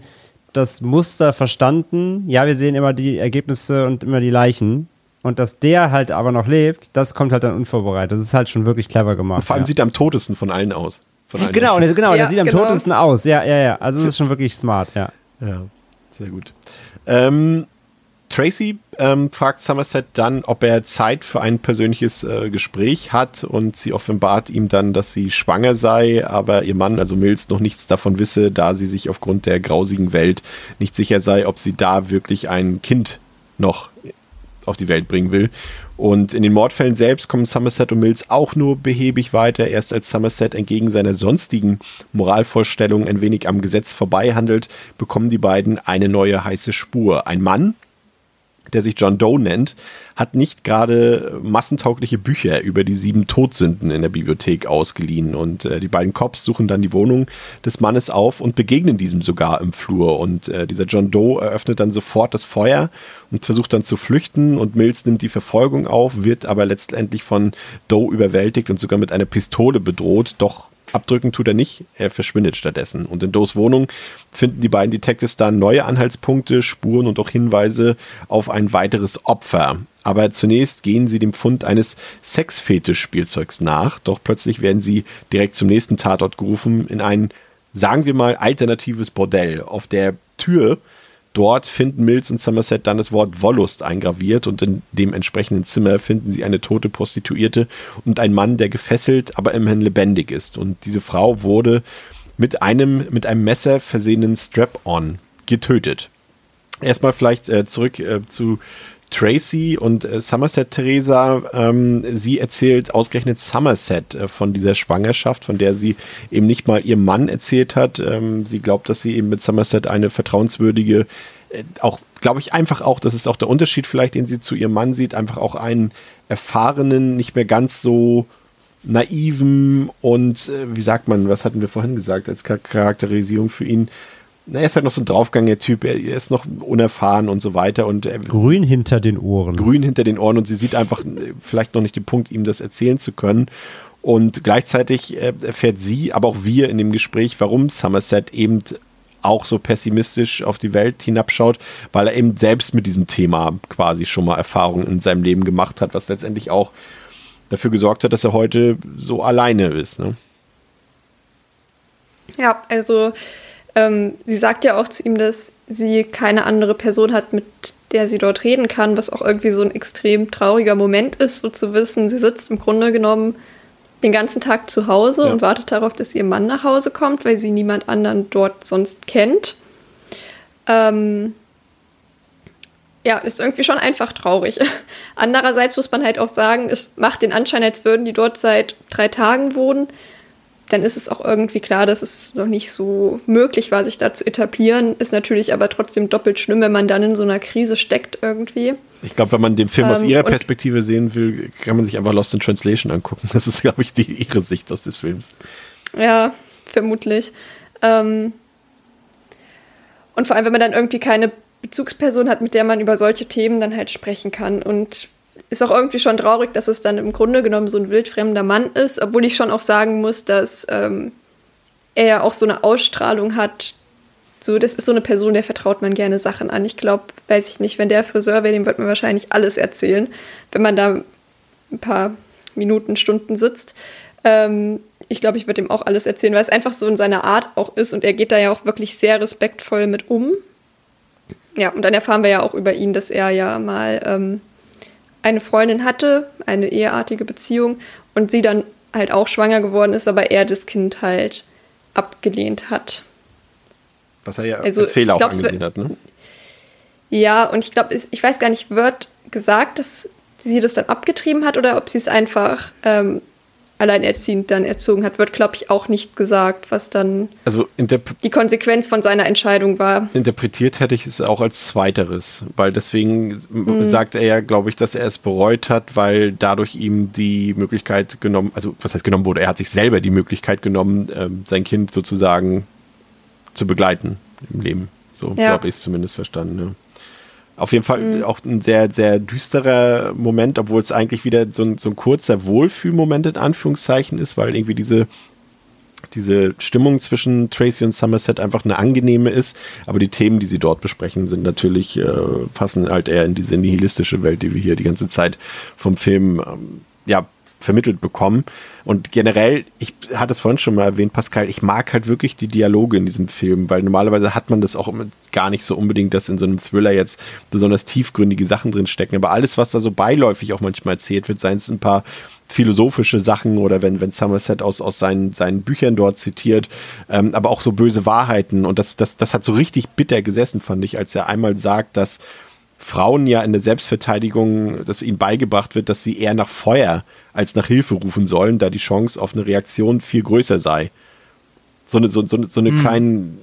das Muster verstanden. Ja, wir sehen immer die Ergebnisse und immer die Leichen. Und dass der halt aber noch lebt, das kommt halt dann unvorbereitet. Das ist halt schon wirklich clever gemacht. Und vor allem ja. sieht er am totesten von allen aus. Von allen Genau, Menschen. der, genau, Ja, der sieht am genau. totesten aus. Ja, ja, ja. Also das ist schon wirklich smart, ja. Ja, sehr gut. Ähm, Tracy ähm, fragt Somerset dann, ob er Zeit für ein persönliches äh, Gespräch hat und sie offenbart ihm dann, dass sie schwanger sei, aber ihr Mann, also Mills, noch nichts davon wisse, da sie sich aufgrund der grausigen Welt nicht sicher sei, ob sie da wirklich ein Kind noch auf die Welt bringen will. Und in den Mordfällen selbst kommen Somerset und Mills auch nur behäbig weiter. Erst als Somerset entgegen seiner sonstigen Moralvorstellungen ein wenig am Gesetz vorbei handelt, bekommen die beiden eine neue heiße Spur. Ein Mann, der sich John Doe nennt, hat nicht gerade massentaugliche Bücher über die sieben Todsünden in der Bibliothek ausgeliehen. Und äh, die beiden Cops suchen dann die Wohnung des Mannes auf und begegnen diesem sogar im Flur. Und äh, dieser John Doe eröffnet dann sofort das Feuer und versucht dann zu flüchten. Und Mills nimmt die Verfolgung auf, wird aber letztendlich von Doe überwältigt und sogar mit einer Pistole bedroht. Doch abdrücken tut er nicht, er verschwindet stattdessen. Und in Does Wohnung finden die beiden Detectives dann neue Anhaltspunkte, Spuren und auch Hinweise auf ein weiteres Opfer. Aber zunächst gehen sie dem Fund eines Sexfetisch-Spielzeugs nach, doch plötzlich werden sie direkt zum nächsten Tatort gerufen in ein, sagen wir mal, alternatives Bordell. Auf der Tür Dort finden Mills und Somerset dann das Wort Wollust eingraviert und in dem entsprechenden Zimmer finden sie eine tote Prostituierte und einen Mann, der gefesselt, aber immerhin lebendig ist. Und diese Frau wurde mit einem, mit einem Messer versehenen Strap-on getötet. Erstmal vielleicht äh, zurück äh, zu Tracy und äh, Somerset Theresa, ähm, sie erzählt ausgerechnet Somerset äh, von dieser Schwangerschaft, von der sie eben nicht mal ihrem Mann erzählt hat. Ähm, sie glaubt, dass sie eben mit Somerset eine vertrauenswürdige, äh, auch, glaube ich, einfach auch, das ist auch der Unterschied vielleicht, den sie zu ihrem Mann sieht, einfach auch einen erfahrenen, nicht mehr ganz so naiven und, äh, wie sagt man, was hatten wir vorhin gesagt als Charakterisierung für ihn, na, er ist halt noch so ein Draufgänger-Typ, er, er, ist noch unerfahren und so weiter. Und, äh, grün hinter den Ohren. Grün hinter den Ohren und sie sieht einfach äh, vielleicht noch nicht den Punkt, ihm das erzählen zu können. Und gleichzeitig äh, erfährt sie, aber auch wir in dem Gespräch, warum Somerset eben auch so pessimistisch auf die Welt hinabschaut, weil er eben selbst mit diesem Thema quasi schon mal Erfahrungen in seinem Leben gemacht hat, was letztendlich auch dafür gesorgt hat, dass er heute so alleine ist. Ne? Ja, also ähm, sie sagt ja auch zu ihm, dass sie keine andere Person hat, mit der sie dort reden kann, was auch irgendwie so ein extrem trauriger Moment ist, so zu wissen, sie sitzt im Grunde genommen den ganzen Tag zu Hause ja. und wartet darauf, dass ihr Mann nach Hause kommt, weil sie niemand anderen dort sonst kennt. Ähm, ja, ist irgendwie schon einfach traurig. (laughs) Andererseits muss man halt auch sagen, es macht den Anschein, als würden die dort seit drei Tagen wohnen dann ist es auch irgendwie klar, dass es noch nicht so möglich war, sich da zu etablieren. Ist natürlich aber trotzdem doppelt schlimm, wenn man dann in so einer Krise steckt irgendwie. Ich glaube, wenn man den Film ähm, aus ihrer Perspektive sehen will, kann man sich einfach Lost in Translation angucken. Das ist, glaube ich, die, ihre Sicht aus des Films. Ja, vermutlich. Ähm und vor allem, wenn man dann irgendwie keine Bezugsperson hat, mit der man über solche Themen dann halt sprechen kann. Und ist auch irgendwie schon traurig, dass es dann im Grunde genommen so ein wildfremder Mann ist, obwohl ich schon auch sagen muss, dass ähm, er ja auch so eine Ausstrahlung hat. So, das ist so eine Person, der vertraut man gerne Sachen an. Ich glaube, weiß ich nicht, wenn der Friseur wäre, dem wird man wahrscheinlich alles erzählen, wenn man da ein paar Minuten, Stunden sitzt. Ähm, ich glaube, ich würde ihm auch alles erzählen, weil es einfach so in seiner Art auch ist und er geht da ja auch wirklich sehr respektvoll mit um. Ja, und dann erfahren wir ja auch über ihn, dass er ja mal ähm, eine Freundin hatte, eine eheartige Beziehung und sie dann halt auch schwanger geworden ist, aber er das Kind halt abgelehnt hat. Was er ja also, als Fehler auch glaub, angesehen hat, ne? Ja, und ich glaube, ich weiß gar nicht, wird gesagt, dass sie das dann abgetrieben hat oder ob sie es einfach ähm, alleinerziehend dann erzogen hat, wird, glaube ich, auch nicht gesagt, was dann also die Konsequenz von seiner Entscheidung war. Interpretiert hätte ich es auch als zweiteres, weil deswegen mhm. sagt er ja, glaube ich, dass er es bereut hat, weil dadurch ihm die Möglichkeit genommen, also was heißt genommen wurde, er hat sich selber die Möglichkeit genommen, ähm, sein Kind sozusagen zu begleiten im Leben. So, ja. so habe ich es zumindest verstanden. Ja. Auf jeden Fall mhm. auch ein sehr, sehr düsterer Moment, obwohl es eigentlich wieder so ein, so ein kurzer Wohlfühlmoment in Anführungszeichen ist, weil irgendwie diese, diese Stimmung zwischen Tracy und Somerset einfach eine angenehme ist. Aber die Themen, die sie dort besprechen, sind natürlich, äh, passen halt eher in diese nihilistische Welt, die wir hier die ganze Zeit vom Film ähm, ja, vermittelt bekommen. Und generell, ich hatte es vorhin schon mal erwähnt, Pascal, ich mag halt wirklich die Dialoge in diesem Film, weil normalerweise hat man das auch gar nicht so unbedingt, dass in so einem Thriller jetzt besonders tiefgründige Sachen drin stecken. Aber alles, was da so beiläufig auch manchmal erzählt wird, seien es ein paar philosophische Sachen oder wenn, wenn Somerset aus, aus seinen, seinen Büchern dort zitiert, ähm, aber auch so böse Wahrheiten. Und das, das, das hat so richtig bitter gesessen, fand ich, als er einmal sagt, dass Frauen ja in der Selbstverteidigung, dass ihnen beigebracht wird, dass sie eher nach Feuer als nach Hilfe rufen sollen, da die Chance auf eine Reaktion viel größer sei. So eine, so, so, so eine mhm. kleinen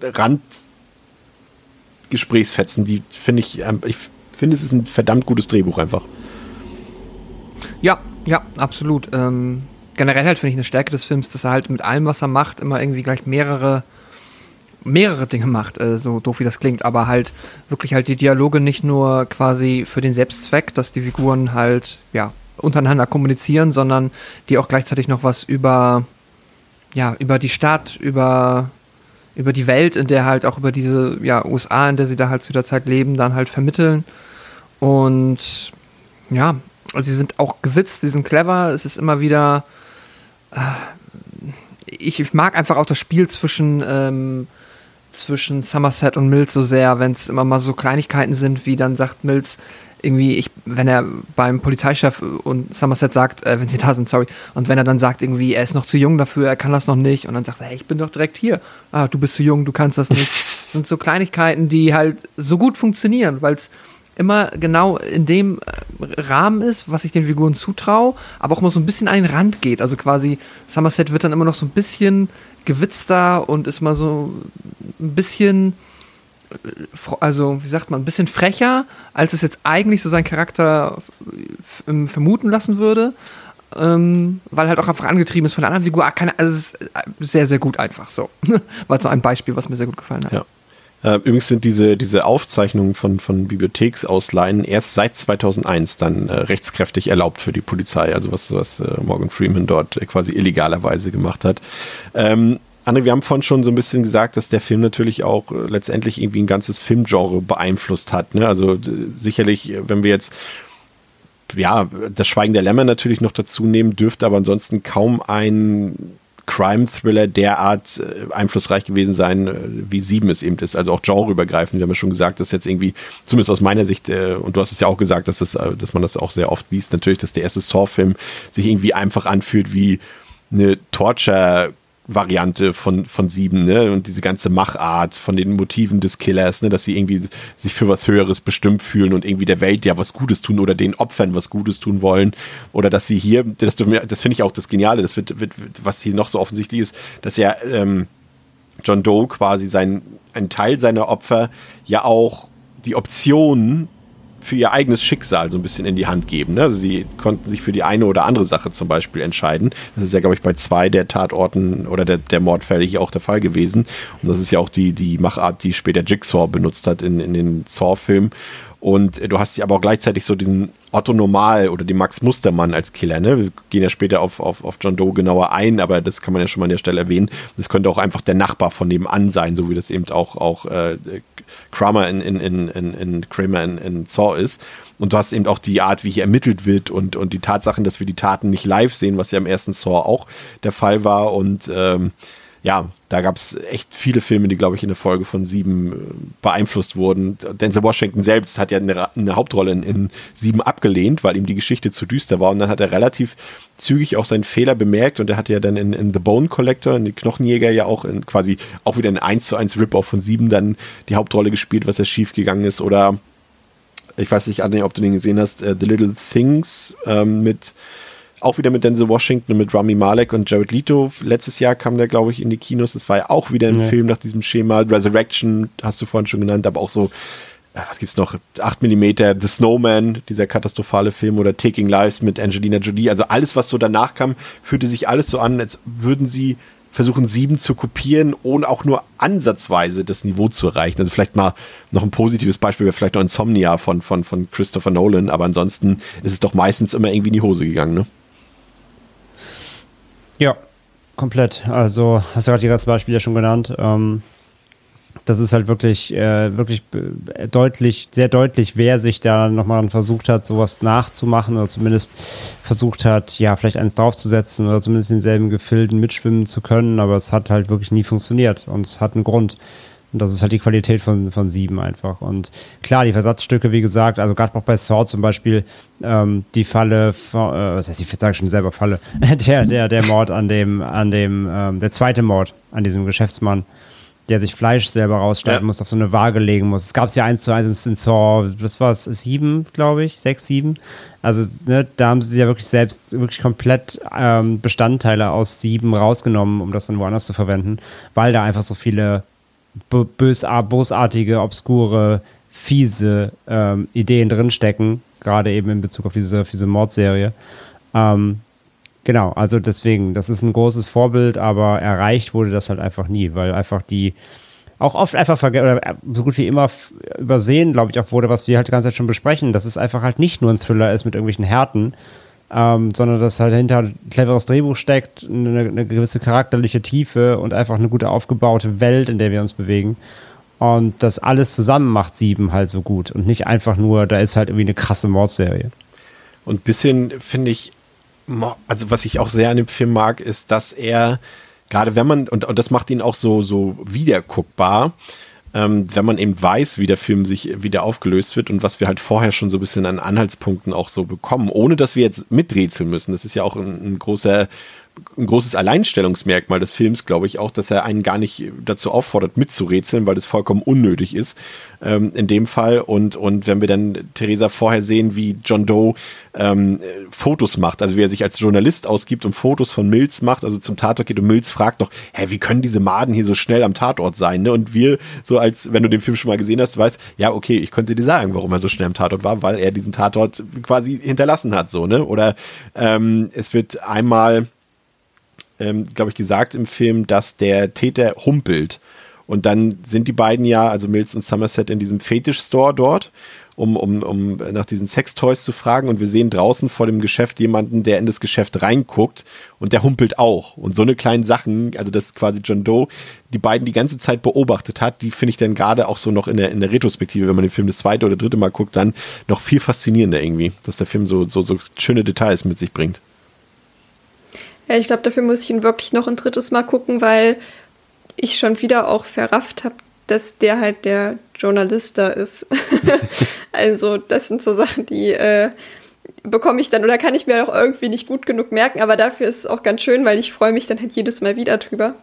Randgesprächsfetzen, die finde ich, ähm, ich finde, es ist ein verdammt gutes Drehbuch einfach. Ja, ja, absolut. Ähm, generell halt finde ich eine Stärke des Films, dass er halt mit allem, was er macht, immer irgendwie gleich mehrere mehrere Dinge macht, äh, so doof wie das klingt, aber halt wirklich halt die Dialoge nicht nur quasi für den Selbstzweck, dass die Figuren halt, ja, untereinander kommunizieren, sondern die auch gleichzeitig noch was über ja, über die Stadt, über, über die Welt, in der halt auch über diese ja, USA, in der sie da halt zu der Zeit leben, dann halt vermitteln. Und ja, also sie sind auch gewitzt, sie sind clever, es ist immer wieder. Äh, ich, ich, mag einfach auch das Spiel zwischen, ähm, zwischen Somerset und Mills so sehr, wenn es immer mal so Kleinigkeiten sind, wie dann sagt Mills, irgendwie, ich, wenn er beim Polizeichef und Somerset sagt, äh, wenn sie da sind, sorry, und wenn er dann sagt, irgendwie, er ist noch zu jung dafür, er kann das noch nicht, und dann sagt er, hey, ich bin doch direkt hier. Ah, du bist zu jung, du kannst das nicht. das (laughs) sind so Kleinigkeiten, die halt so gut funktionieren, weil es immer genau in dem äh, Rahmen ist, was ich den Figuren zutraue, aber auch immer so ein bisschen an den Rand geht. Also quasi, Somerset wird dann immer noch so ein bisschen gewitzter und ist mal so ein bisschen also wie sagt man, ein bisschen frecher, als es jetzt eigentlich so sein Charakter vermuten lassen würde. Ähm, weil halt auch einfach angetrieben ist von der anderen Figur. Ah, also es ist äh, sehr, sehr gut einfach so. (laughs) War so ein Beispiel, was mir sehr gut gefallen hat. Ja. Äh, übrigens sind diese, diese Aufzeichnungen von, von Bibliotheksausleihen erst seit 2001 dann äh, rechtskräftig erlaubt für die Polizei, also was, was äh, Morgan Freeman dort äh, quasi illegalerweise gemacht hat. Ähm, André, wir haben vorhin schon so ein bisschen gesagt, dass der Film natürlich auch äh, letztendlich irgendwie ein ganzes Filmgenre beeinflusst hat. Ne? Also sicherlich, äh, wenn wir jetzt ja, das Schweigen der Lämmer natürlich noch dazu nehmen, dürfte aber ansonsten kaum ein Crime-Thriller derart äh, einflussreich gewesen sein, äh, wie Sieben es eben ist. Also auch genreübergreifend. Wir haben ja schon gesagt, dass jetzt irgendwie, zumindest aus meiner Sicht, äh, und du hast es ja auch gesagt, dass, das, dass man das auch sehr oft liest, natürlich, dass der erste Saw-Film sich irgendwie einfach anfühlt wie eine Torture- Variante von, von sieben, ne? Und diese ganze Machart von den Motiven des Killers, ne? Dass sie irgendwie sich für was Höheres bestimmt fühlen und irgendwie der Welt ja was Gutes tun oder den Opfern was Gutes tun wollen. Oder dass sie hier, das, das finde ich auch das Geniale, das wird, wird, was hier noch so offensichtlich ist, dass ja ähm, John Doe quasi sein, ein Teil seiner Opfer ja auch die Option für ihr eigenes Schicksal so ein bisschen in die Hand geben. Ne? Also sie konnten sich für die eine oder andere Sache zum Beispiel entscheiden. Das ist ja, glaube ich, bei zwei der Tatorten oder der, der Mordfälle hier auch der Fall gewesen. Und das ist ja auch die, die Machart, die später Jigsaw benutzt hat in, in den Saw-Filmen. Und du hast aber auch gleichzeitig so diesen Otto Normal oder den Max Mustermann als Killer. Ne? Wir gehen ja später auf, auf, auf John Doe genauer ein, aber das kann man ja schon mal an der Stelle erwähnen. Das könnte auch einfach der Nachbar von nebenan sein, so wie das eben auch, auch äh, Kramer in, in, in, in, in Kramer in, in Saw ist. Und du hast eben auch die Art, wie hier ermittelt wird und, und die Tatsachen, dass wir die Taten nicht live sehen, was ja im ersten Saw auch der Fall war. Und ähm, ja, da gab es echt viele Filme, die, glaube ich, in der Folge von sieben äh, beeinflusst wurden. Denzel Washington selbst hat ja eine, eine Hauptrolle in, in, sieben abgelehnt, weil ihm die Geschichte zu düster war. Und dann hat er relativ zügig auch seinen Fehler bemerkt und er hatte ja dann in, in The Bone Collector, in die Knochenjäger, ja auch in, quasi auch wieder ein 1 zu 1 Rip-Off von sieben dann die Hauptrolle gespielt, was ja schief gegangen ist. Oder ich weiß nicht, Anne, ob du den gesehen hast, uh, The Little Things ähm, mit auch wieder mit Denzel Washington und mit Rami Malek und Jared Leto. Letztes Jahr kam der, glaube ich, in die Kinos. Das war ja auch wieder ein ja. Film nach diesem Schema. Resurrection hast du vorhin schon genannt, aber auch so, äh, was gibt's noch? 8 mm, The Snowman, dieser katastrophale Film oder Taking Lives mit Angelina Jolie. Also alles, was so danach kam, fühlte sich alles so an, als würden sie versuchen, sieben zu kopieren, ohne auch nur ansatzweise das Niveau zu erreichen. Also vielleicht mal noch ein positives Beispiel wäre vielleicht noch Insomnia von, von, von Christopher Nolan, aber ansonsten ist es doch meistens immer irgendwie in die Hose gegangen, ne? Ja, komplett. Also hast du gerade das Beispiel ja schon genannt. Ähm, das ist halt wirklich, äh, wirklich deutlich, sehr deutlich, wer sich da nochmal versucht hat, sowas nachzumachen oder zumindest versucht hat, ja, vielleicht eins draufzusetzen oder zumindest in denselben Gefilden mitschwimmen zu können, aber es hat halt wirklich nie funktioniert und es hat einen Grund. Und das ist halt die Qualität von, von sieben einfach. Und klar, die Versatzstücke, wie gesagt, also gerade auch bei Saw zum Beispiel, ähm, die Falle, von, äh, was heißt, ich sage schon selber Falle, (laughs) der, der, der Mord an dem, an dem, ähm, der zweite Mord an diesem Geschäftsmann, der sich Fleisch selber rausschneiden ja. muss, auf so eine Waage legen muss. Es gab es ja eins zu eins in Saw, was war es, sieben, glaube ich, sechs, sieben. Also ne, da haben sie ja wirklich selbst wirklich komplett ähm, Bestandteile aus sieben rausgenommen, um das dann woanders zu verwenden, weil da einfach so viele bösartige, obskure, fiese ähm, Ideen drinstecken, gerade eben in Bezug auf diese, diese Mordserie. Ähm, genau, also deswegen, das ist ein großes Vorbild, aber erreicht wurde das halt einfach nie, weil einfach die auch oft einfach oder äh, so gut wie immer übersehen, glaube ich, auch wurde, was wir halt die ganze Zeit schon besprechen, dass es einfach halt nicht nur ein Thriller ist mit irgendwelchen Härten, ähm, sondern dass halt dahinter ein cleveres Drehbuch steckt, eine, eine gewisse charakterliche Tiefe und einfach eine gute aufgebaute Welt, in der wir uns bewegen. Und das alles zusammen macht sieben halt so gut und nicht einfach nur, da ist halt irgendwie eine krasse Mordserie. Und ein bisschen finde ich, also was ich auch sehr an dem Film mag, ist, dass er, gerade wenn man, und, und das macht ihn auch so, so wiederguckbar, ähm, wenn man eben weiß, wie der Film sich wieder aufgelöst wird und was wir halt vorher schon so ein bisschen an Anhaltspunkten auch so bekommen, ohne dass wir jetzt miträtseln müssen. Das ist ja auch ein, ein großer ein großes Alleinstellungsmerkmal des Films, glaube ich, auch, dass er einen gar nicht dazu auffordert, mitzurätseln, weil das vollkommen unnötig ist ähm, in dem Fall. Und, und wenn wir dann Theresa vorher sehen, wie John Doe ähm, Fotos macht, also wie er sich als Journalist ausgibt und Fotos von Mills macht, also zum Tatort geht und Mills fragt doch, hä, wie können diese Maden hier so schnell am Tatort sein? Ne? Und wir, so als, wenn du den Film schon mal gesehen hast, weißt, ja, okay, ich könnte dir sagen, warum er so schnell am Tatort war, weil er diesen Tatort quasi hinterlassen hat, so, ne? Oder ähm, es wird einmal ähm, glaube ich, gesagt im Film, dass der Täter humpelt. Und dann sind die beiden ja, also Mills und Somerset, in diesem Fetisch-Store dort, um, um, um nach diesen Sextoys zu fragen. Und wir sehen draußen vor dem Geschäft jemanden, der in das Geschäft reinguckt und der humpelt auch. Und so eine kleinen Sachen, also das quasi John Doe, die beiden die ganze Zeit beobachtet hat, die finde ich dann gerade auch so noch in der, in der Retrospektive, wenn man den Film das zweite oder dritte Mal guckt, dann noch viel faszinierender irgendwie, dass der Film so, so, so schöne Details mit sich bringt. Ja, ich glaube, dafür muss ich ihn wirklich noch ein drittes Mal gucken, weil ich schon wieder auch verrafft habe, dass der halt der Journalist da ist. (laughs) also, das sind so Sachen, die äh, bekomme ich dann oder kann ich mir auch irgendwie nicht gut genug merken, aber dafür ist es auch ganz schön, weil ich freue mich dann halt jedes Mal wieder drüber.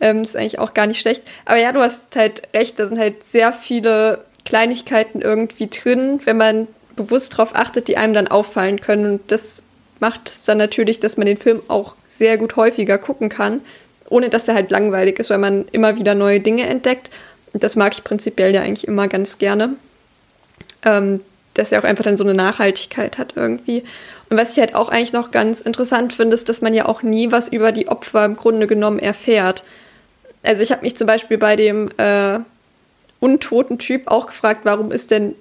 Ähm, ist eigentlich auch gar nicht schlecht. Aber ja, du hast halt recht, da sind halt sehr viele Kleinigkeiten irgendwie drin, wenn man bewusst darauf achtet, die einem dann auffallen können. Und das macht es dann natürlich, dass man den Film auch sehr gut häufiger gucken kann, ohne dass er halt langweilig ist, weil man immer wieder neue Dinge entdeckt. Und das mag ich prinzipiell ja eigentlich immer ganz gerne. Ähm, dass er auch einfach dann so eine Nachhaltigkeit hat irgendwie. Und was ich halt auch eigentlich noch ganz interessant finde, ist, dass man ja auch nie was über die Opfer im Grunde genommen erfährt. Also ich habe mich zum Beispiel bei dem äh, untoten Typ auch gefragt, warum ist denn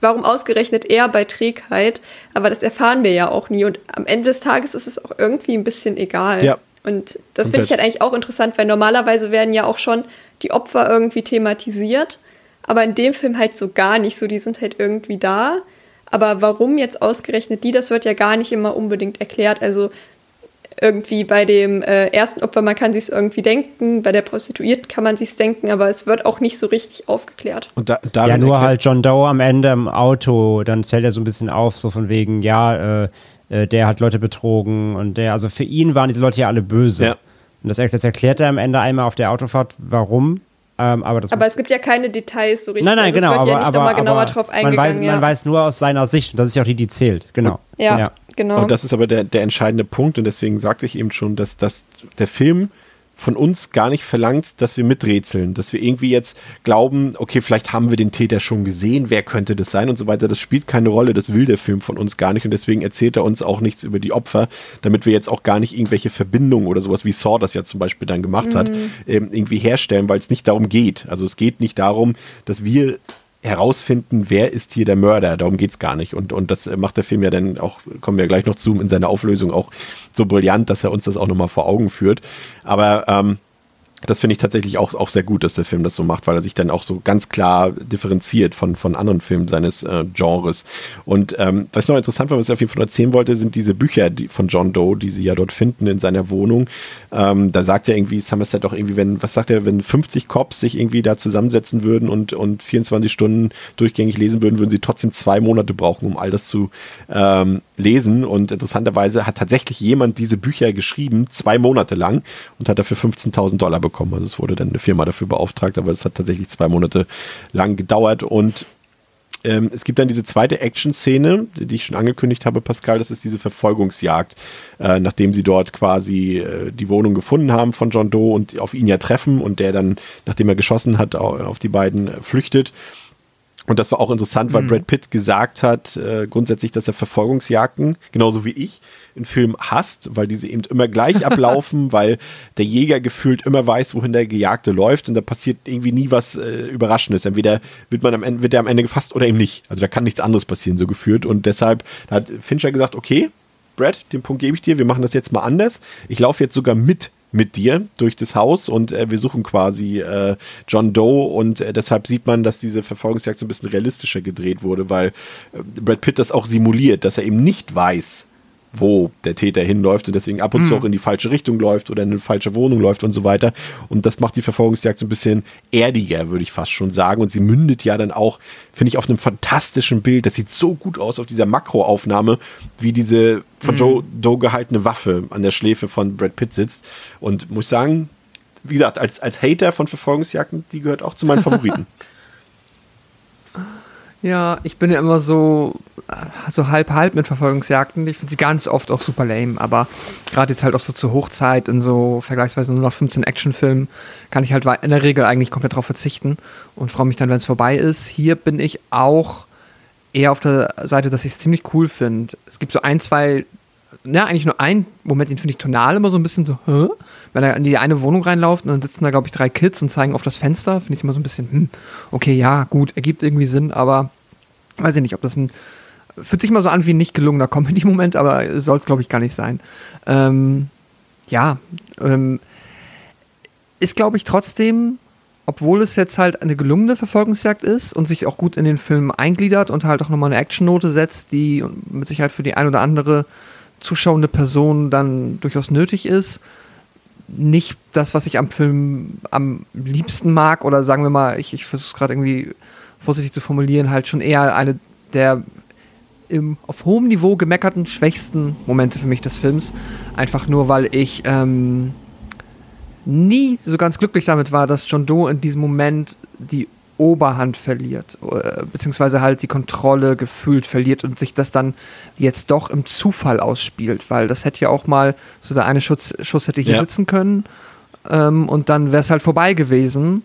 warum ausgerechnet er bei Trägheit? Aber das erfahren wir ja auch nie. Und am Ende des Tages ist es auch irgendwie ein bisschen egal. Ja. Und das finde ich halt eigentlich auch interessant, weil normalerweise werden ja auch schon die Opfer irgendwie thematisiert. Aber in dem Film halt so gar nicht so. Die sind halt irgendwie da. Aber warum jetzt ausgerechnet die, das wird ja gar nicht immer unbedingt erklärt. Also irgendwie bei dem äh, ersten Opfer, man kann sich irgendwie denken, bei der Prostituierten kann man sich denken, aber es wird auch nicht so richtig aufgeklärt. Und da, ja, nur halt John Doe am Ende im Auto, dann zählt er so ein bisschen auf, so von wegen, ja, äh, äh, der hat Leute betrogen und der, also für ihn waren diese Leute ja alle böse. Ja. Und das, das erklärt er am Ende einmal auf der Autofahrt, warum. Ähm, aber, aber es gibt ja keine Details so richtig. Nein, nein, also genau. Es wird aber, ja nicht aber, nochmal genauer drauf eingegangen. Man weiß, ja. man weiß nur aus seiner Sicht, und das ist ja auch die, die zählt, genau. Ja. ja. Genau. Und das ist aber der, der entscheidende Punkt und deswegen sagte ich eben schon, dass, dass der Film von uns gar nicht verlangt, dass wir miträtseln, dass wir irgendwie jetzt glauben, okay, vielleicht haben wir den Täter schon gesehen, wer könnte das sein und so weiter. Das spielt keine Rolle, das will der Film von uns gar nicht und deswegen erzählt er uns auch nichts über die Opfer, damit wir jetzt auch gar nicht irgendwelche Verbindungen oder sowas wie Saw das ja zum Beispiel dann gemacht mhm. hat, ähm, irgendwie herstellen, weil es nicht darum geht. Also es geht nicht darum, dass wir herausfinden, wer ist hier der Mörder. Darum geht es gar nicht. Und, und das macht der Film ja dann auch, kommen wir gleich noch zu, in seiner Auflösung auch so brillant, dass er uns das auch nochmal vor Augen führt. Aber ähm, das finde ich tatsächlich auch, auch sehr gut, dass der Film das so macht, weil er sich dann auch so ganz klar differenziert von, von anderen Filmen seines äh, Genres. Und ähm, was noch interessant war, was ich auf jeden Fall erzählen wollte, sind diese Bücher die, von John Doe, die sie ja dort finden in seiner Wohnung. Ähm, da sagt er irgendwie, Somerset doch irgendwie, wenn, was sagt er, wenn 50 Cops sich irgendwie da zusammensetzen würden und, und 24 Stunden durchgängig lesen würden, würden sie trotzdem zwei Monate brauchen, um all das zu ähm, lesen. Und interessanterweise hat tatsächlich jemand diese Bücher geschrieben, zwei Monate lang, und hat dafür 15.000 Dollar bekommen. Also es wurde dann eine Firma dafür beauftragt, aber es hat tatsächlich zwei Monate lang gedauert. Und ähm, es gibt dann diese zweite Action-Szene, die ich schon angekündigt habe, Pascal, das ist diese Verfolgungsjagd, äh, nachdem sie dort quasi äh, die Wohnung gefunden haben von John Doe und auf ihn ja treffen und der dann, nachdem er geschossen hat, auf die beiden flüchtet. Und das war auch interessant, weil mhm. Brad Pitt gesagt hat, äh, grundsätzlich, dass er Verfolgungsjagden, genauso wie ich, in Filmen hasst, weil diese eben immer gleich (laughs) ablaufen, weil der Jäger gefühlt immer weiß, wohin der Gejagte läuft und da passiert irgendwie nie was äh, Überraschendes. Entweder wird man am Ende, wird er am Ende gefasst oder eben nicht. Also da kann nichts anderes passieren, so geführt. Und deshalb hat Fincher gesagt, okay, Brad, den Punkt gebe ich dir, wir machen das jetzt mal anders. Ich laufe jetzt sogar mit mit dir durch das Haus und äh, wir suchen quasi äh, John Doe und äh, deshalb sieht man, dass diese Verfolgungsjagd so ein bisschen realistischer gedreht wurde, weil äh, Brad Pitt das auch simuliert, dass er eben nicht weiß, wo der Täter hinläuft und deswegen ab und zu Mhm. auch in die falsche Richtung läuft oder in eine falsche Wohnung läuft und so weiter. Und das macht die Verfolgungsjagd so ein bisschen erdiger, würde ich fast schon sagen. Und sie mündet ja dann auch, finde ich, auf einem fantastischen Bild. Das sieht so gut aus auf dieser Makroaufnahme, wie diese von Joe Doe gehaltene Waffe an der Schläfe von Brad Pitt sitzt. Und muss sagen, wie gesagt, als, als Hater von Verfolgungsjagden, die gehört auch zu meinen (laughs) Favoriten. Ja, ich bin ja immer so, äh, so halb halb mit Verfolgungsjagden. Ich finde sie ganz oft auch super lame, aber gerade jetzt halt auch so zur Hochzeit in so vergleichsweise nur noch 15 Actionfilmen kann ich halt in der Regel eigentlich komplett darauf verzichten und freue mich dann, wenn es vorbei ist. Hier bin ich auch eher auf der Seite, dass ich es ziemlich cool finde. Es gibt so ein, zwei, na, eigentlich nur ein Moment, den finde ich tonal immer so ein bisschen so, hä? Wenn er in die eine Wohnung reinläuft und dann sitzen da, glaube ich, drei Kids und zeigen auf das Fenster, finde ich immer so ein bisschen, hm, okay, ja, gut, ergibt irgendwie Sinn, aber weiß ich nicht, ob das ein, fühlt sich mal so an wie ein nicht gelungener Comedy-Moment, aber soll es, glaube ich, gar nicht sein. Ähm, ja, ähm, ist, glaube ich, trotzdem, obwohl es jetzt halt eine gelungene Verfolgungsjagd ist und sich auch gut in den Film eingliedert und halt auch nochmal eine Actionnote setzt, die mit Sicherheit für die ein oder andere zuschauende Person dann durchaus nötig ist, nicht das, was ich am Film am liebsten mag, oder sagen wir mal, ich, ich versuche es gerade irgendwie vorsichtig zu formulieren, halt schon eher eine der im, auf hohem Niveau gemeckerten, schwächsten Momente für mich des Films. Einfach nur, weil ich ähm, nie so ganz glücklich damit war, dass John Doe in diesem Moment die Oberhand verliert, äh, beziehungsweise halt die Kontrolle gefühlt verliert und sich das dann jetzt doch im Zufall ausspielt, weil das hätte ja auch mal so der eine Schuss, Schuss hätte hier Ja. sitzen können ähm, und dann wäre es halt vorbei gewesen.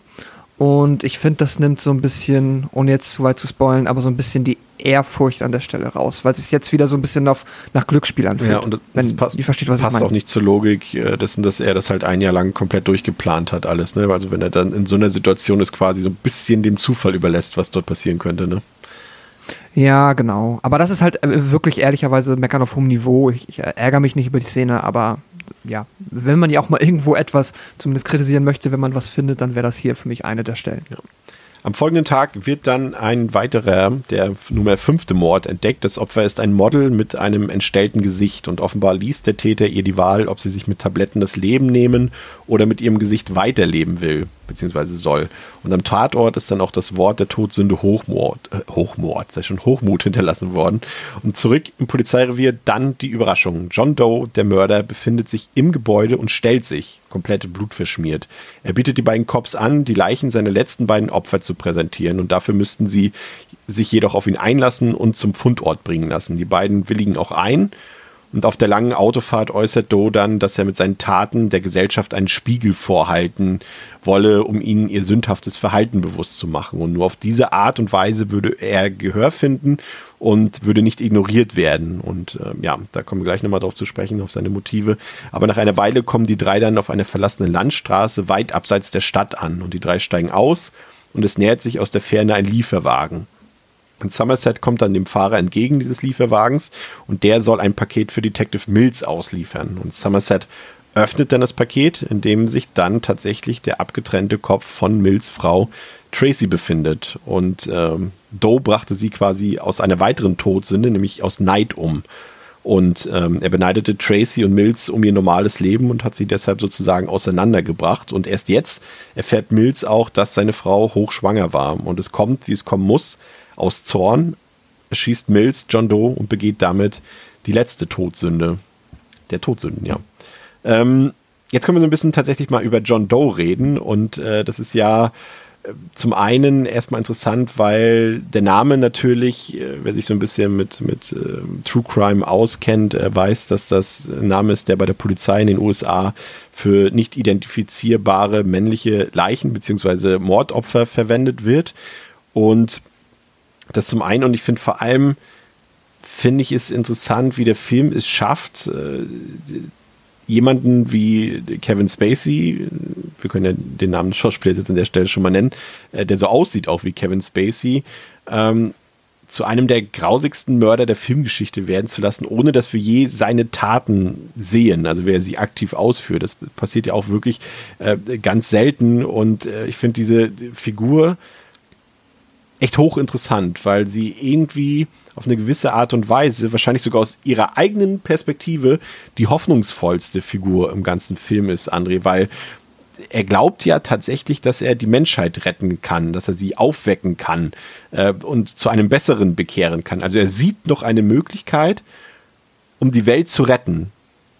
Und ich finde, das nimmt so ein bisschen, ohne jetzt zu weit zu spoilen, aber so ein bisschen die Ehrfurcht an der Stelle raus, weil es jetzt wieder so ein bisschen auf, nach Glücksspiel anfühlt. Ja, und das, wenn das passt, ihr versteht, was ich passt meine. auch nicht zur Logik äh, dessen, dass er das halt ein Jahr lang komplett durchgeplant hat, alles. Ne? Also wenn er dann in so einer Situation ist, quasi so ein bisschen dem Zufall überlässt, was dort passieren könnte. Ne? Ja, genau. Aber das ist halt äh, wirklich ehrlicherweise meckern auf hohem Niveau. Ich, ich ärgere mich nicht über die Szene, aber ja, wenn man ja auch mal irgendwo etwas zumindest kritisieren möchte, wenn man was findet, dann wäre das hier für mich eine der Stellen. Am folgenden Tag wird dann ein weiterer, der Nummer fünfte Mord entdeckt. Das Opfer ist ein Model mit einem entstellten Gesicht und offenbar liest der Täter ihr die Wahl, ob sie sich mit Tabletten das Leben nehmen oder mit ihrem Gesicht weiterleben will, beziehungsweise soll. Und am Tatort ist dann auch das Wort der Todsünde Hochmord, äh, Hochmord, sei schon Hochmut (laughs) hinterlassen worden. Und zurück im Polizeirevier dann die Überraschung. John Doe, der Mörder, befindet sich im Gebäude und stellt sich, komplett blutverschmiert. Er bietet die beiden Cops an, die Leichen seiner letzten beiden Opfer zu präsentieren und dafür müssten sie sich jedoch auf ihn einlassen und zum Fundort bringen lassen. Die beiden willigen auch ein und auf der langen Autofahrt äußert Doe dann, dass er mit seinen Taten der Gesellschaft einen Spiegel vorhalten wolle, um ihnen ihr sündhaftes Verhalten bewusst zu machen. Und nur auf diese Art und Weise würde er Gehör finden und würde nicht ignoriert werden. Und ähm, ja, da kommen wir gleich nochmal drauf zu sprechen, auf seine Motive. Aber nach einer Weile kommen die drei dann auf eine verlassene Landstraße weit abseits der Stadt an und die drei steigen aus und es nähert sich aus der Ferne ein Lieferwagen. Und Somerset kommt dann dem Fahrer entgegen dieses Lieferwagens und der soll ein Paket für Detective Mills ausliefern. Und Somerset öffnet dann das Paket, in dem sich dann tatsächlich der abgetrennte Kopf von Mills Frau Tracy befindet. Und ähm, Doe brachte sie quasi aus einer weiteren Todsünde, nämlich aus Neid um. Und ähm, er beneidete Tracy und Mills um ihr normales Leben und hat sie deshalb sozusagen auseinandergebracht. Und erst jetzt erfährt Mills auch, dass seine Frau hochschwanger war. Und es kommt, wie es kommen muss. Aus Zorn schießt Mills John Doe und begeht damit die letzte Todsünde. Der Todsünden, ja. Ähm, jetzt können wir so ein bisschen tatsächlich mal über John Doe reden. Und äh, das ist ja äh, zum einen erstmal interessant, weil der Name natürlich, äh, wer sich so ein bisschen mit, mit äh, True Crime auskennt, äh, weiß, dass das ein Name ist, der bei der Polizei in den USA für nicht identifizierbare männliche Leichen bzw. Mordopfer verwendet wird. Und das zum einen und ich finde vor allem, finde ich es interessant, wie der Film es schafft, äh, jemanden wie Kevin Spacey, wir können ja den Namen des Schauspielers jetzt an der Stelle schon mal nennen, äh, der so aussieht auch wie Kevin Spacey, ähm, zu einem der grausigsten Mörder der Filmgeschichte werden zu lassen, ohne dass wir je seine Taten sehen, also wer sie aktiv ausführt. Das passiert ja auch wirklich äh, ganz selten und äh, ich finde diese Figur echt hochinteressant, weil sie irgendwie auf eine gewisse Art und Weise, wahrscheinlich sogar aus ihrer eigenen Perspektive, die hoffnungsvollste Figur im ganzen Film ist, André, weil er glaubt ja tatsächlich, dass er die Menschheit retten kann, dass er sie aufwecken kann äh, und zu einem Besseren bekehren kann. Also er sieht noch eine Möglichkeit, um die Welt zu retten.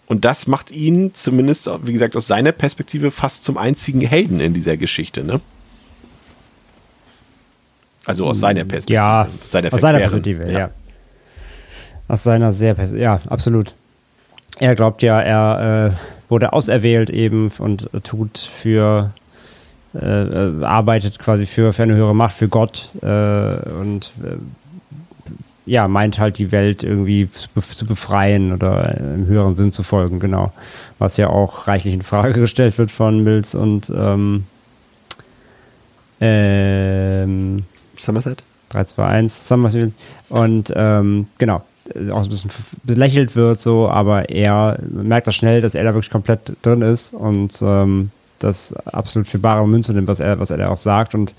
Und das macht ihn zumindest, wie gesagt, aus seiner Perspektive fast zum einzigen Helden in dieser Geschichte, ne? Also aus seiner Perspektive. Ja, seiner aus seiner Perspektive, ja. ja. Aus seiner sehr, ja, absolut. Er glaubt ja, er äh, wurde auserwählt eben und tut für, äh, äh, arbeitet quasi für, für eine höhere Macht, für Gott äh, und äh, ja, meint halt die Welt irgendwie zu befreien oder im höheren Sinn zu folgen, genau. Was ja auch reichlich in Frage (laughs) gestellt wird von Mills und ähm, ähm, Somerset? 3, 2, 1, Somerset. Und ähm, genau, auch ein bisschen belächelt wird, so, aber er merkt das schnell, dass er da wirklich komplett drin ist und ähm, das absolut für bare Münze nimmt, was er, was er da auch sagt. Und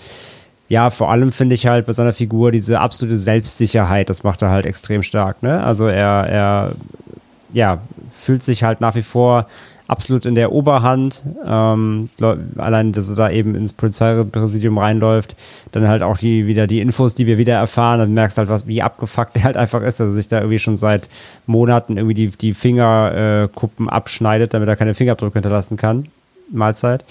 ja, vor allem finde ich halt bei seiner Figur diese absolute Selbstsicherheit, das macht er halt extrem stark. Ne? Also er, er ja, fühlt sich halt nach wie vor absolut in der Oberhand. Ähm, allein, dass er da eben ins Polizeipräsidium reinläuft, dann halt auch die, wieder die Infos, die wir wieder erfahren, dann merkst du halt, was, wie abgefuckt (laughs) er halt einfach ist, dass er sich da irgendwie schon seit Monaten irgendwie die, die Fingerkuppen äh, abschneidet, damit er keine Fingerabdrücke hinterlassen kann. Mahlzeit.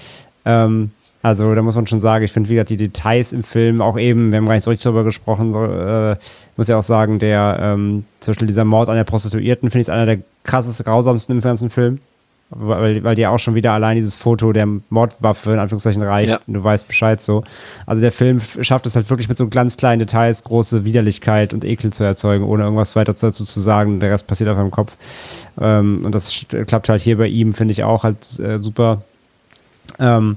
Ähm, also da muss man schon sagen, ich finde, wie gesagt, die Details im Film, auch eben, wir haben gar nicht so richtig darüber gesprochen, so, äh, muss ja auch sagen, der, ähm, zum Beispiel dieser Mord an der Prostituierten, finde ich, ist einer der krassesten, grausamsten im ganzen Film weil, weil dir auch schon wieder allein dieses Foto der Mordwaffe in Anführungszeichen reicht ja. und du weißt Bescheid so. Also der Film schafft es halt wirklich mit so ganz kleinen Details große Widerlichkeit und Ekel zu erzeugen, ohne irgendwas weiter dazu zu sagen. Der Rest passiert auf deinem Kopf. Ähm, und das klappt halt hier bei ihm, finde ich auch halt äh, super. Ähm,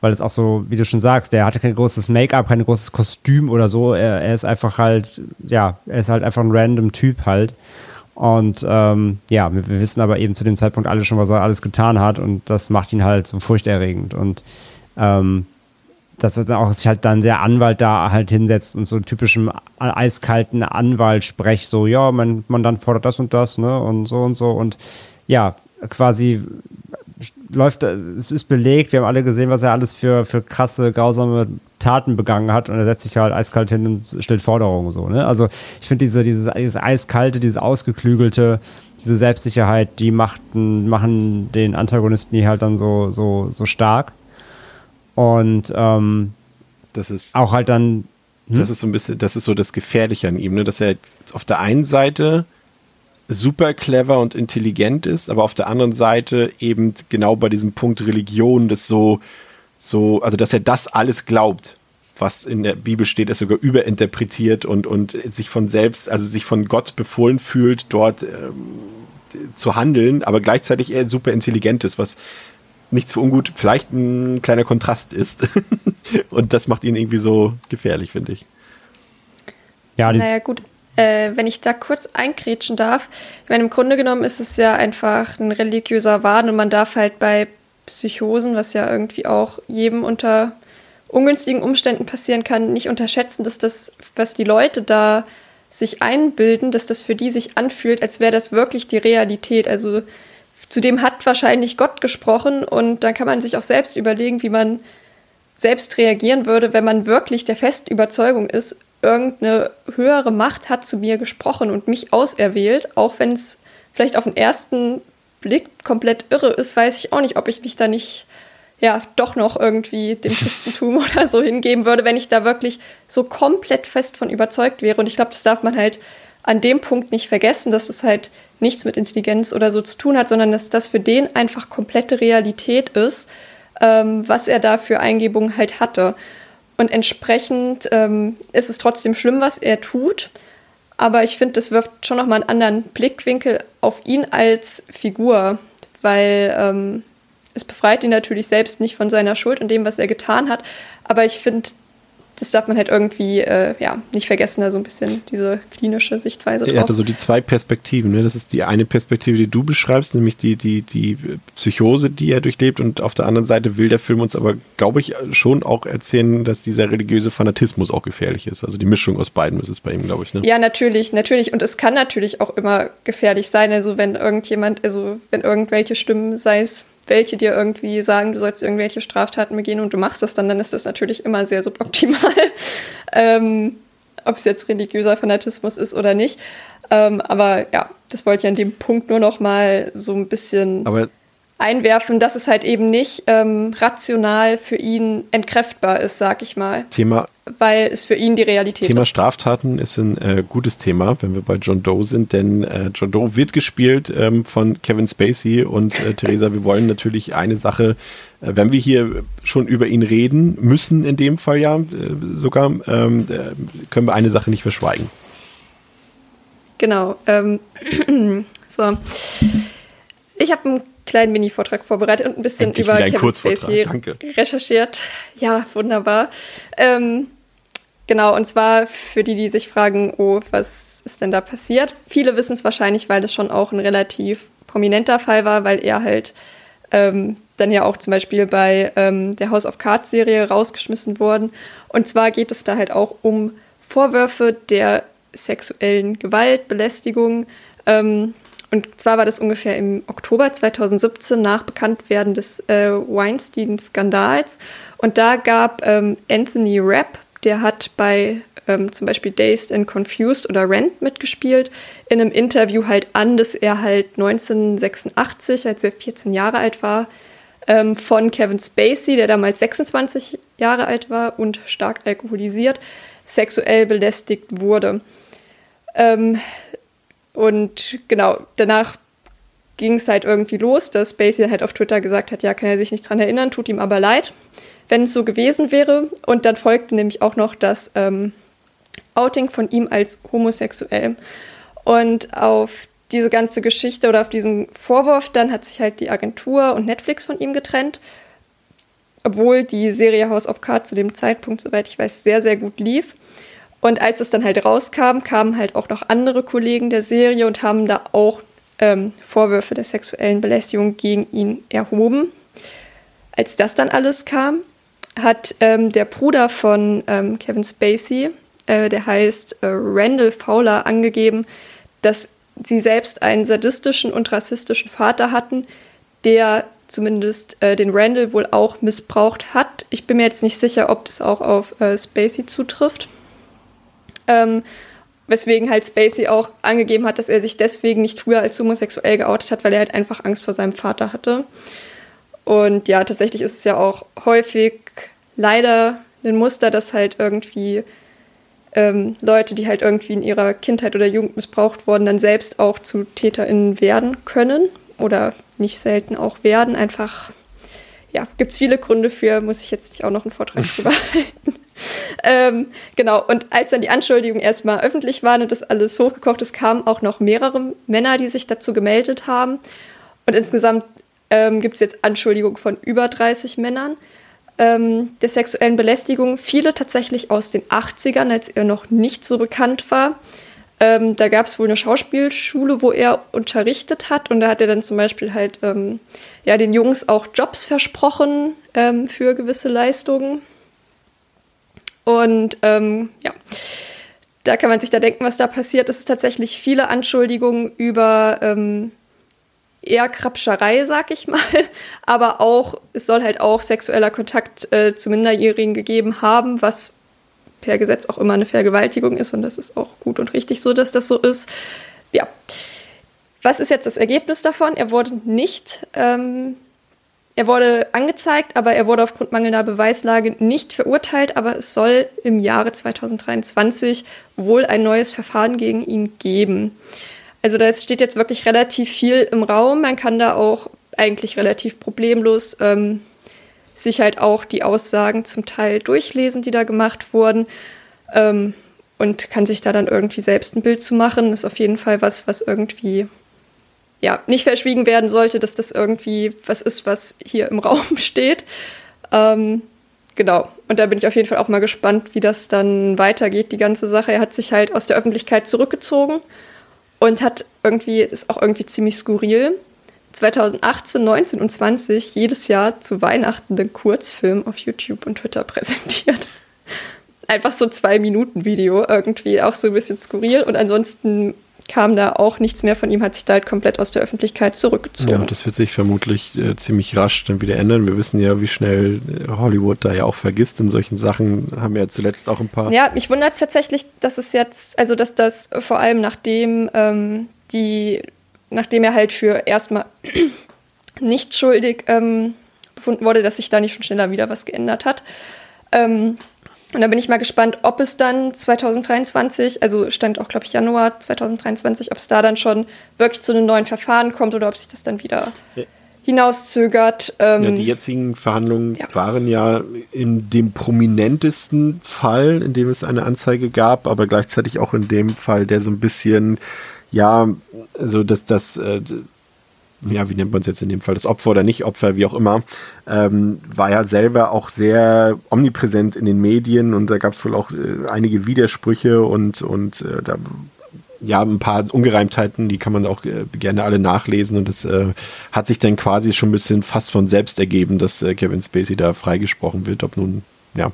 weil es auch so, wie du schon sagst, der hatte kein großes Make-up, kein großes Kostüm oder so. Er, er ist einfach halt, ja, er ist halt einfach ein random Typ halt. Und ähm, ja, wir, wir, wissen aber eben zu dem Zeitpunkt alle schon, was er alles getan hat und das macht ihn halt so furchterregend. Und ähm, dass er dann auch sich halt dann der Anwalt da halt hinsetzt und so typischen eiskalten Anwalt sprecht, so, ja, mein Mandant fordert das und das, ne, und so und so. Und ja, quasi läuft, es ist belegt, wir haben alle gesehen, was er alles für, für krasse, grausame Taten begangen hat und er setzt sich halt eiskalt hin und stellt Forderungen so. Ne? Also ich finde diese, dieses, dieses eiskalte, dieses ausgeklügelte, diese Selbstsicherheit, die machten, machen den Antagonisten hier halt dann so, so, so stark. Und ähm, das ist auch halt dann. Hm? Das ist so ein bisschen, das ist so das Gefährliche an ihm, ne? dass er auf der einen Seite super clever und intelligent ist, aber auf der anderen Seite eben genau bei diesem Punkt Religion das so, so, also dass er das alles glaubt, was in der Bibel steht, es sogar überinterpretiert und, und sich von selbst, also sich von Gott befohlen fühlt, dort ähm, zu handeln, aber gleichzeitig er super intelligent ist, was nichts für ungut, vielleicht ein kleiner Kontrast ist. (laughs) und das macht ihn irgendwie so gefährlich, finde ich. Ja, naja, gut. Äh, wenn ich da kurz einkrätschen darf, ich meine, im Grunde genommen ist es ja einfach ein religiöser Wahn und man darf halt bei Psychosen, was ja irgendwie auch jedem unter ungünstigen Umständen passieren kann, nicht unterschätzen, dass das, was die Leute da sich einbilden, dass das für die sich anfühlt, als wäre das wirklich die Realität. Also zudem hat wahrscheinlich Gott gesprochen und dann kann man sich auch selbst überlegen, wie man selbst reagieren würde, wenn man wirklich der festen Überzeugung ist, irgendeine höhere Macht hat zu mir gesprochen und mich auserwählt, auch wenn es vielleicht auf den ersten Blick komplett irre ist, weiß ich auch nicht, ob ich mich da nicht ja doch noch irgendwie dem (laughs) Christentum oder so hingeben würde, wenn ich da wirklich so komplett fest von überzeugt wäre. Und ich glaube, das darf man halt an dem Punkt nicht vergessen, dass es halt nichts mit Intelligenz oder so zu tun hat, sondern dass das für den einfach komplette Realität ist, ähm, was er da für Eingebungen halt hatte. Und entsprechend ähm, ist es trotzdem schlimm, was er tut. Aber ich finde, das wirft schon nochmal einen anderen Blickwinkel auf ihn als Figur, weil ähm, es befreit ihn natürlich selbst nicht von seiner Schuld und dem, was er getan hat. Aber ich finde, das darf man halt irgendwie äh, ja, nicht vergessen, da so ein bisschen diese klinische Sichtweise drauf. Er hatte so die zwei Perspektiven. Ne? Das ist die eine Perspektive, die du beschreibst, nämlich die, die, die Psychose, die er durchlebt. Und auf der anderen Seite will der Film uns aber, glaube ich, schon auch erzählen, dass dieser religiöse Fanatismus auch gefährlich ist. Also die Mischung aus beiden ist es bei ihm, glaube ich. Ne? Ja, natürlich, natürlich. Und es kann natürlich auch immer gefährlich sein. Also wenn irgendjemand, also wenn irgendwelche Stimmen, sei es welche dir irgendwie sagen, du sollst irgendwelche Straftaten begehen und du machst das dann, dann ist das natürlich immer sehr suboptimal. (laughs) ähm, ob es jetzt religiöser Fanatismus ist oder nicht. Ähm, aber ja, das wollte ich an dem Punkt nur noch mal so ein bisschen aber einwerfen, dass es halt eben nicht ähm, rational für ihn entkräftbar ist, sag ich mal. Thema weil es für ihn die Realität Thema ist. Thema Straftaten ist ein äh, gutes Thema, wenn wir bei John Doe sind, denn äh, John Doe wird gespielt ähm, von Kevin Spacey und äh, Theresa, wir wollen natürlich eine Sache, äh, wenn wir hier schon über ihn reden müssen, in dem Fall ja äh, sogar, ähm, äh, können wir eine Sache nicht verschweigen. Genau. Ähm, (clears throat) so. Ich habe einen kleinen Mini-Vortrag vorbereitet und ein bisschen Endlich über Kevin Spacey Danke. recherchiert. Ja, wunderbar. Ähm, Genau, und zwar für die, die sich fragen, oh, was ist denn da passiert? Viele wissen es wahrscheinlich, weil es schon auch ein relativ prominenter Fall war, weil er halt ähm, dann ja auch zum Beispiel bei ähm, der House of Cards Serie rausgeschmissen worden. Und zwar geht es da halt auch um Vorwürfe der sexuellen Gewalt, Belästigung. Ähm, und zwar war das ungefähr im Oktober 2017 nach Bekanntwerden des äh, Weinstein-Skandals. Und da gab ähm, Anthony Rapp, der hat bei ähm, zum Beispiel Dazed and Confused oder Rent mitgespielt, in einem Interview halt an, dass er halt 1986, als er 14 Jahre alt war, ähm, von Kevin Spacey, der damals 26 Jahre alt war und stark alkoholisiert, sexuell belästigt wurde. Ähm, und genau, danach ging es halt irgendwie los, dass Spacey halt auf Twitter gesagt hat, ja, kann er sich nicht dran erinnern, tut ihm aber leid wenn es so gewesen wäre. Und dann folgte nämlich auch noch das ähm, Outing von ihm als homosexuell. Und auf diese ganze Geschichte oder auf diesen Vorwurf, dann hat sich halt die Agentur und Netflix von ihm getrennt. Obwohl die Serie House of Cards zu dem Zeitpunkt, soweit ich weiß, sehr, sehr gut lief. Und als es dann halt rauskam, kamen halt auch noch andere Kollegen der Serie und haben da auch ähm, Vorwürfe der sexuellen Belästigung gegen ihn erhoben. Als das dann alles kam, hat ähm, der Bruder von ähm, Kevin Spacey, äh, der heißt äh, Randall Fowler, angegeben, dass sie selbst einen sadistischen und rassistischen Vater hatten, der zumindest äh, den Randall wohl auch missbraucht hat. Ich bin mir jetzt nicht sicher, ob das auch auf äh, Spacey zutrifft. Ähm, weswegen halt Spacey auch angegeben hat, dass er sich deswegen nicht früher als homosexuell geoutet hat, weil er halt einfach Angst vor seinem Vater hatte. Und ja, tatsächlich ist es ja auch häufig leider ein Muster, dass halt irgendwie ähm, Leute, die halt irgendwie in ihrer Kindheit oder Jugend missbraucht wurden, dann selbst auch zu TäterInnen werden können oder nicht selten auch werden. Einfach, ja, gibt es viele Gründe für, muss ich jetzt nicht auch noch einen Vortrag (laughs) drüber halten. ähm, genau, und als dann die Anschuldigungen erstmal öffentlich waren und das alles hochgekocht ist, kamen auch noch mehrere Männer, die sich dazu gemeldet haben. Und insgesamt ähm, gibt es jetzt Anschuldigungen von über 30 Männern ähm, der sexuellen Belästigung. Viele tatsächlich aus den 80ern, als er noch nicht so bekannt war. Ähm, da gab es wohl eine Schauspielschule, wo er unterrichtet hat. Und da hat er dann zum Beispiel halt ähm, ja, den Jungs auch Jobs versprochen ähm, für gewisse Leistungen. Und ähm, ja, da kann man sich da denken, was da passiert. Es ist tatsächlich viele Anschuldigungen über ähm, eher Krabscherei, sag ich mal. (laughs) Aber auch, es soll halt auch sexueller Kontakt äh, zu Minderjährigen gegeben haben, was per Gesetz auch immer eine Vergewaltigung ist. Und das ist auch gut und richtig so, dass das so ist. Ja. Was ist jetzt das Ergebnis davon? Er wurde nicht, ähm, er wurde angezeigt, aber er wurde aufgrund mangelnder Beweislage nicht verurteilt. Aber es soll im Jahre 2023 wohl ein neues Verfahren gegen ihn geben. Also da steht jetzt wirklich relativ viel im Raum. Man kann da auch eigentlich relativ problemlos ähm, sich halt auch die Aussagen zum Teil durchlesen, die da gemacht wurden. Ähm, und kann sich da dann irgendwie selbst ein Bild zu machen. Ist auf jeden Fall was, was irgendwie ja nicht verschwiegen werden sollte, dass das irgendwie was ist, was hier im (laughs) Raum steht. Ähm, genau. Und da bin ich auf jeden Fall auch mal gespannt, wie das dann weitergeht, die ganze Sache. Er hat sich halt aus der Öffentlichkeit zurückgezogen und hat irgendwie, ist auch irgendwie ziemlich skurril, 2018, 19 und 20 jedes Jahr zu Weihnachten den Kurzfilm auf YouTube und Twitter präsentiert. Einfach so zwei Minuten Video irgendwie, auch so ein bisschen skurril. Und ansonsten kam da auch nichts mehr von ihm, hat sich da halt komplett aus der Öffentlichkeit zurückgezogen. Ja, das wird sich vermutlich äh, ziemlich rasch dann wieder ändern. Wir wissen ja, wie schnell äh, Hollywood da ja auch vergisst in solchen Sachen. Haben wir ja zuletzt auch ein paar. Ja, mich wundert es tatsächlich, dass es jetzt, also dass das vor allem nachdem ähm, die nachdem er halt für erstmal (clears throat) nicht schuldig ähm, befunden wurde, dass sich da nicht schon schneller wieder was geändert hat. Ähm, und da bin ich mal gespannt, ob es dann 2023, also stand auch, glaube ich, Januar 2023, ob es da dann schon wirklich zu einem neuen Verfahren kommt oder ob sich das dann wieder ja. hinauszögert. Ähm, ja, die jetzigen Verhandlungen ja. waren ja in dem prominentesten Fall, in dem es eine Anzeige gab, aber gleichzeitig auch in dem Fall, der so ein bisschen ja, also dass das, äh, ja, wie nennt man es jetzt in dem Fall, das Opfer oder nicht Opfer, wie auch immer, ähm, war ja selber auch sehr omnipräsent in den Medien und da gab es wohl auch äh, einige Widersprüche und, und äh, da ja, ein paar Ungereimtheiten, die kann man auch äh, gerne alle nachlesen und es äh, hat sich dann quasi schon ein bisschen fast von selbst ergeben, dass äh, Kevin Spacey da freigesprochen wird, ob nun, ja,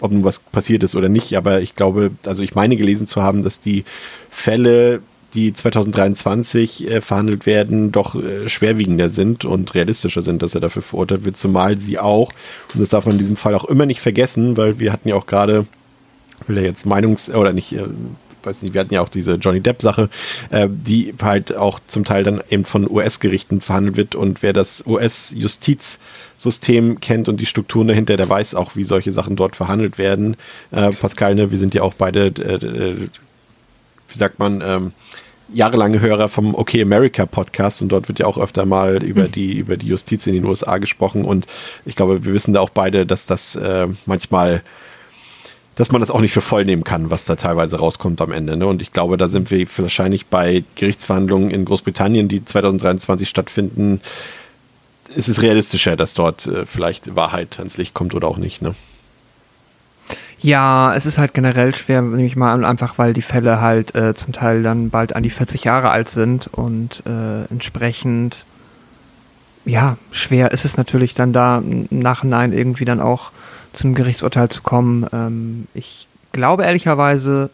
ob nun was passiert ist oder nicht, aber ich glaube, also ich meine gelesen zu haben, dass die Fälle, die 2023 äh, verhandelt werden, doch äh, schwerwiegender sind und realistischer sind, dass er dafür verurteilt wird, zumal sie auch, und das darf man in diesem Fall auch immer nicht vergessen, weil wir hatten ja auch gerade, will er jetzt Meinungs- oder nicht, äh, weiß nicht, wir hatten ja auch diese Johnny Depp-Sache, äh, die halt auch zum Teil dann eben von US-Gerichten verhandelt wird und wer das US-Justizsystem kennt und die Strukturen dahinter, der weiß auch, wie solche Sachen dort verhandelt werden. Äh, Pascal, ne, wir sind ja auch beide, äh, äh wie sagt man, ähm, jahrelange Hörer vom OK America Podcast und dort wird ja auch öfter mal über hm. die über die Justiz in den USA gesprochen und ich glaube, wir wissen da auch beide, dass das äh, manchmal dass man das auch nicht für voll nehmen kann, was da teilweise rauskommt am Ende. Ne? Und ich glaube, da sind wir wahrscheinlich bei Gerichtsverhandlungen in Großbritannien, die 2023 stattfinden, ist es realistischer, dass dort äh, vielleicht Wahrheit ans Licht kommt oder auch nicht. Ne? Ja, es ist halt generell schwer, nehme ich mal an, einfach weil die Fälle halt äh, zum Teil dann bald an die 40 Jahre alt sind und äh, entsprechend, ja, schwer ist es natürlich dann da im Nachhinein irgendwie dann auch zu einem Gerichtsurteil zu kommen. Ähm, ich glaube ehrlicherweise,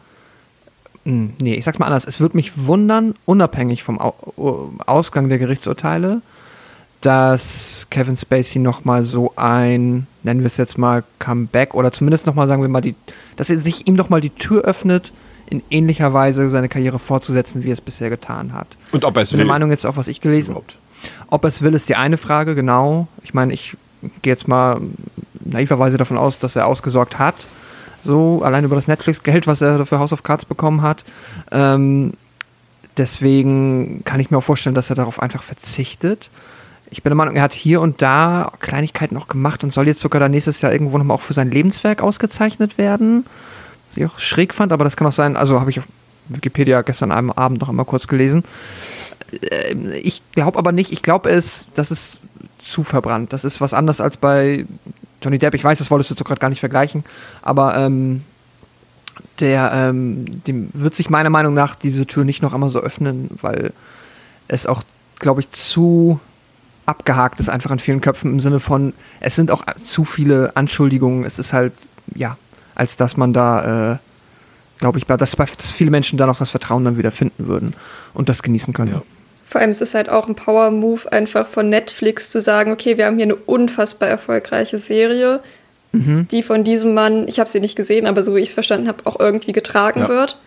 mh, hm, nee, ich sag's mal anders, es würde mich wundern, unabhängig vom Au Ausgang der Gerichtsurteile, dass Kevin Spacey nochmal so ein, nennen wir es jetzt mal, Comeback oder zumindest nochmal, sagen wir mal, die, dass er sich ihm nochmal die Tür öffnet, in ähnlicher Weise seine Karriere fortzusetzen, wie er es bisher getan hat. Und ob er es will. Meine Meinung jetzt auch, was ich gelesen habe. Ob er es will, ist die eine Frage, genau. Ich meine, ich gehe jetzt mal naiverweise davon aus, dass er ausgesorgt hat. So, allein über das Netflix-Geld, was er für House of Cards bekommen hat. Ähm, deswegen kann ich mir auch vorstellen, dass er darauf einfach verzichtet. Ich bin der Meinung, er hat hier und da Kleinigkeiten auch gemacht und soll jetzt sogar dann nächstes Jahr irgendwo nochmal auch für sein Lebenswerk ausgezeichnet werden. Was ich auch schräg fand, aber das kann auch sein, also habe ich auf Wikipedia gestern Abend noch einmal kurz gelesen. Äh, ich glaube aber nicht, ich glaube es, das ist zu verbrannt. Das ist was anderes als bei Johnny Depp, ich weiß, das wolltest du jetzt gerade gar nicht vergleichen, aber ähm, der, ähm, dem wird sich meiner Meinung nach diese Tür nicht noch einmal so öffnen, weil es auch, glaube ich, zu abgehakt ist einfach in vielen Köpfen im Sinne von, es sind auch zu viele Anschuldigungen, es ist halt, ja, als dass man da, äh, glaube ich, dass, dass viele Menschen da noch das Vertrauen dann wieder finden würden und das genießen können. Ja. Vor allem ist es halt auch ein Power-Move, einfach von Netflix zu sagen, okay, wir haben hier eine unfassbar erfolgreiche Serie, mhm. die von diesem Mann, ich habe sie nicht gesehen, aber so wie ich es verstanden habe, auch irgendwie getragen ja. wird.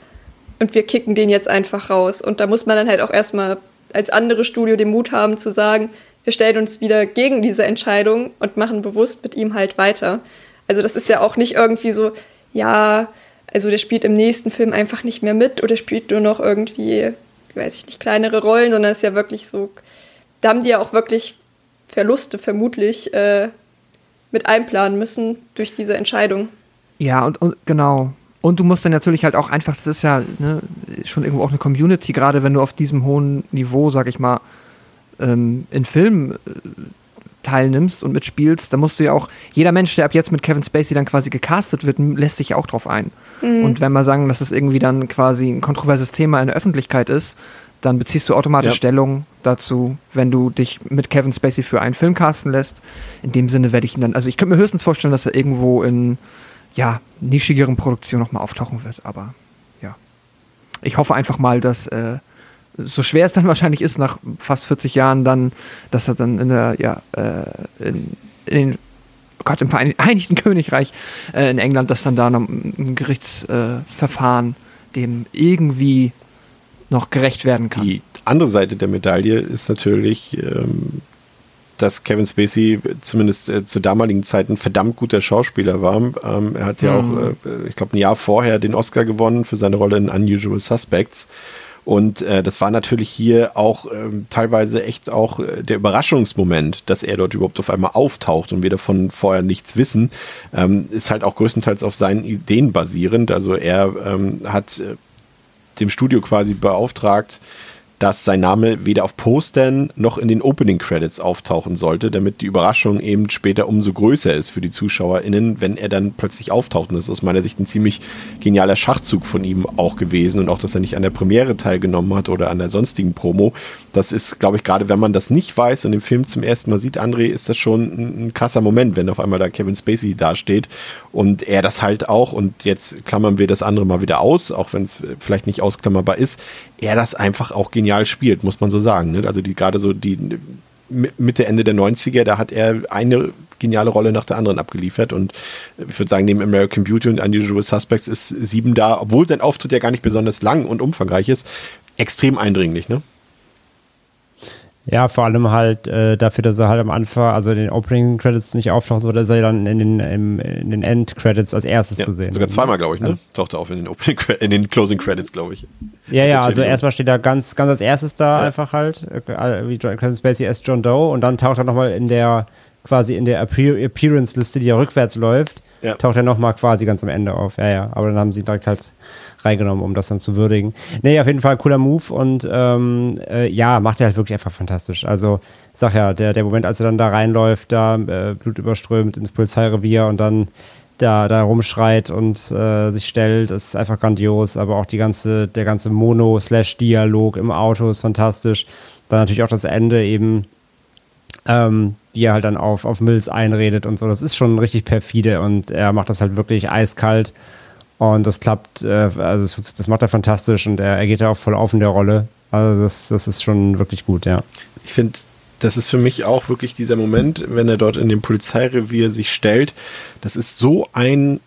Und wir kicken den jetzt einfach raus. Und da muss man dann halt auch erstmal als andere Studio den Mut haben zu sagen, wir stellen uns wieder gegen diese Entscheidung und machen bewusst mit ihm halt weiter. Also das ist ja auch nicht irgendwie so, ja, also der spielt im nächsten Film einfach nicht mehr mit oder spielt nur noch irgendwie weiß ich nicht, kleinere Rollen, sondern es ist ja wirklich so, da haben die ja auch wirklich Verluste vermutlich äh, mit einplanen müssen durch diese Entscheidung. Ja, und, und genau. Und du musst dann natürlich halt auch einfach, das ist ja ne, schon irgendwo auch eine Community, gerade wenn du auf diesem hohen Niveau, sag ich mal, ähm, in Filmen äh, teilnimmst und mitspielst, dann musst du ja auch, jeder Mensch, der ab jetzt mit Kevin Spacey dann quasi gecastet wird, lässt sich ja auch drauf ein. Mhm. Und wenn wir sagen, dass es irgendwie dann quasi ein kontroverses Thema in der Öffentlichkeit ist, dann beziehst du automatisch ja. Stellung dazu, wenn du dich mit Kevin Spacey für einen Film casten lässt. In dem Sinne werde ich ihn dann, also ich könnte mir höchstens vorstellen, dass er irgendwo in, ja, nischigeren Produktionen nochmal auftauchen wird, aber ja. Ich hoffe einfach mal, dass, äh, so schwer es dann (laughs) wahrscheinlich ist, nach fast 40 Jahren dann, dass er dann in der, ja, äh, in, in den oh Gott, im (laughs) Vereinigten Königreich äh, in England, dass dann da noch ein Gerichtsverfahren äh, dem irgendwie noch gerecht werden kann. Die andere Seite der Medaille ist natürlich, ähm, dass Kevin Spacey zumindest äh, zu damaligen Zeiten verdammt guter Schauspieler war. Ähm, er hat ja mhm. auch, äh, ich glaube, ein Jahr vorher den Oscar gewonnen für seine Rolle in Unusual Suspects. Und äh, das war natürlich hier auch ähm, teilweise echt auch äh, der Überraschungsmoment, dass er dort überhaupt auf einmal auftaucht und wir davon vorher nichts wissen, ähm, ist halt auch größtenteils auf seinen Ideen basierend. Also er ähm, hat äh, dem Studio quasi beauftragt, dass sein Name weder auf Postern noch in den Opening Credits auftauchen sollte, damit die Überraschung eben später umso größer ist für die ZuschauerInnen, wenn er dann plötzlich auftaucht. Und das ist aus meiner Sicht ein ziemlich genialer Schachzug von ihm auch gewesen und auch, dass er nicht an der Premiere teilgenommen hat oder an der sonstigen Promo. Das ist, glaube ich, gerade wenn man das nicht weiß und den Film zum ersten Mal sieht, André, ist das schon ein, ein krasser Moment, wenn auf einmal da Kevin Spacey dasteht und er das halt auch, und jetzt klammern wir das andere mal wieder aus, auch wenn es vielleicht nicht ausklammerbar ist, er das einfach auch genial spielt, muss man so sagen. Ne? Also die gerade so die Mitte, Ende der 90er, da hat er eine geniale Rolle nach der anderen abgeliefert und ich würde sagen, neben American Beauty und Unusual Suspects ist Sieben da, obwohl sein Auftritt ja gar nicht besonders lang und umfangreich ist, extrem eindringlich, ne? Ja, vor allem halt äh, dafür, dass er halt am Anfang, also in den Opening Credits nicht auftaucht, sondern dass er dann in den, im, in den End Credits als erstes ja, zu sehen. Sogar zweimal, glaube ich, ne? Als Taucht er auf in den Opening in den Closing Credits, glaube ich. Ja, ja, also erstmal steht er ganz, ganz als erstes da ja. einfach halt, äh, wie Kevin Spacey als John Doe und dann taucht er nochmal in der, quasi in der Appearance-Liste, die ja rückwärts läuft, ja. taucht er nochmal quasi ganz am Ende auf. Ja, ja, aber dann haben sie direkt halt reingenommen, um das dann zu würdigen. Nee, auf jeden Fall cooler Move und ähm, äh, ja, macht er halt wirklich einfach fantastisch. Also, sag ja, der, der Moment, als er dann da reinläuft, da äh, blutüberströmt ins Polizeirevier und dann da, da rumschreit und äh, sich stellt, ist einfach grandios, aber auch die ganze, der ganze Mono-Slash-Dialog im Auto ist fantastisch. Dann natürlich auch das Ende eben, ähm, wie er halt dann auf, auf Mills einredet und so. Das ist schon richtig perfide und er macht das halt wirklich eiskalt. Und das klappt, äh, also das, das, macht er fantastisch und er, er geht ja auch voll auf in der Rolle. Also das, das ist schon wirklich gut, ja. Ich finde, das ist für mich auch wirklich dieser Moment, wenn er dort in dem Polizeirevier sich stellt. Das ist so ein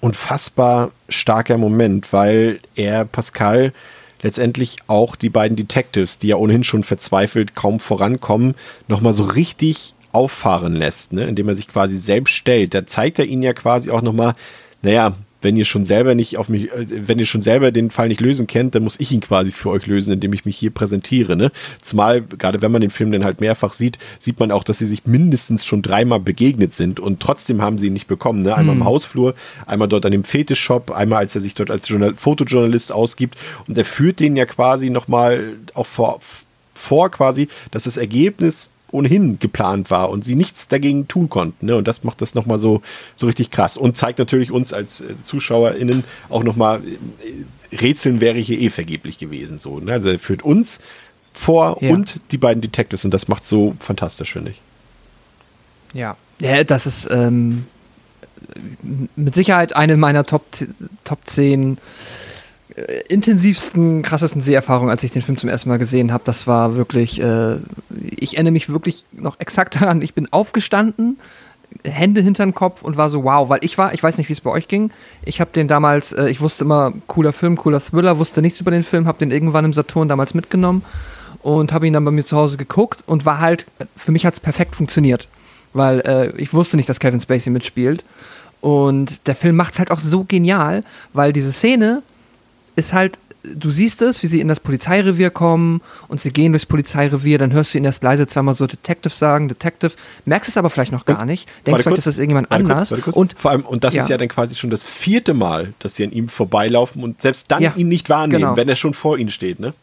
unfassbar starker Moment, weil er Pascal letztendlich auch die beiden Detectives, die ja ohnehin schon verzweifelt kaum vorankommen, nochmal so richtig auffahren lässt, ne? indem er sich quasi selbst stellt. Da zeigt er ihnen ja quasi auch nochmal, naja, wenn ihr schon selber nicht auf mich, äh, wenn ihr schon selber den Fall nicht lösen kennt, dann muss ich ihn quasi für euch lösen, indem ich mich hier präsentiere. Ne? Zumal, gerade wenn man den Film dann halt mehrfach sieht, sieht man auch, dass sie sich mindestens schon dreimal begegnet sind und trotzdem haben sie ihn nicht bekommen. Ne? Einmal hm. im Hausflur, einmal dort an dem Fetischshop, einmal als er sich dort als Journal Fotojournalist ausgibt und er führt den ja quasi nochmal auch vor, vor quasi, dass das Ergebnis ohnehin geplant war und sie nichts dagegen tun konnten. Ne? Und das macht das nochmal so, so richtig krass und zeigt natürlich uns als äh, ZuschauerInnen auch nochmal, äh, Rätseln wäre hier eh vergeblich gewesen. So, ne? Also er führt uns vor ja. und die beiden Detectives und das macht so fantastisch, finde ich. Ja, ja das ist ähm, mit Sicherheit eine meiner Top, Top 10 äh, intensivsten, krassesten Seherfahrungen, als ich den Film zum ersten Mal gesehen habe. Das war wirklich, äh, ich erinnere mich wirklich noch exakt daran, ich bin aufgestanden, Hände hinter den Kopf und war so, wow, weil ich war, ich weiß nicht, wie es bei euch ging. Ich habe den damals, äh, ich wusste immer, cooler Film, cooler Thriller, wusste nichts über den Film, habe den irgendwann im Saturn damals mitgenommen und habe ihn dann bei mir zu Hause geguckt und war halt, für mich hat es perfekt funktioniert, weil äh, ich wusste nicht, dass Kevin Spacey mitspielt. Und der Film macht es halt auch so genial, weil diese Szene, ist halt, du siehst es, wie sie in das Polizeirevier kommen und sie gehen durchs Polizeirevier, dann hörst du ihn erst leise zweimal so Detective sagen, Detective, merkst es aber vielleicht noch gar nicht, denkst vielleicht, ist das irgendjemand anders. Kurz, kurz. Und vor allem, und das ja. ist ja dann quasi schon das vierte Mal, dass sie an ihm vorbeilaufen und selbst dann ja, ihn nicht wahrnehmen, genau. wenn er schon vor ihnen steht, ne?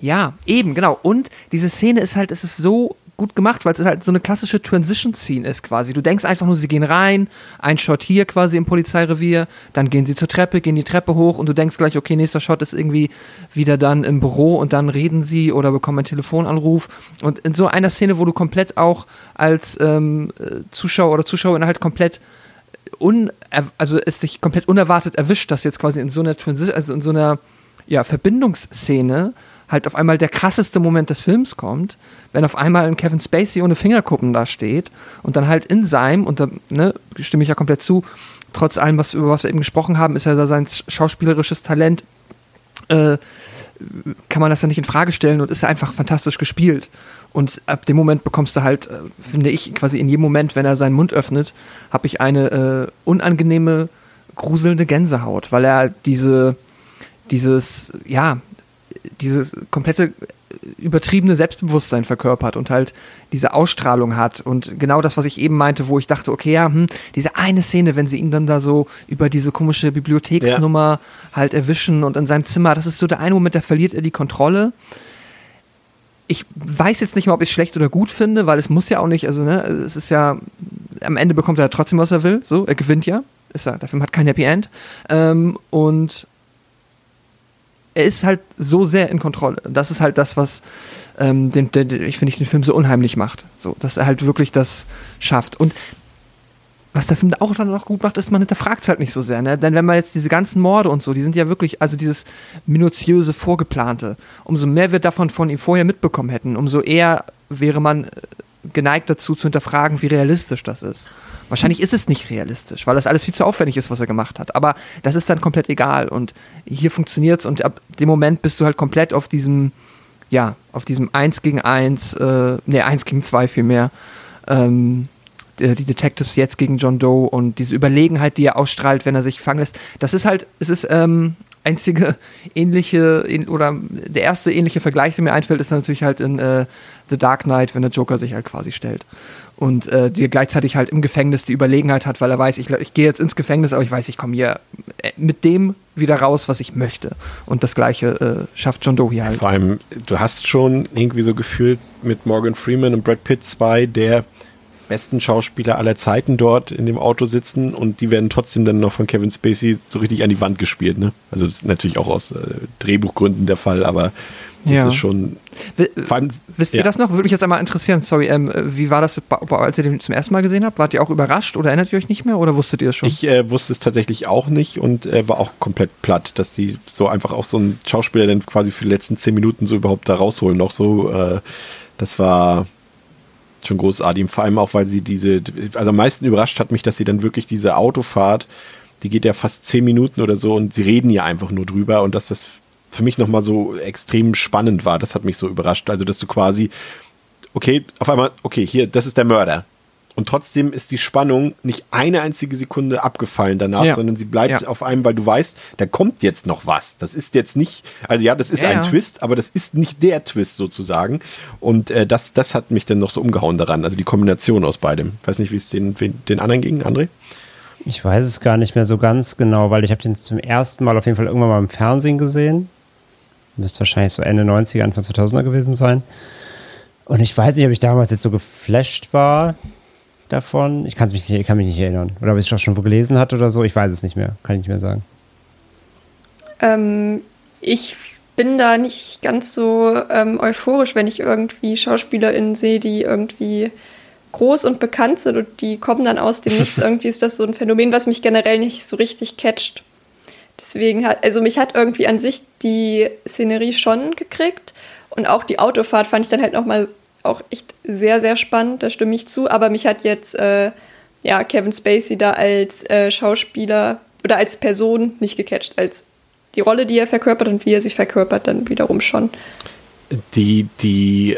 Ja, eben, genau. Und diese Szene ist halt, es ist so gut gemacht, weil es halt so eine klassische Transition-Scene ist quasi. Du denkst einfach nur, sie gehen rein, ein Shot hier quasi im Polizeirevier, dann gehen sie zur Treppe, gehen die Treppe hoch und du denkst gleich, okay, nächster Shot ist irgendwie wieder dann im Büro und dann reden sie oder bekommen einen Telefonanruf. Und in so einer Szene, wo du komplett auch als ähm, Zuschauer oder Zuschauerin halt komplett un, also es dich komplett unerwartet erwischt, dass jetzt quasi in so einer Transition, also in so einer ja, Verbindungsszene halt auf einmal der krasseste Moment des Films kommt, wenn auf einmal ein Kevin Spacey ohne Fingerkuppen da steht und dann halt in seinem, und da ne, stimme ich ja komplett zu, trotz allem, was, über was wir eben gesprochen haben, ist ja da sein schauspielerisches Talent, äh, kann man das ja nicht in Frage stellen und ist ja einfach fantastisch gespielt. Und ab dem Moment bekommst du halt, äh, finde ich, quasi in jedem Moment, wenn er seinen Mund öffnet, habe ich eine äh, unangenehme, gruselnde Gänsehaut, weil er diese, dieses, ja, dieses komplette übertriebene Selbstbewusstsein verkörpert und halt diese Ausstrahlung hat. Und genau das, was ich eben meinte, wo ich dachte, okay, ja, hm, diese eine Szene, wenn sie ihn dann da so über diese komische Bibliotheksnummer ja. halt erwischen und in seinem Zimmer, das ist so der eine Moment, da verliert er die Kontrolle. Ich weiß jetzt nicht mal, ob ich es schlecht oder gut finde, weil es muss ja auch nicht, also ne, es ist ja, am Ende bekommt er trotzdem, was er will, so, er gewinnt ja. Ist ja, der Film hat kein Happy End. Ähm, und er ist halt so sehr in Kontrolle. Das ist halt das, was ähm, den, den, ich finde den Film so unheimlich macht. So, dass er halt wirklich das schafft. Und was der Film auch dann noch gut macht, ist, man hinterfragt es halt nicht so sehr. Ne? Denn wenn man jetzt diese ganzen Morde und so, die sind ja wirklich, also dieses minutiöse, vorgeplante, umso mehr wir davon von ihm vorher mitbekommen hätten, umso eher wäre man äh, geneigt dazu zu hinterfragen, wie realistisch das ist. Wahrscheinlich ist es nicht realistisch, weil das alles viel zu aufwendig ist, was er gemacht hat. Aber das ist dann komplett egal. Und hier funktioniert es und ab dem Moment bist du halt komplett auf diesem, ja, auf diesem 1 gegen 1, äh, ne, 1 gegen 2 vielmehr. Ähm, die Detectives jetzt gegen John Doe und diese Überlegenheit, die er ausstrahlt, wenn er sich fangen lässt. Das ist halt, es ist ähm, einzige ähnliche oder der erste ähnliche Vergleich, der mir einfällt, ist natürlich halt in äh, The Dark Knight, wenn der Joker sich halt quasi stellt und äh, die gleichzeitig halt im Gefängnis die Überlegenheit hat, weil er weiß, ich, ich gehe jetzt ins Gefängnis, aber ich weiß, ich komme hier äh, mit dem wieder raus, was ich möchte. Und das Gleiche äh, schafft John Doe hier halt. Vor allem, du hast schon irgendwie so gefühlt mit Morgan Freeman und Brad Pitt zwei der besten Schauspieler aller Zeiten dort in dem Auto sitzen und die werden trotzdem dann noch von Kevin Spacey so richtig an die Wand gespielt. Ne? Also das ist natürlich auch aus äh, Drehbuchgründen der Fall, aber das ja. ist schon. Allem, Wisst ihr ja. das noch? Würde mich jetzt einmal interessieren. Sorry, ähm, wie war das, als ihr den zum ersten Mal gesehen habt? Wart ihr auch überrascht oder erinnert ihr euch nicht mehr oder wusstet ihr es schon? Ich äh, wusste es tatsächlich auch nicht und äh, war auch komplett platt, dass die so einfach auch so einen Schauspieler dann quasi für die letzten zehn Minuten so überhaupt da rausholen. Noch so, äh, das war schon großartig. Vor allem auch, weil sie diese, also am meisten überrascht hat mich, dass sie dann wirklich diese Autofahrt, die geht ja fast zehn Minuten oder so und sie reden ja einfach nur drüber und dass das für mich nochmal so extrem spannend war. Das hat mich so überrascht. Also, dass du quasi, okay, auf einmal, okay, hier, das ist der Mörder. Und trotzdem ist die Spannung nicht eine einzige Sekunde abgefallen danach, ja. sondern sie bleibt ja. auf einem, weil du weißt, da kommt jetzt noch was. Das ist jetzt nicht, also ja, das ist ja, ein Twist, aber das ist nicht der Twist sozusagen. Und äh, das, das hat mich dann noch so umgehauen daran. Also die Kombination aus beidem. Ich weiß nicht, wie es den, den anderen ging, André? Ich weiß es gar nicht mehr so ganz genau, weil ich habe den zum ersten Mal auf jeden Fall irgendwann mal im Fernsehen gesehen. Müsste wahrscheinlich so Ende 90er, Anfang 2000er gewesen sein. Und ich weiß nicht, ob ich damals jetzt so geflasht war davon. Ich mich nicht, kann mich nicht erinnern. Oder ob ich es auch schon wo gelesen hatte oder so. Ich weiß es nicht mehr. Kann ich nicht mehr sagen. Ähm, ich bin da nicht ganz so ähm, euphorisch, wenn ich irgendwie SchauspielerInnen sehe, die irgendwie groß und bekannt sind und die kommen dann aus dem Nichts. (laughs) irgendwie ist das so ein Phänomen, was mich generell nicht so richtig catcht. Deswegen hat, also mich hat irgendwie an sich die Szenerie schon gekriegt und auch die Autofahrt fand ich dann halt nochmal auch echt sehr, sehr spannend, da stimme ich zu, aber mich hat jetzt äh, ja, Kevin Spacey da als äh, Schauspieler oder als Person nicht gecatcht, als die Rolle, die er verkörpert und wie er sie verkörpert, dann wiederum schon. Die, die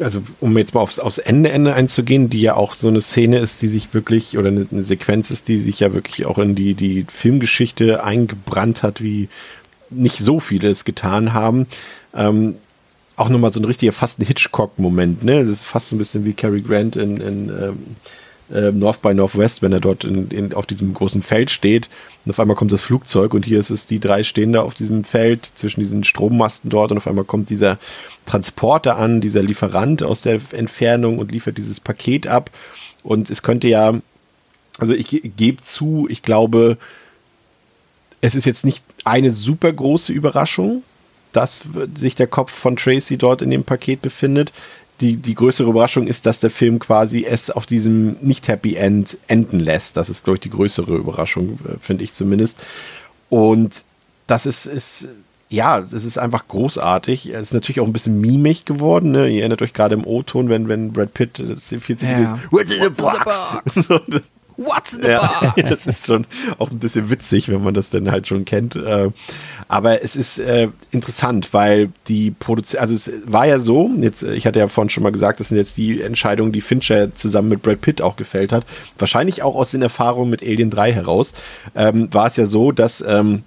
also um jetzt mal aufs, aufs Ende, Ende einzugehen, die ja auch so eine Szene ist, die sich wirklich, oder eine, eine, Sequenz ist, die sich ja wirklich auch in die, die Filmgeschichte eingebrannt hat, wie nicht so viele es getan haben. Ähm, auch nochmal so ein richtiger, fast ein Hitchcock-Moment, ne? Das ist fast so ein bisschen wie Cary Grant in, in ähm, äh, North by Northwest, wenn er dort in, in, auf diesem großen Feld steht und auf einmal kommt das Flugzeug und hier ist es, die drei stehen da auf diesem Feld zwischen diesen Strommasten dort und auf einmal kommt dieser Transporter an, dieser Lieferant aus der Entfernung und liefert dieses Paket ab. Und es könnte ja, also ich gebe zu, ich glaube, es ist jetzt nicht eine super große Überraschung, dass sich der Kopf von Tracy dort in dem Paket befindet. Die, die größere Überraschung ist, dass der Film quasi es auf diesem nicht-Happy End enden lässt. Das ist, glaube ich, die größere Überraschung, äh, finde ich zumindest. Und das ist, ist ja, das ist einfach großartig. Es ist natürlich auch ein bisschen mimig geworden. Ne? Ihr erinnert euch gerade im O-Ton, wenn, wenn Brad Pitt das viel zu ja. ist. What's in the box? (laughs) so, das, What's in the ja, box? (laughs) das ist schon auch ein bisschen witzig, wenn man das dann halt schon kennt. Äh, aber es ist äh, interessant, weil die Produzenten, also es war ja so, jetzt, ich hatte ja vorhin schon mal gesagt, das sind jetzt die Entscheidungen, die Fincher zusammen mit Brad Pitt auch gefällt hat. Wahrscheinlich auch aus den Erfahrungen mit Alien 3 heraus, ähm, war es ja so, dass ähm,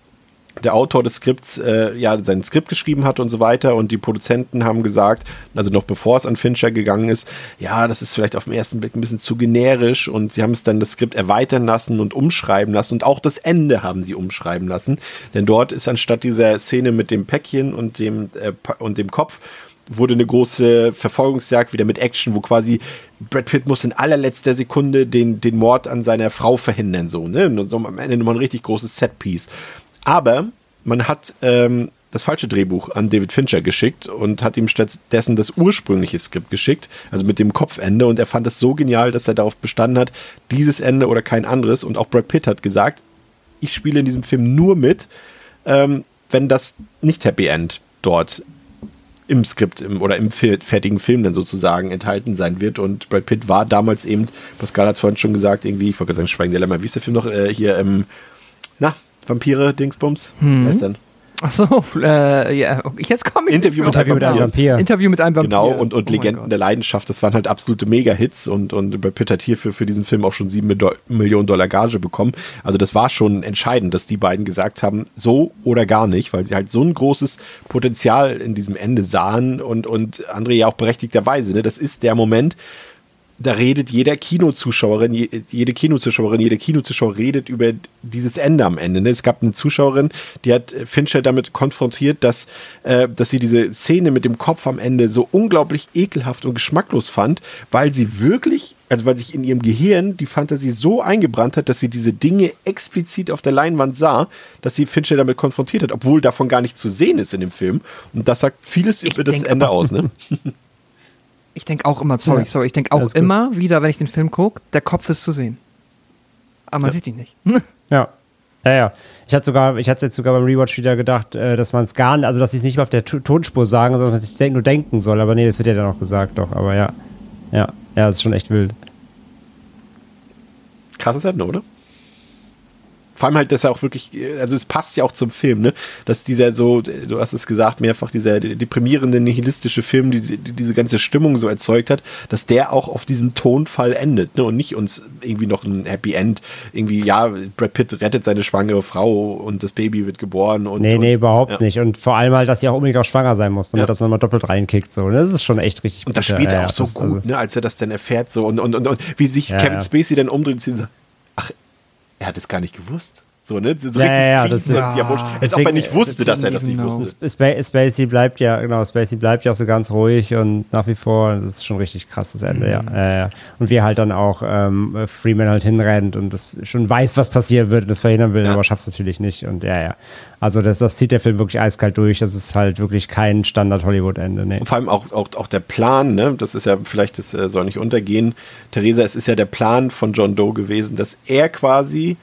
der Autor des Skripts äh, ja sein Skript geschrieben hat und so weiter und die Produzenten haben gesagt, also noch bevor es an Fincher gegangen ist, ja, das ist vielleicht auf den ersten Blick ein bisschen zu generisch und sie haben es dann das Skript erweitern lassen und umschreiben lassen und auch das Ende haben sie umschreiben lassen, denn dort ist anstatt dieser Szene mit dem Päckchen und dem äh, und dem Kopf wurde eine große Verfolgungsjagd wieder mit Action, wo quasi Brad Pitt muss in allerletzter Sekunde den, den Mord an seiner Frau verhindern, so, ne? Und so am Ende nochmal ein richtig großes Setpiece. Aber man hat ähm, das falsche Drehbuch an David Fincher geschickt und hat ihm stattdessen das ursprüngliche Skript geschickt, also mit dem Kopfende. Und er fand es so genial, dass er darauf bestanden hat, dieses Ende oder kein anderes. Und auch Brad Pitt hat gesagt, ich spiele in diesem Film nur mit, ähm, wenn das nicht Happy End dort im Skript im, oder im fertigen Film dann sozusagen enthalten sein wird. Und Brad Pitt war damals eben, Pascal hat es vorhin schon gesagt, irgendwie, ich wollte gerade sagen, Schweigen Dilemma, wie ist der Film noch äh, hier, ähm, na, Vampire, Dingsbums. Hm. Wer ist denn? Ach so, (laughs) äh, ja, jetzt komme ich. Interview, mit, Interview mit, einem Vampir. Interview mit einem Vampir. Genau, und, und oh Legenden der Leidenschaft, das waren halt absolute Mega-Hits und, und Pitt hat hierfür für diesen Film auch schon sieben Millionen Dollar Gage bekommen. Also das war schon entscheidend, dass die beiden gesagt haben, so oder gar nicht, weil sie halt so ein großes Potenzial in diesem Ende sahen und, und André ja auch berechtigterweise, ne, das ist der Moment, da redet jeder Kinozuschauerin, jede Kinozuschauerin, jeder Kinozuschauer redet über dieses Ende am Ende. Ne? Es gab eine Zuschauerin, die hat Fincher damit konfrontiert, dass, äh, dass sie diese Szene mit dem Kopf am Ende so unglaublich ekelhaft und geschmacklos fand, weil sie wirklich, also weil sich in ihrem Gehirn die Fantasie so eingebrannt hat, dass sie diese Dinge explizit auf der Leinwand sah, dass sie Fincher damit konfrontiert hat, obwohl davon gar nichts zu sehen ist in dem Film. Und das sagt vieles ich über das Ende aus. Ne? (laughs) Ich denke auch immer, sorry, ja. sorry, ich denke auch immer wieder, wenn ich den Film gucke, der Kopf ist zu sehen. Aber man ja. sieht ihn nicht. (laughs) ja. Ja, ja. Ich hatte sogar, ich hatte jetzt sogar beim Rewatch wieder gedacht, äh, dass man es gar nicht, also dass sie es nicht mal auf der Tonspur sagen, sondern dass ich nur denken soll. Aber nee, das wird ja dann auch gesagt, doch. Aber ja. Ja, ja, das ist schon echt wild. Krasses Ende, oder? Vor allem halt, dass er auch wirklich, also es passt ja auch zum Film, ne? Dass dieser so, du hast es gesagt, mehrfach dieser deprimierende, nihilistische Film, die, die diese ganze Stimmung so erzeugt hat, dass der auch auf diesem Tonfall endet, ne? Und nicht uns irgendwie noch ein Happy End, irgendwie, ja, Brad Pitt rettet seine schwangere Frau und das Baby wird geboren und. Nee, nee, und, überhaupt ja. nicht. Und vor allem halt, dass sie auch unbedingt auch schwanger sein muss, damit ja. das nochmal doppelt reinkickt, so. Das ist schon echt richtig Und das spielt er auch so gut, also ne? Als er das dann erfährt, so und, und, und, und wie sich Kevin Spacey dann umdreht und sagt, er hat es gar nicht gewusst. So, ne? So ja, ja, ja, das ist, ja, als ob er nicht wusste, dass er das nicht genau. wusste. Spacey bleibt ja, genau, Spacey bleibt ja auch so ganz ruhig und nach wie vor, das ist schon richtig krasses Ende, mhm. ja. Äh, und wie halt dann auch ähm, Freeman halt hinrennt und das schon weiß, was passieren wird und das verhindern will, ja. aber schafft es natürlich nicht. Und ja, ja. Also das, das zieht der Film wirklich eiskalt durch. Das ist halt wirklich kein Standard-Hollywood-Ende. Nee. Und vor allem auch, auch, auch der Plan, ne? Das ist ja, vielleicht, das äh, soll nicht untergehen. Theresa, es ist ja der Plan von John Doe gewesen, dass er quasi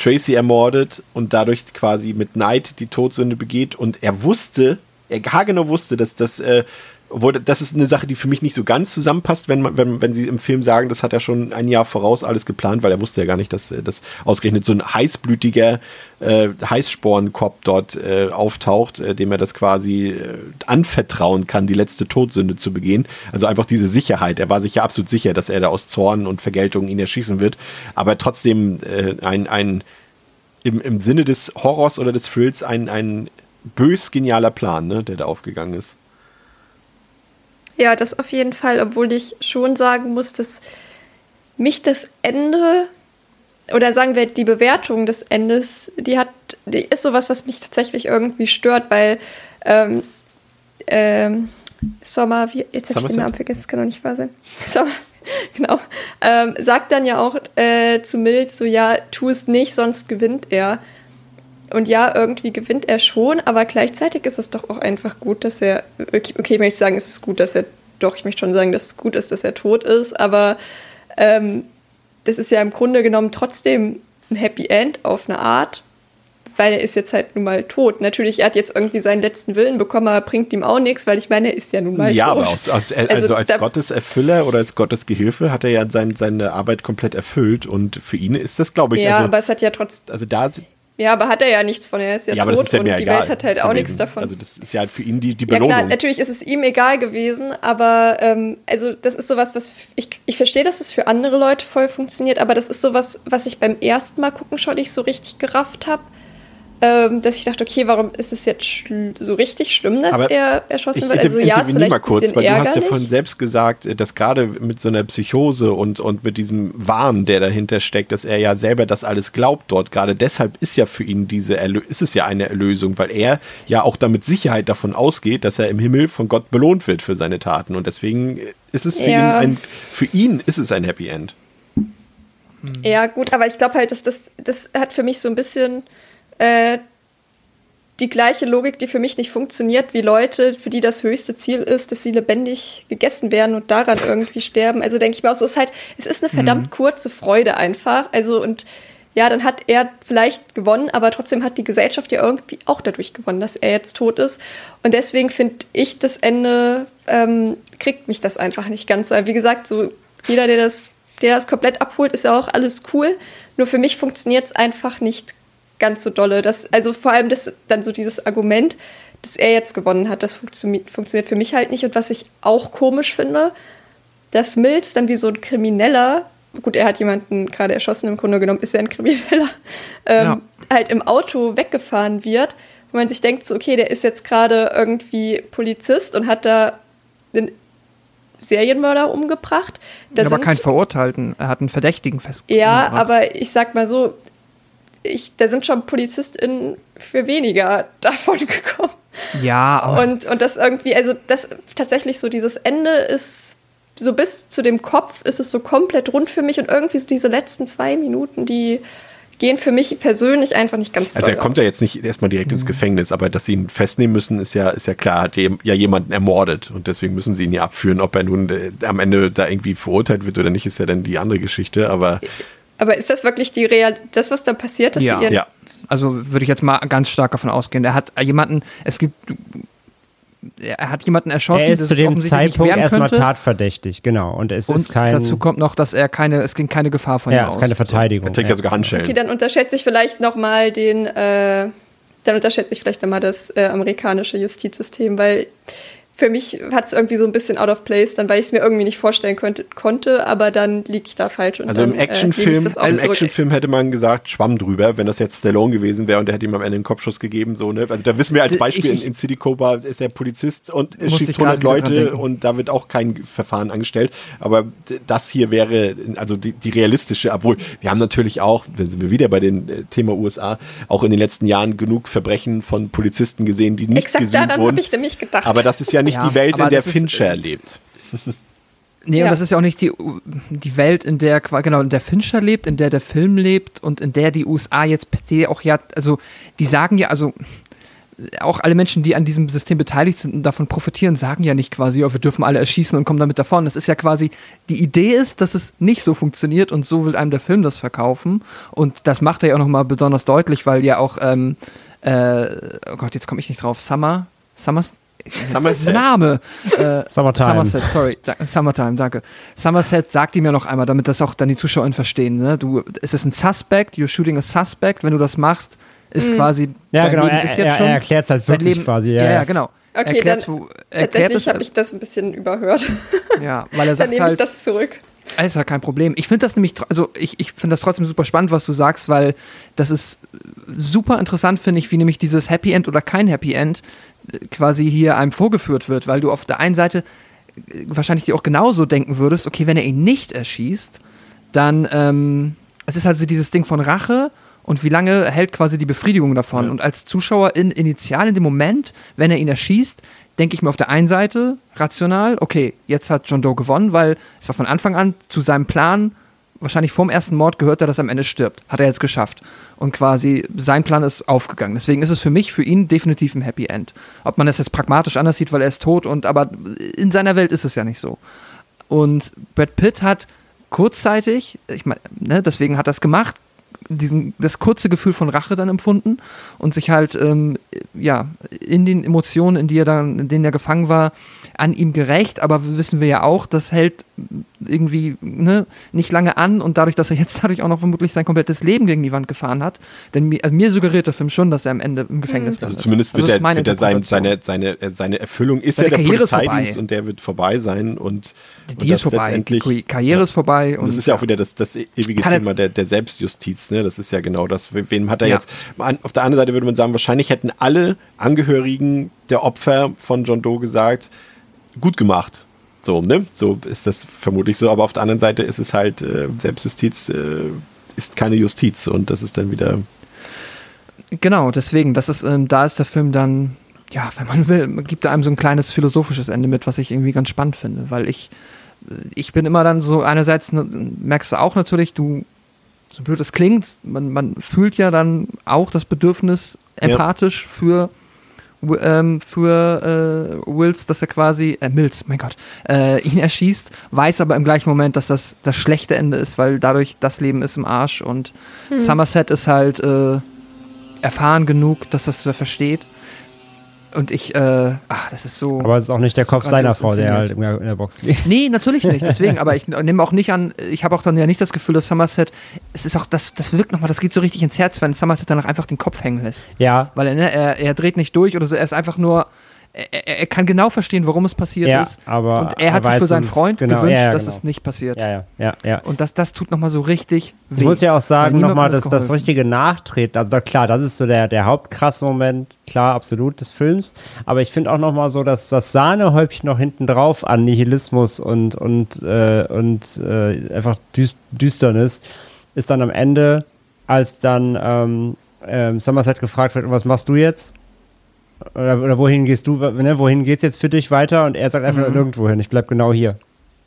Tracy ermordet und dadurch quasi mit Neid die Todsünde begeht. Und er wusste, er genau wusste, dass das, äh, obwohl das ist eine Sache, die für mich nicht so ganz zusammenpasst, wenn, man, wenn, wenn sie im Film sagen, das hat er schon ein Jahr voraus alles geplant, weil er wusste ja gar nicht, dass, äh, dass ausgerechnet so ein heißblütiger äh, Heißspornkopf dort äh, auftaucht, äh, dem er das quasi äh, anvertrauen kann, die letzte Todsünde zu begehen. Also einfach diese Sicherheit. Er war sich ja absolut sicher, dass er da aus Zorn und Vergeltung ihn erschießen wird, aber trotzdem äh, ein, ein im, im Sinne des Horrors oder des Thrills ein, ein bös genialer Plan, ne, der da aufgegangen ist. Ja, das auf jeden Fall, obwohl ich schon sagen muss, dass mich das Ende oder sagen wir die Bewertung des Endes, die hat, die ist sowas, was mich tatsächlich irgendwie stört, weil ähm, ähm, Sommer, wie, jetzt habe ich den Namen vergessen, das kann doch nicht wahr sein. (laughs) Sommer, genau. Ähm, sagt dann ja auch äh, zu Mild so, ja, tu es nicht, sonst gewinnt er. Und ja, irgendwie gewinnt er schon, aber gleichzeitig ist es doch auch einfach gut, dass er, okay, okay ich möchte sagen, es ist gut, dass er, doch, ich möchte schon sagen, dass es gut ist, dass er tot ist, aber ähm, das ist ja im Grunde genommen trotzdem ein Happy End auf eine Art, weil er ist jetzt halt nun mal tot. Natürlich, er hat jetzt irgendwie seinen letzten Willen bekommen, aber bringt ihm auch nichts, weil ich meine, er ist ja nun mal ja, tot. Ja, aber aus, aus, also, also als Gotteserfüller oder als Gottesgehilfe hat er ja sein, seine Arbeit komplett erfüllt und für ihn ist das, glaube ich, ja, also, aber es hat ja trotzdem. Also da ja, aber hat er ja nichts von, er ist ja, ja tot ist ja und die Welt hat halt auch gewesen. nichts davon. Also das ist ja halt für ihn die, die Belohnung. Ja klar, natürlich ist es ihm egal gewesen, aber ähm, also das ist sowas, was ich, ich verstehe, dass es für andere Leute voll funktioniert, aber das ist sowas, was ich beim ersten Mal gucken schon nicht so richtig gerafft habe ähm, dass ich dachte, okay, warum ist es jetzt so richtig schlimm, dass Aber er erschossen wird? Also ja, ist vielleicht mal kurz, ein bisschen weil du hast ja ärgerlich. von selbst gesagt, dass gerade mit so einer Psychose und, und mit diesem Wahn, der dahinter steckt, dass er ja selber das alles glaubt dort, gerade deshalb ist ja für ihn diese Erlö ist es ja eine Erlösung, weil er ja auch damit Sicherheit davon ausgeht, dass er im Himmel von Gott belohnt wird für seine Taten und deswegen ist es für Ja. ihn ein für ihn ist es ein Happy End. Ja, gut, aber ich glaube halt, dass das, das hat für mich so ein bisschen äh, die gleiche Logik, die für mich nicht funktioniert, wie Leute, für die das höchste Ziel ist, dass sie lebendig gegessen werden und daran irgendwie sterben. Also denke ich mir auch so, es ist halt, es ist eine verdammt kurze Freude einfach. Also und ja, dann hat er vielleicht gewonnen, aber trotzdem hat die Gesellschaft ja irgendwie auch dadurch gewonnen, dass er jetzt tot ist. Und deswegen finde ich, das Ende ähm, kriegt mich das einfach nicht ganz so. Wie gesagt, so jeder, der das, der das komplett abholt, ist ja auch alles cool. Nur für mich funktioniert es einfach nicht ganz so dolle. Das, also vor allem das, dann so dieses Argument, dass er jetzt gewonnen hat, das funktio- funktioniert für mich halt nicht. Und was ich auch komisch finde, dass Mills dann wie so ein Krimineller, gut, er hat jemanden gerade erschossen, im Grunde genommen ist er ein Krimineller, (laughs) ähm, Ja. halt im Auto weggefahren wird, wo man sich denkt, so, okay, der ist jetzt gerade irgendwie Polizist und hat da einen Serienmörder umgebracht. Da aber keinen Verurteilten. Er hat einen Verdächtigen festgenommen. ja, aber ich sag mal so, ich, da sind schon PolizistInnen für weniger davon (laughs) gekommen. Ja, aber Und, und das irgendwie, also das tatsächlich so, dieses Ende ist so bis zu dem Kopf ist es so komplett rund für mich und irgendwie so diese letzten zwei Minuten, die gehen für mich persönlich einfach nicht ganz Also er kommt ja jetzt nicht erstmal direkt ins Gefängnis, aber dass sie ihn festnehmen müssen, ist ja, ist ja klar, hat ja jemanden ermordet und deswegen müssen sie ihn ja abführen. Ob er nun äh, am Ende da irgendwie verurteilt wird oder nicht, ist ja dann die andere Geschichte, aber Aber ist das wirklich die Real, das, was da passiert, dass Ja. ja. Also würde ich jetzt mal ganz stark davon ausgehen. Er hat jemanden, es gibt, er hat jemanden erschossen, Er ist zu dem Zeitpunkt erstmal tatverdächtig, genau. Und es Und ist kein. dazu kommt noch, dass er keine, es ging keine Gefahr von ihm ja, es aus. ist keine Verteidigung. Er trägt ja sogar Handschellen. Okay, dann unterschätze ich vielleicht noch mal den, äh, dann unterschätze ich vielleicht noch mal das äh, amerikanische Justizsystem, weil für mich hat es irgendwie so ein bisschen out of place, dann weil ich es mir irgendwie nicht vorstellen könnte, konnte, aber dann liege ich da falsch. Und Also dann, im äh, nehme Actionfilm, auch im. Actionfilm hätte man gesagt, Schwamm drüber, wenn das jetzt Stallone gewesen wäre und der hätte ihm am Ende einen Kopfschuss gegeben, so, ne? Also da wissen wir als Beispiel, ich- in, in City Cobra ist er Polizist und schießt ich gerade 100 wieder dran Leute und da wird auch kein Verfahren angestellt. Aber das hier wäre, also die, die realistische, obwohl wir haben natürlich auch, wenn sind wir wieder bei dem äh, Thema USA, auch in den letzten Jahren genug Verbrechen von Polizisten gesehen, die nicht Exakt gesühnt daran wurden. habe ich nämlich gedacht. Aber das ist ja nicht (laughs) Ja, die Welt, in der das ist, Fincher äh, lebt. Nee, Ja. und das ist ja auch nicht die, die Welt, in der, genau, in der Fincher lebt, in der der Film lebt und in der die USA jetzt auch ja, also die sagen ja, also auch alle Menschen, die an diesem System beteiligt sind und davon profitieren, sagen ja nicht quasi, ja, wir dürfen alle erschießen und kommen damit davon. Das ist ja quasi, die Idee ist, dass es nicht so funktioniert und so will einem der Film das verkaufen. Und das macht er ja auch nochmal besonders deutlich, weil ja auch, ähm, äh, oh Gott, jetzt komme ich nicht drauf, Summer, Summers, Somerset. Name. Äh, Summertime. Somerset, sorry. Da, Summertime, danke. Somerset sagt ihm ja noch einmal, damit das auch dann die Zuschauer verstehen. Ne? Du, es ist ein Suspect, you're shooting a suspect. Wenn du das machst, ist quasi. Ja, genau, Leben er, ist er, jetzt schon, er erklärt es halt wirklich Leben, quasi. Ja, Ja, ja, genau. Okay, erklärt's, dann- wo, erklärt Tatsächlich es, habe ich das ein bisschen überhört. ja, weil er (laughs) dann sagt nehme halt, ich das zurück. Ist ja kein Problem. Ich finde das nämlich, also ich, ich finde das trotzdem super spannend, was du sagst, weil das ist super interessant, finde ich, wie nämlich dieses Happy End oder kein Happy End äh, quasi hier einem vorgeführt wird, weil du auf der einen Seite äh, wahrscheinlich dir auch genauso denken würdest, okay, wenn er ihn nicht erschießt, dann, ähm, es ist also dieses Ding von Rache und wie lange hält quasi die Befriedigung davon. Ja. Und als Zuschauer in, initial in dem Moment, wenn er ihn erschießt, denke ich mir auf der einen Seite rational, okay, jetzt hat John Doe gewonnen, weil es war von Anfang an zu seinem Plan, wahrscheinlich vorm ersten Mord gehört er, dass er am Ende stirbt. Hat er jetzt geschafft. Und quasi sein Plan ist aufgegangen. Deswegen ist es für mich, für ihn definitiv ein Happy End. Ob man das jetzt pragmatisch anders sieht, weil er ist tot und aber in seiner Welt ist es ja nicht so. Und Brad Pitt hat kurzzeitig, ich meine, ne, deswegen hat er es gemacht, diesen, das kurze Gefühl von Rache dann empfunden und sich halt ähm, ja in den Emotionen, in die er dann, in denen er gefangen war, an ihm gerecht, aber wissen wir ja auch, das hält irgendwie ne, nicht lange an und dadurch, dass er jetzt dadurch auch noch vermutlich sein komplettes Leben gegen die Wand gefahren hat, denn mir, also mir suggeriert der Film schon, dass er am Ende im Gefängnis Also landet. zumindest wird das er, ist sein, seine, seine, seine Erfüllung ist Seine ja der Karriere ist Polizeidienst und der wird vorbei sein und, und Die das ist vorbei, die Karriere ist vorbei Und und das ist ja auch wieder das, das ewige Thema der, der Selbstjustiz, ne? Das ist ja genau das. We- Wem hat er Ja. jetzt? Auf der anderen Seite würde man sagen, wahrscheinlich hätten alle Angehörigen der Opfer von John Doe gesagt, gut gemacht. So, ne? So ist das vermutlich so, aber auf der anderen Seite ist es halt, äh, Selbstjustiz äh, ist keine Justiz und das ist dann wieder. Genau, deswegen, das ist, ähm, da ist der Film dann, ja, wenn man will, gibt er einem so ein kleines philosophisches Ende mit, was ich irgendwie ganz spannend finde, weil ich, ich bin immer dann so, einerseits ne, merkst du auch natürlich, du, so blöd es klingt, man, man fühlt ja dann auch das Bedürfnis empathisch für Wi- ähm, für äh, Wills, dass er quasi, äh, Mills, mein Gott, äh, ihn erschießt, weiß aber im gleichen Moment, dass das das schlechte Ende ist, weil dadurch das Leben ist im Arsch und Somerset ist halt äh, erfahren genug, dass das er versteht. Und ich, äh, ach, das ist so. Aber es ist auch nicht der Kopf so seiner Frau, der halt in der, in der Box liegt. Nee, natürlich nicht. Deswegen, (laughs) aber ich nehme auch nicht an, ich habe auch dann ja nicht das Gefühl, dass Somerset, es ist auch, das, das wirkt nochmal, das geht so richtig ins Herz, wenn Somerset danach einfach den Kopf hängen lässt. Ja, Weil er, ne, er, er dreht nicht durch oder so, er ist einfach nur, er, er kann genau verstehen, warum es passiert Ja, ist. aber und er hat sich für seinen Freund genau, gewünscht, ja, ja, dass genau. es nicht passiert. ja, ja, ja. Und das, das tut nochmal so richtig weh. Ich muss ja auch sagen, nochmal, dass das richtige Nachtreten, also da, klar, das ist so der, der hauptkrasse Moment, klar, absolut, des Films, aber ich finde auch nochmal so, dass das Sahnehäubchen noch hinten drauf an Nihilismus und, und, äh, und äh, einfach Düst Düsternis ist dann am Ende, als dann ähm, ähm, Somerset gefragt wird, was machst du jetzt? Oder, oder wohin gehst du, ne, wohin geht's jetzt für dich weiter? Und er sagt einfach Mhm. nirgendwo hin, ich bleib genau hier.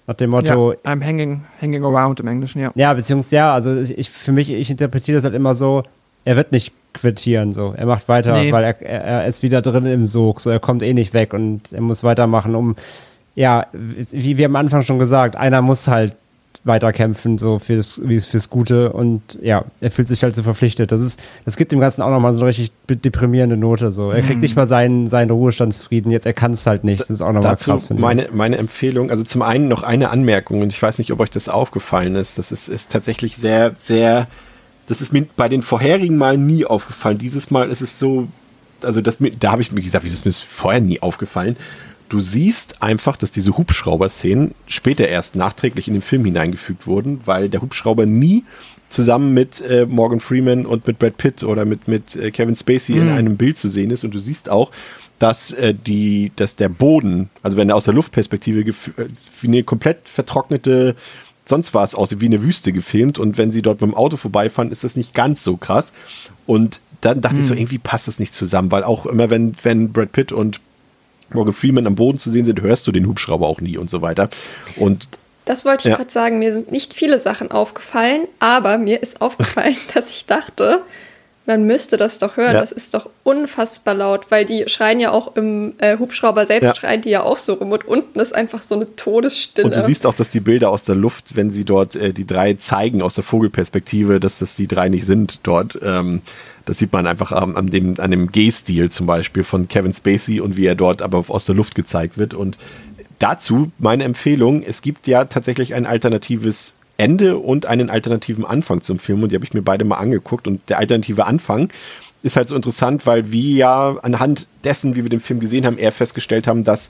Nach dem Motto, ja, I'm hanging, hanging around im Englischen, ja. ja, beziehungsweise, ja, also ich, ich, für mich, ich interpretiere das halt immer so, er wird nicht quittieren, so. Er macht weiter, Nee. weil er, er, er ist wieder drin im Sog, so. Er kommt eh nicht weg und er muss weitermachen, um, ja, wie wir am Anfang schon gesagt, einer muss halt weiterkämpfen, so fürs, fürs Gute und ja, er fühlt sich halt so verpflichtet. Das ist, das gibt dem Ganzen auch nochmal so eine richtig deprimierende Note, so. Er kriegt nicht mal seinen, seinen Ruhestandsfrieden, jetzt, er kann es halt nicht. Das ist auch nochmal krass, meine, meine Empfehlung, also zum einen noch eine Anmerkung und ich weiß nicht, ob euch das aufgefallen ist. Das ist, ist tatsächlich sehr, sehr, das ist mir bei den vorherigen Malen nie aufgefallen. Dieses Mal ist es so, also das, da habe ich mir gesagt, wie ist mir vorher nie aufgefallen. Du siehst einfach, dass diese Hubschrauber-Szenen später erst nachträglich in den Film hineingefügt wurden, weil der Hubschrauber nie zusammen mit äh, Morgan Freeman und mit Brad Pitt oder mit, mit äh, Kevin Spacey in einem Bild zu sehen ist. Und du siehst auch, dass, äh, die, dass der Boden, also wenn er aus der Luftperspektive gef- äh, wie eine komplett vertrocknete sonst was aussieht, wie eine Wüste gefilmt. Und wenn sie dort mit dem Auto vorbeifahren, ist das nicht ganz so krass. Und dann dachte ich so, irgendwie passt das nicht zusammen, weil auch immer, wenn, wenn Brad Pitt und Morgan Freeman am Boden zu sehen sind, hörst du den Hubschrauber auch nie und so weiter. Und Das wollte ich Ja. gerade sagen. Mir sind nicht viele Sachen aufgefallen, aber mir ist aufgefallen, (laughs) dass ich dachte, man müsste das doch hören. Ja. Das ist doch unfassbar laut, weil die schreien ja auch im äh, Hubschrauber selbst, Ja. schreien die ja auch so rum. Und unten ist einfach so eine Todesstille. Und du siehst auch, dass die Bilder aus der Luft, wenn sie dort äh, die drei zeigen aus der Vogelperspektive, dass das die drei nicht sind dort. Ähm, das sieht man einfach an, an dem, an dem G-Stil zum Beispiel von Kevin Spacey und wie er dort aber aus der Luft gezeigt wird. Und dazu meine Empfehlung, es gibt ja tatsächlich ein alternatives Ende und einen alternativen Anfang zum Film und die habe ich mir beide mal angeguckt und der alternative Anfang ist halt so interessant, weil wir ja anhand dessen, wie wir den Film gesehen haben, eher festgestellt haben, dass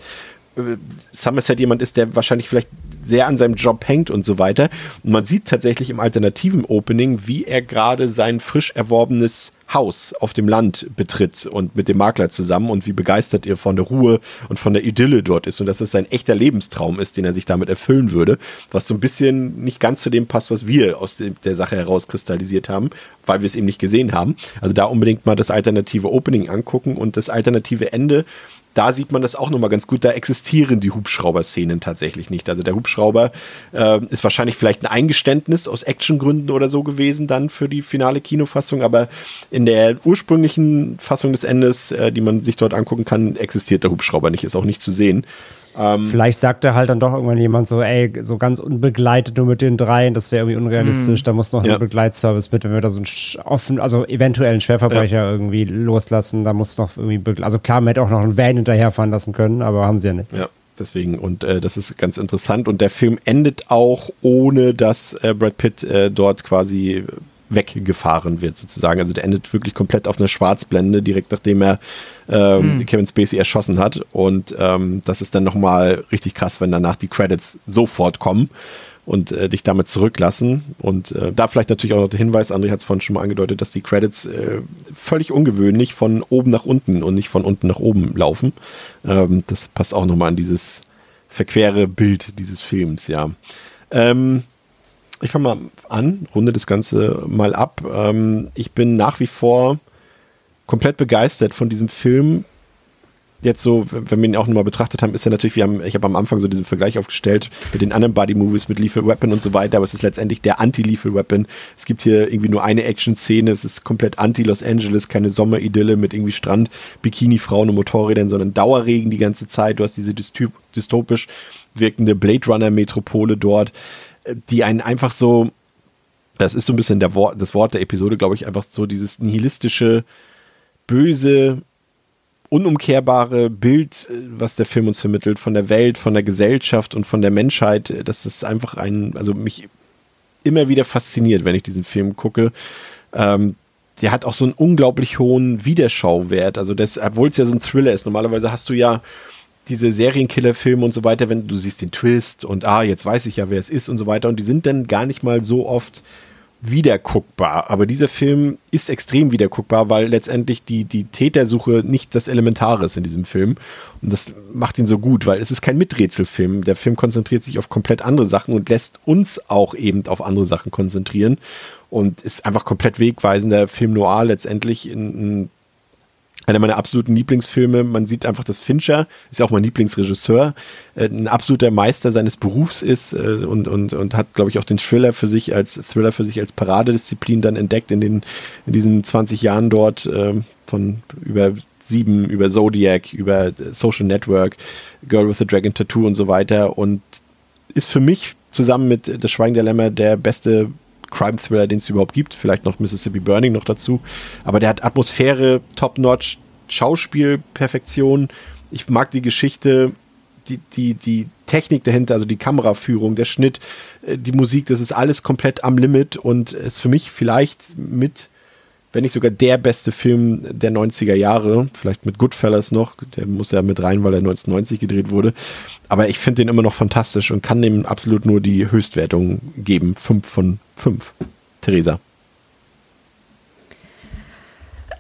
äh, Somerset jemand ist, der wahrscheinlich vielleicht sehr an seinem Job hängt und so weiter. Und man sieht tatsächlich im alternativen Opening, wie er gerade sein frisch erworbenes Haus auf dem Land betritt und mit dem Makler zusammen und wie begeistert er von der Ruhe und von der Idylle dort ist und dass es sein echter Lebenstraum ist, den er sich damit erfüllen würde, was so ein bisschen nicht ganz zu dem passt, was wir aus der Sache herauskristallisiert haben, weil wir es eben nicht gesehen haben. Also da unbedingt mal das alternative Opening angucken und das alternative Ende da sieht man das auch nochmal ganz gut. Da existieren die Hubschrauber-Szenen tatsächlich nicht. Also der Hubschrauber äh, ist wahrscheinlich vielleicht ein Eingeständnis aus Actiongründen oder so gewesen dann für die finale Kinofassung, aber in der ursprünglichen Fassung des Endes, äh, die man sich dort angucken kann, existiert der Hubschrauber nicht, ist auch nicht zu sehen. Ähm, Vielleicht sagt er halt dann doch irgendwann jemand so, ey, so ganz unbegleitet nur mit den dreien, das wäre irgendwie unrealistisch, mm, da muss noch ja. ein Begleitservice mit, wenn wir da so einen offen, also eventuell einen Schwerverbrecher ja. irgendwie loslassen, da muss noch irgendwie, also klar, man hätte auch noch einen Van hinterherfahren lassen können, aber haben sie ja nicht. Ja. Deswegen, und äh, das ist ganz interessant. Und der Film endet auch, ohne dass äh, Brad Pitt äh, dort quasi weggefahren wird, sozusagen. Also der endet wirklich komplett auf einer Schwarzblende, direkt nachdem er ähm, mhm. Kevin Spacey erschossen hat. Und ähm, das ist dann nochmal richtig krass, wenn danach die Credits sofort kommen und äh, dich damit zurücklassen. Und äh, da vielleicht natürlich auch noch der Hinweis, André hat es vorhin schon mal angedeutet, dass die Credits äh, völlig ungewöhnlich von oben nach unten und nicht von unten nach oben laufen. Ähm, das passt auch nochmal an dieses verquere Bild dieses Films, ja. Ähm, ich fange mal an, runde das Ganze mal ab. Ähm, ich bin nach wie vor komplett begeistert von diesem Film. Jetzt so, wenn wir ihn auch nochmal betrachtet haben, ist er natürlich, wir haben, ich habe am Anfang so diesen Vergleich aufgestellt mit den anderen Buddy-Movies, mit Lethal Weapon und so weiter, aber es ist letztendlich der Anti-Lethal Weapon. Es gibt hier irgendwie nur eine Action-Szene, es ist komplett anti-Los Angeles, keine Sommeridylle mit irgendwie Strand, Bikini-Frauen und Motorrädern, sondern Dauerregen die ganze Zeit. Du hast diese dystopisch wirkende Blade Runner-Metropole dort die einen einfach so, das ist so ein bisschen der Wort, das Wort der Episode, glaube ich, einfach so dieses nihilistische, böse, unumkehrbare Bild, was der Film uns vermittelt, von der Welt, von der Gesellschaft und von der Menschheit, das ist einfach ein, also mich immer wieder fasziniert, wenn ich diesen Film gucke. Ähm, der hat auch so einen unglaublich hohen Wiederschauwert. Also das, obwohl es ja so ein Thriller ist. Normalerweise hast du ja diese Serienkiller-Filme und so weiter, wenn du siehst den Twist und ah, jetzt weiß ich ja, wer es ist und so weiter. Und die sind dann gar nicht mal so oft wiederguckbar. Aber dieser Film ist extrem wiederguckbar, weil letztendlich die, die Tätersuche nicht das Elementare ist in diesem Film. Und das macht ihn so gut, weil es ist kein Miträtselfilm. Der Film konzentriert sich auf komplett andere Sachen und lässt uns auch eben auf andere Sachen konzentrieren. Und ist einfach komplett wegweisender Film noir letztendlich in, in einer meiner absoluten Lieblingsfilme. Man sieht einfach, dass Fincher, ist ja auch mein Lieblingsregisseur, äh, ein absoluter Meister seines Berufs ist äh, und, und, und hat, glaube ich, auch den Thriller für sich als Thriller für sich als Paradedisziplin dann entdeckt in, den, in diesen 20 Jahren dort äh, von über sieben, über Zodiac, über Social Network, Girl with the Dragon Tattoo und so weiter und ist für mich zusammen mit Das Schweigen der Lämmer der beste Crime-Thriller, den es überhaupt gibt. Vielleicht noch Mississippi Burning noch dazu. Aber der hat Atmosphäre, Top-Notch, Schauspiel, Perfektion. Ich mag die Geschichte, die, die, die Technik dahinter, also die Kameraführung, der Schnitt, äh, die Musik, das ist alles komplett am Limit und ist für mich vielleicht mit wenn nicht sogar der beste Film der 90er Jahre, vielleicht mit Goodfellas noch, der muss ja mit rein, weil er 1990 gedreht wurde. Aber ich finde den immer noch fantastisch und kann dem absolut nur die Höchstwertung geben. Fünf von fünf. Theresa.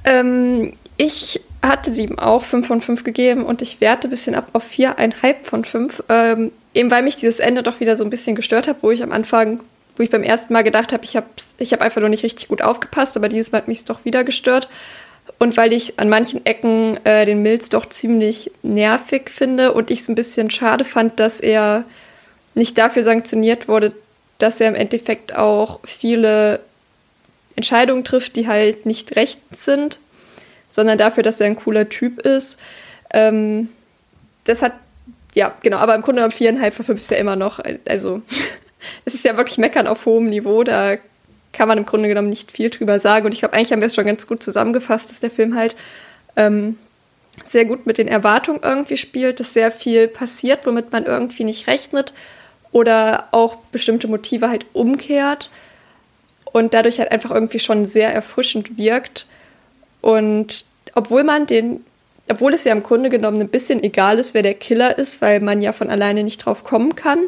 Ähm, ich hatte ihm auch 5 von 5 gegeben und ich werte ein bisschen ab auf 4,5 von 5. Ähm, eben weil mich dieses Ende doch wieder so ein bisschen gestört hat, wo ich am Anfang wo ich beim ersten Mal gedacht habe, ich habe ich hab einfach nur nicht richtig gut aufgepasst, aber dieses Mal hat mich es doch wieder gestört. Und weil ich an manchen Ecken äh, den Milz doch ziemlich nervig finde und ich es ein bisschen schade fand, dass er nicht dafür sanktioniert wurde, dass er im Endeffekt auch viele Entscheidungen trifft, die halt nicht recht sind, sondern dafür, dass er ein cooler Typ ist. Ähm, das hat, ja, genau, aber im Grunde genommen viereinhalb von fünf ist ja immer noch, also (laughs) es ist ja wirklich Meckern auf hohem Niveau, da kann man im Grunde genommen nicht viel drüber sagen. Und ich glaube, eigentlich haben wir es schon ganz gut zusammengefasst, dass der Film halt ähm, sehr gut mit den Erwartungen irgendwie spielt, dass sehr viel passiert, womit man irgendwie nicht rechnet oder auch bestimmte Motive halt umkehrt und dadurch halt einfach irgendwie schon sehr erfrischend wirkt. Und obwohl man den, obwohl es ja im Grunde genommen ein bisschen egal ist, wer der Killer ist, weil man ja von alleine nicht drauf kommen kann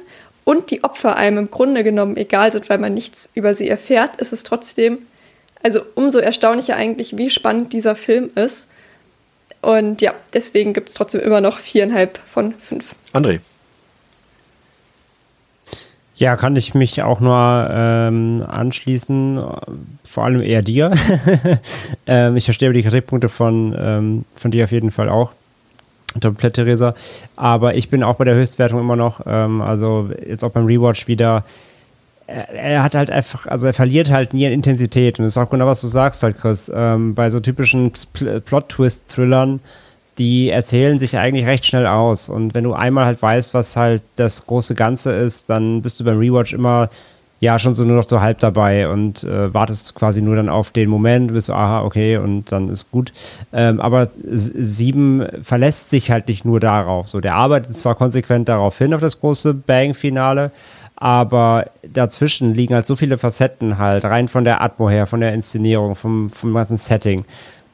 und die Opfer einem im Grunde genommen egal sind, weil man nichts über sie erfährt, ist es trotzdem, also umso erstaunlicher eigentlich, wie spannend dieser Film ist. Und ja, deswegen gibt es trotzdem immer noch viereinhalb von fünf. André. Ja, kann ich mich auch nur ähm, anschließen, vor allem eher dir. (laughs) ähm, ich verstehe die Kritikpunkte von, ähm, von dir auf jeden Fall auch. Komplett, Theresa. Aber ich bin auch bei der Höchstwertung immer noch, ähm, also jetzt auch beim Rewatch wieder. Er, er, hat halt einfach, also er verliert halt nie an Intensität. Und das ist auch genau, was du sagst halt, Chris. Ähm, bei so typischen Plot-Twist-Thrillern die erzählen sich eigentlich recht schnell aus. Und wenn du einmal halt weißt, was halt das große Ganze ist, dann bist du beim Rewatch immer ja schon so nur noch so halb dabei und äh, wartest quasi nur dann auf den Moment, bist aha, okay, und dann ist gut. Ähm, aber sieben verlässt sich halt nicht nur darauf. So, der arbeitet zwar konsequent darauf hin, auf das große Bang-Finale, aber dazwischen liegen halt so viele Facetten halt, rein von der Atmo her, von der Inszenierung, vom, vom ganzen Setting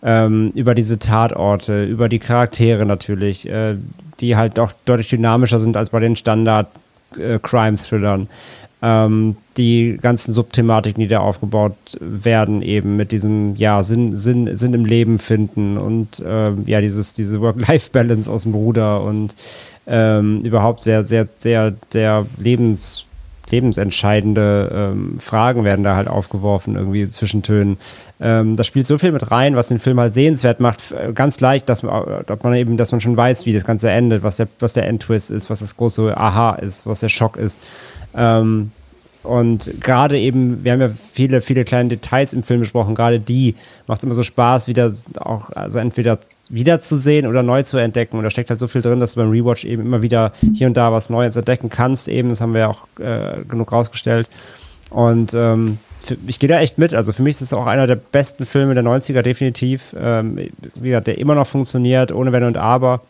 ähm, über diese Tatorte, über die Charaktere natürlich, äh, die halt doch deutlich dynamischer sind als bei den Standard-Crime-Thrillern. Ähm, die ganzen Subthematiken, die da aufgebaut werden, eben mit diesem ja, Sinn, Sinn, Sinn im Leben finden und ähm, ja, dieses, diese Work-Life-Balance aus dem Bruder und ähm, überhaupt sehr, sehr, sehr, sehr lebens lebensentscheidende ähm, Fragen werden da halt aufgeworfen, irgendwie Zwischentönen. Ähm, da spielt so viel mit rein, was den Film halt sehenswert macht. Ganz leicht, dass man, ob man eben, dass man schon weiß, wie das Ganze endet, was der, was der Endtwist ist, was das große Aha ist, was der Schock ist. Ähm, und gerade eben, wir haben ja viele, viele kleine Details im Film besprochen, gerade die macht es immer so Spaß, wieder auch, also entweder wiederzusehen oder neu zu entdecken. Und da steckt halt so viel drin, dass du beim Rewatch eben immer wieder hier und da was Neues entdecken kannst. Eben, das haben wir ja auch äh, genug rausgestellt. Und ähm, für, ich gehe da echt mit. Also für mich ist es auch einer der besten Filme der 90er, definitiv. Ähm, wie gesagt, der immer noch funktioniert, ohne Wenn und Aber.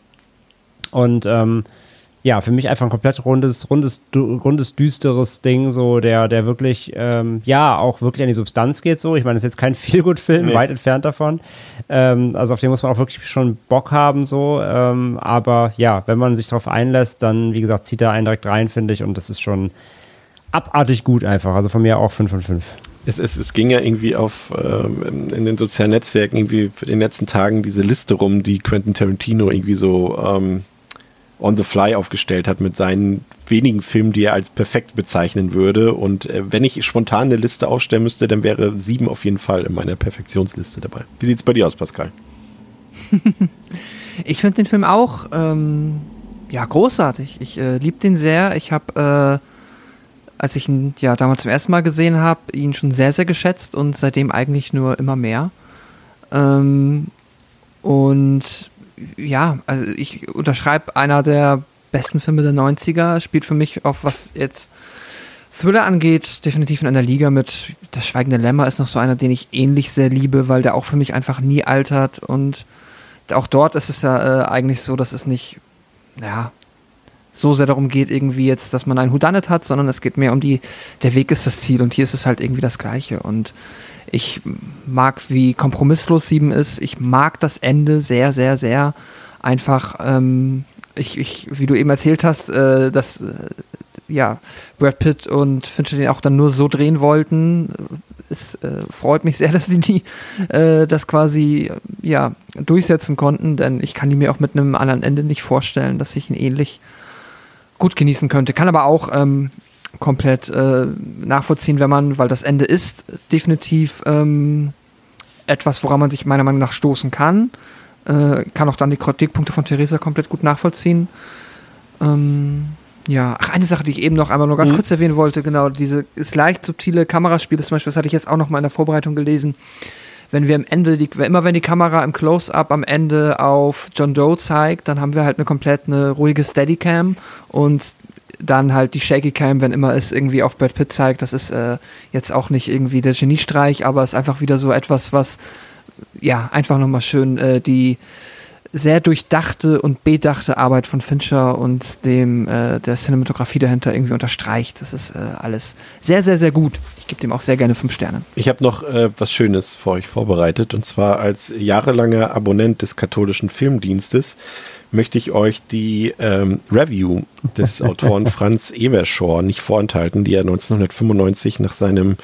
Und ähm, ja, für mich einfach ein komplett rundes, rundes, rundes, düsteres Ding, so, der, der wirklich, ähm, ja, auch wirklich an die Substanz geht, so. Ich meine, das ist jetzt kein (laughs) Feelgood-Film, nee. weit entfernt davon. Ähm, also auf den muss man auch wirklich schon Bock haben, so. Ähm, aber ja, wenn man sich darauf einlässt, dann, wie gesagt, zieht er einen direkt rein, finde ich, und das ist schon abartig gut einfach. Also von mir auch 5 von 5. Es, es, es ging ja irgendwie auf ähm, in den sozialen Netzwerken irgendwie für den letzten Tagen diese Liste rum, die Quentin Tarantino irgendwie so ähm, on the fly aufgestellt hat mit seinen wenigen Filmen, die er als perfekt bezeichnen würde. Und äh, wenn ich spontan eine Liste aufstellen müsste, dann wäre sieben auf jeden Fall in meiner Perfektionsliste dabei. Wie sieht es bei dir aus, Pascal? (laughs) ich finde den Film auch ähm, ja großartig. Ich äh, liebe den sehr. Ich habe, äh, als ich ihn ja damals zum ersten Mal gesehen habe, ihn schon sehr, sehr geschätzt und seitdem eigentlich nur immer mehr. Ähm, und ja, also ich unterschreibe einer der besten Filme der 90er, spielt für mich auf was jetzt Thriller angeht, definitiv in einer Liga mit Das Schweigende Lämmer ist noch so einer, den ich ähnlich sehr liebe, weil der auch für mich einfach nie altert. Und auch dort ist es ja äh, eigentlich so, dass es nicht, ja, so sehr darum geht, irgendwie jetzt, dass man ein Houdanet hat, sondern es geht mehr um die, der Weg ist das Ziel und hier ist es halt irgendwie das Gleiche. Und ich mag, wie kompromisslos Sieben ist. Ich mag das Ende sehr, sehr, sehr. Einfach, ähm, ich, ich, wie du eben erzählt hast, äh, dass äh, ja, Brad Pitt und Fincher den auch dann nur so drehen wollten. Es äh, freut mich (laughs) sehr, dass sie die, äh, das quasi ja, durchsetzen konnten, denn ich kann die mir auch mit einem anderen Ende nicht vorstellen, dass ich ihn ähnlich gut genießen könnte. Kann aber auch ähm, komplett äh, nachvollziehen, wenn man, weil das Ende ist definitiv ähm, etwas, woran man sich meiner Meinung nach stoßen kann. Äh, kann auch dann die Kritikpunkte von Theresa komplett gut nachvollziehen. Ähm, ja, ach, eine Sache, die ich eben noch einmal nur ganz mhm. kurz erwähnen wollte, genau, diese ist leicht subtile Kameraspiele zum Beispiel, das hatte ich jetzt auch noch mal in der Vorbereitung gelesen. Wenn wir am Ende, die, immer wenn die Kamera im Close-Up am Ende auf John Doe zeigt, dann haben wir halt eine komplett eine ruhige Steadicam und dann halt die Shaky Cam, wenn immer es irgendwie auf Brad Pitt zeigt. Das ist äh, jetzt auch nicht irgendwie der Geniestreich, aber es ist einfach wieder so etwas, was ja einfach nochmal schön äh, die sehr durchdachte und bedachte Arbeit von Fincher und dem äh, der Cinematografie dahinter irgendwie unterstreicht. Das ist äh, alles sehr, sehr, sehr gut. Ich gebe dem auch sehr gerne fünf Sterne. Ich habe noch äh, was Schönes für euch vorbereitet und zwar als jahrelanger Abonnent des katholischen Filmdienstes möchte ich euch die ähm, Review des (laughs) Autoren Franz Evershaw nicht vorenthalten, die er 1995 nach seinem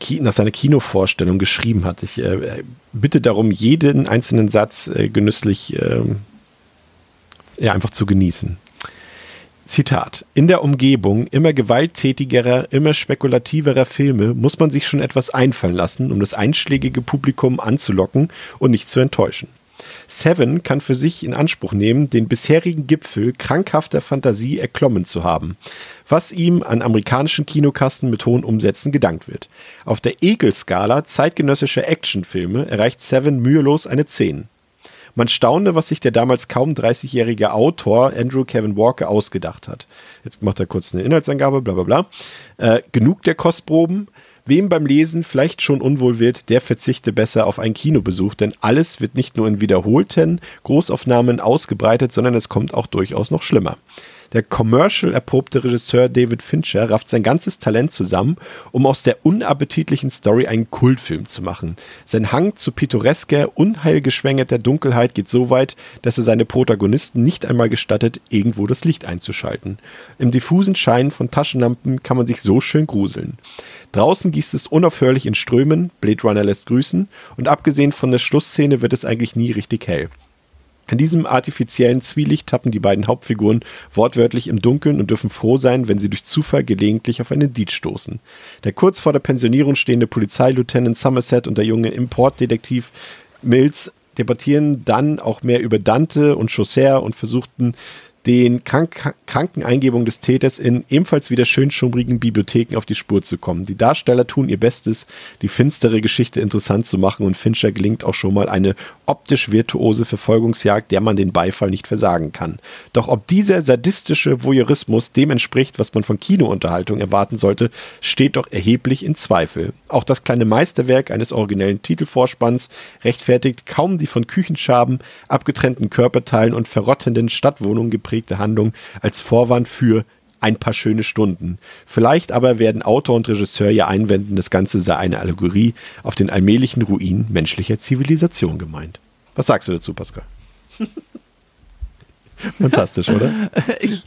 Ki nach seiner Kinovorstellung geschrieben hat. Ich äh, bitte darum, jeden einzelnen Satz äh, genüsslich äh, ja, einfach zu genießen. Zitat. In der Umgebung immer gewalttätigerer, immer spekulativerer Filme muss man sich schon etwas einfallen lassen, um das einschlägige Publikum anzulocken und nicht zu enttäuschen. Seven kann für sich in Anspruch nehmen, den bisherigen Gipfel krankhafter Fantasie erklommen zu haben, was ihm an amerikanischen Kinokassen mit hohen Umsätzen gedankt wird. Auf der Ekelskala zeitgenössischer Actionfilme erreicht Seven mühelos eine 10. Man staune, was sich der damals kaum 30-jährige Autor Andrew Kevin Walker ausgedacht hat. Jetzt macht er kurz eine Inhaltsangabe, bla bla bla. Äh, genug der Kostproben. Wem beim Lesen vielleicht schon unwohl wird, der verzichte besser auf einen Kinobesuch, denn alles wird nicht nur in wiederholten Großaufnahmen ausgebreitet, sondern es kommt auch durchaus noch schlimmer. Der commercial erprobte Regisseur David Fincher rafft sein ganzes Talent zusammen, um aus der unappetitlichen Story einen Kultfilm zu machen. Sein Hang zu pittoresker, unheilgeschwängerter Dunkelheit geht so weit, dass er seine Protagonisten nicht einmal gestattet, irgendwo das Licht einzuschalten. Im diffusen Schein von Taschenlampen kann man sich so schön gruseln. Draußen gießt es unaufhörlich in Strömen, Blade Runner lässt grüßen, und abgesehen von der Schlussszene wird es eigentlich nie richtig hell. In diesem artifiziellen Zwielicht tappen die beiden Hauptfiguren wortwörtlich im Dunkeln und dürfen froh sein, wenn sie durch Zufall gelegentlich auf einen Diet stoßen. Der kurz vor der Pensionierung stehende Polizeilieutenant Somerset und der junge Importdetektiv Mills debattieren dann auch mehr über Dante und Chaucer und versuchten den krank kranken Eingebungen des Täters in ebenfalls wieder schön schummrigen Bibliotheken auf die Spur zu kommen. Die Darsteller tun ihr Bestes, die finstere Geschichte interessant zu machen und Fincher gelingt auch schon mal eine optisch virtuose Verfolgungsjagd, der man den Beifall nicht versagen kann. Doch ob dieser sadistische Voyeurismus dem entspricht, was man von Kinounterhaltung erwarten sollte, steht doch erheblich in Zweifel. Auch das kleine Meisterwerk eines originellen Titelvorspanns rechtfertigt kaum die von Küchenschaben, abgetrennten Körperteilen und verrottenden Stadtwohnungen geprägte ausgeprägte Handlung als Vorwand für ein paar schöne Stunden. Vielleicht aber werden Autor und Regisseur ja einwenden, das Ganze sei eine Allegorie auf den allmählichen Ruin menschlicher Zivilisation gemeint. Was sagst du dazu, Pascal? (laughs) Fantastisch, oder? Ich,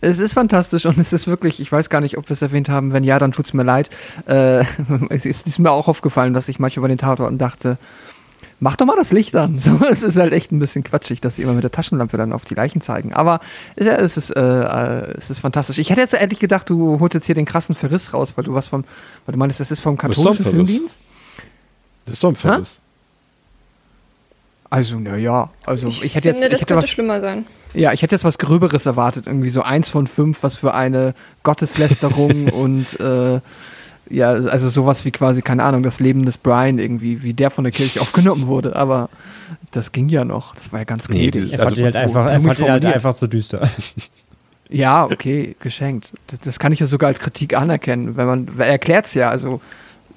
es ist fantastisch und es ist wirklich, ich weiß gar nicht, ob wir es erwähnt haben. Wenn ja, dann tut es mir leid. Äh, (laughs) es ist mir auch aufgefallen, dass ich manchmal über den Tatorten dachte, mach doch mal das Licht an. (laughs) So, es ist halt echt ein bisschen quatschig, dass sie immer mit der Taschenlampe dann auf die Leichen zeigen. Aber ja, es, ist, äh, äh, es ist fantastisch. Ich hätte jetzt ehrlich gedacht, du holst jetzt hier den krassen Verriss raus, weil du was vom, weil du meinst, das ist vom katholischen ist Filmdienst? Das ist so ein Verriss. Ha? Also, naja, also ich, ich hätte finde, jetzt. das ich könnte was, schlimmer sein. Ja, ich hätte jetzt was Gröberes erwartet, irgendwie so eins von fünf, was für eine Gotteslästerung (laughs) und äh, ja, also sowas wie quasi, keine Ahnung, das Leben des Brian irgendwie, wie der von der Kirche (laughs) aufgenommen wurde, aber das ging ja noch. Das war ja ganz gnädig. Nee, er fand also, ihn halt, einfach, er fand ihn halt einfach so düster. (laughs) Ja, okay, geschenkt. Das, das, kann ich ja sogar als Kritik anerkennen, wenn man, er erklärt es ja, also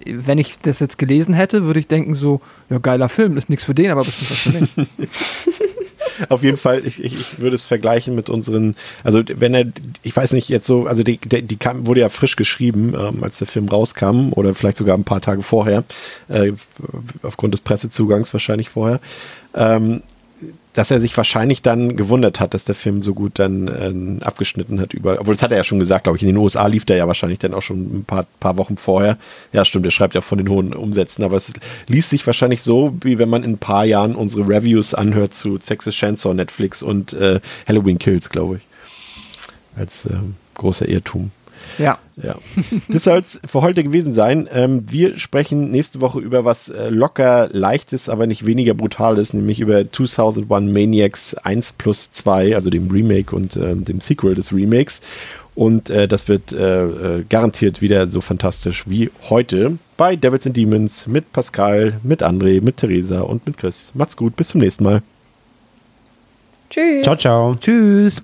wenn ich das jetzt gelesen hätte, würde ich denken so, ja, geiler Film, ist nichts für den, aber bestimmt was für mich. (laughs) Auf jeden Fall, ich, ich, ich, würde es vergleichen mit unseren, also wenn er, ich weiß nicht, jetzt so, also die, die, kam, wurde ja frisch geschrieben, ähm, als der Film rauskam oder vielleicht sogar ein paar Tage vorher, äh, aufgrund des Pressezugangs wahrscheinlich vorher. Ähm, dass er sich wahrscheinlich dann gewundert hat, dass der Film so gut dann äh, abgeschnitten hat überall. Obwohl, das hat er ja schon gesagt, glaube ich. In den USA lief der ja wahrscheinlich dann auch schon ein paar, paar Wochen vorher. Ja, stimmt, er schreibt ja von den hohen Umsätzen, aber es liest sich wahrscheinlich so, wie wenn man in ein paar Jahren unsere Reviews anhört zu Texas Chainsaw, Netflix und äh, Halloween Kills, glaube ich. Als äh, großer Irrtum. Ja. ja. Das soll es für heute gewesen sein. Ähm, wir sprechen nächste Woche über was äh, locker leichtes, aber nicht weniger brutales, nämlich über 2001 Maniacs 1 plus 2, also dem Remake und äh, dem Sequel des Remakes. Und äh, das wird äh, äh, garantiert wieder so fantastisch wie heute bei Devils and Demons mit Pascal, mit André, mit Theresa und mit Chris. Macht's gut, bis zum nächsten Mal. Tschüss. Ciao, ciao. Tschüss.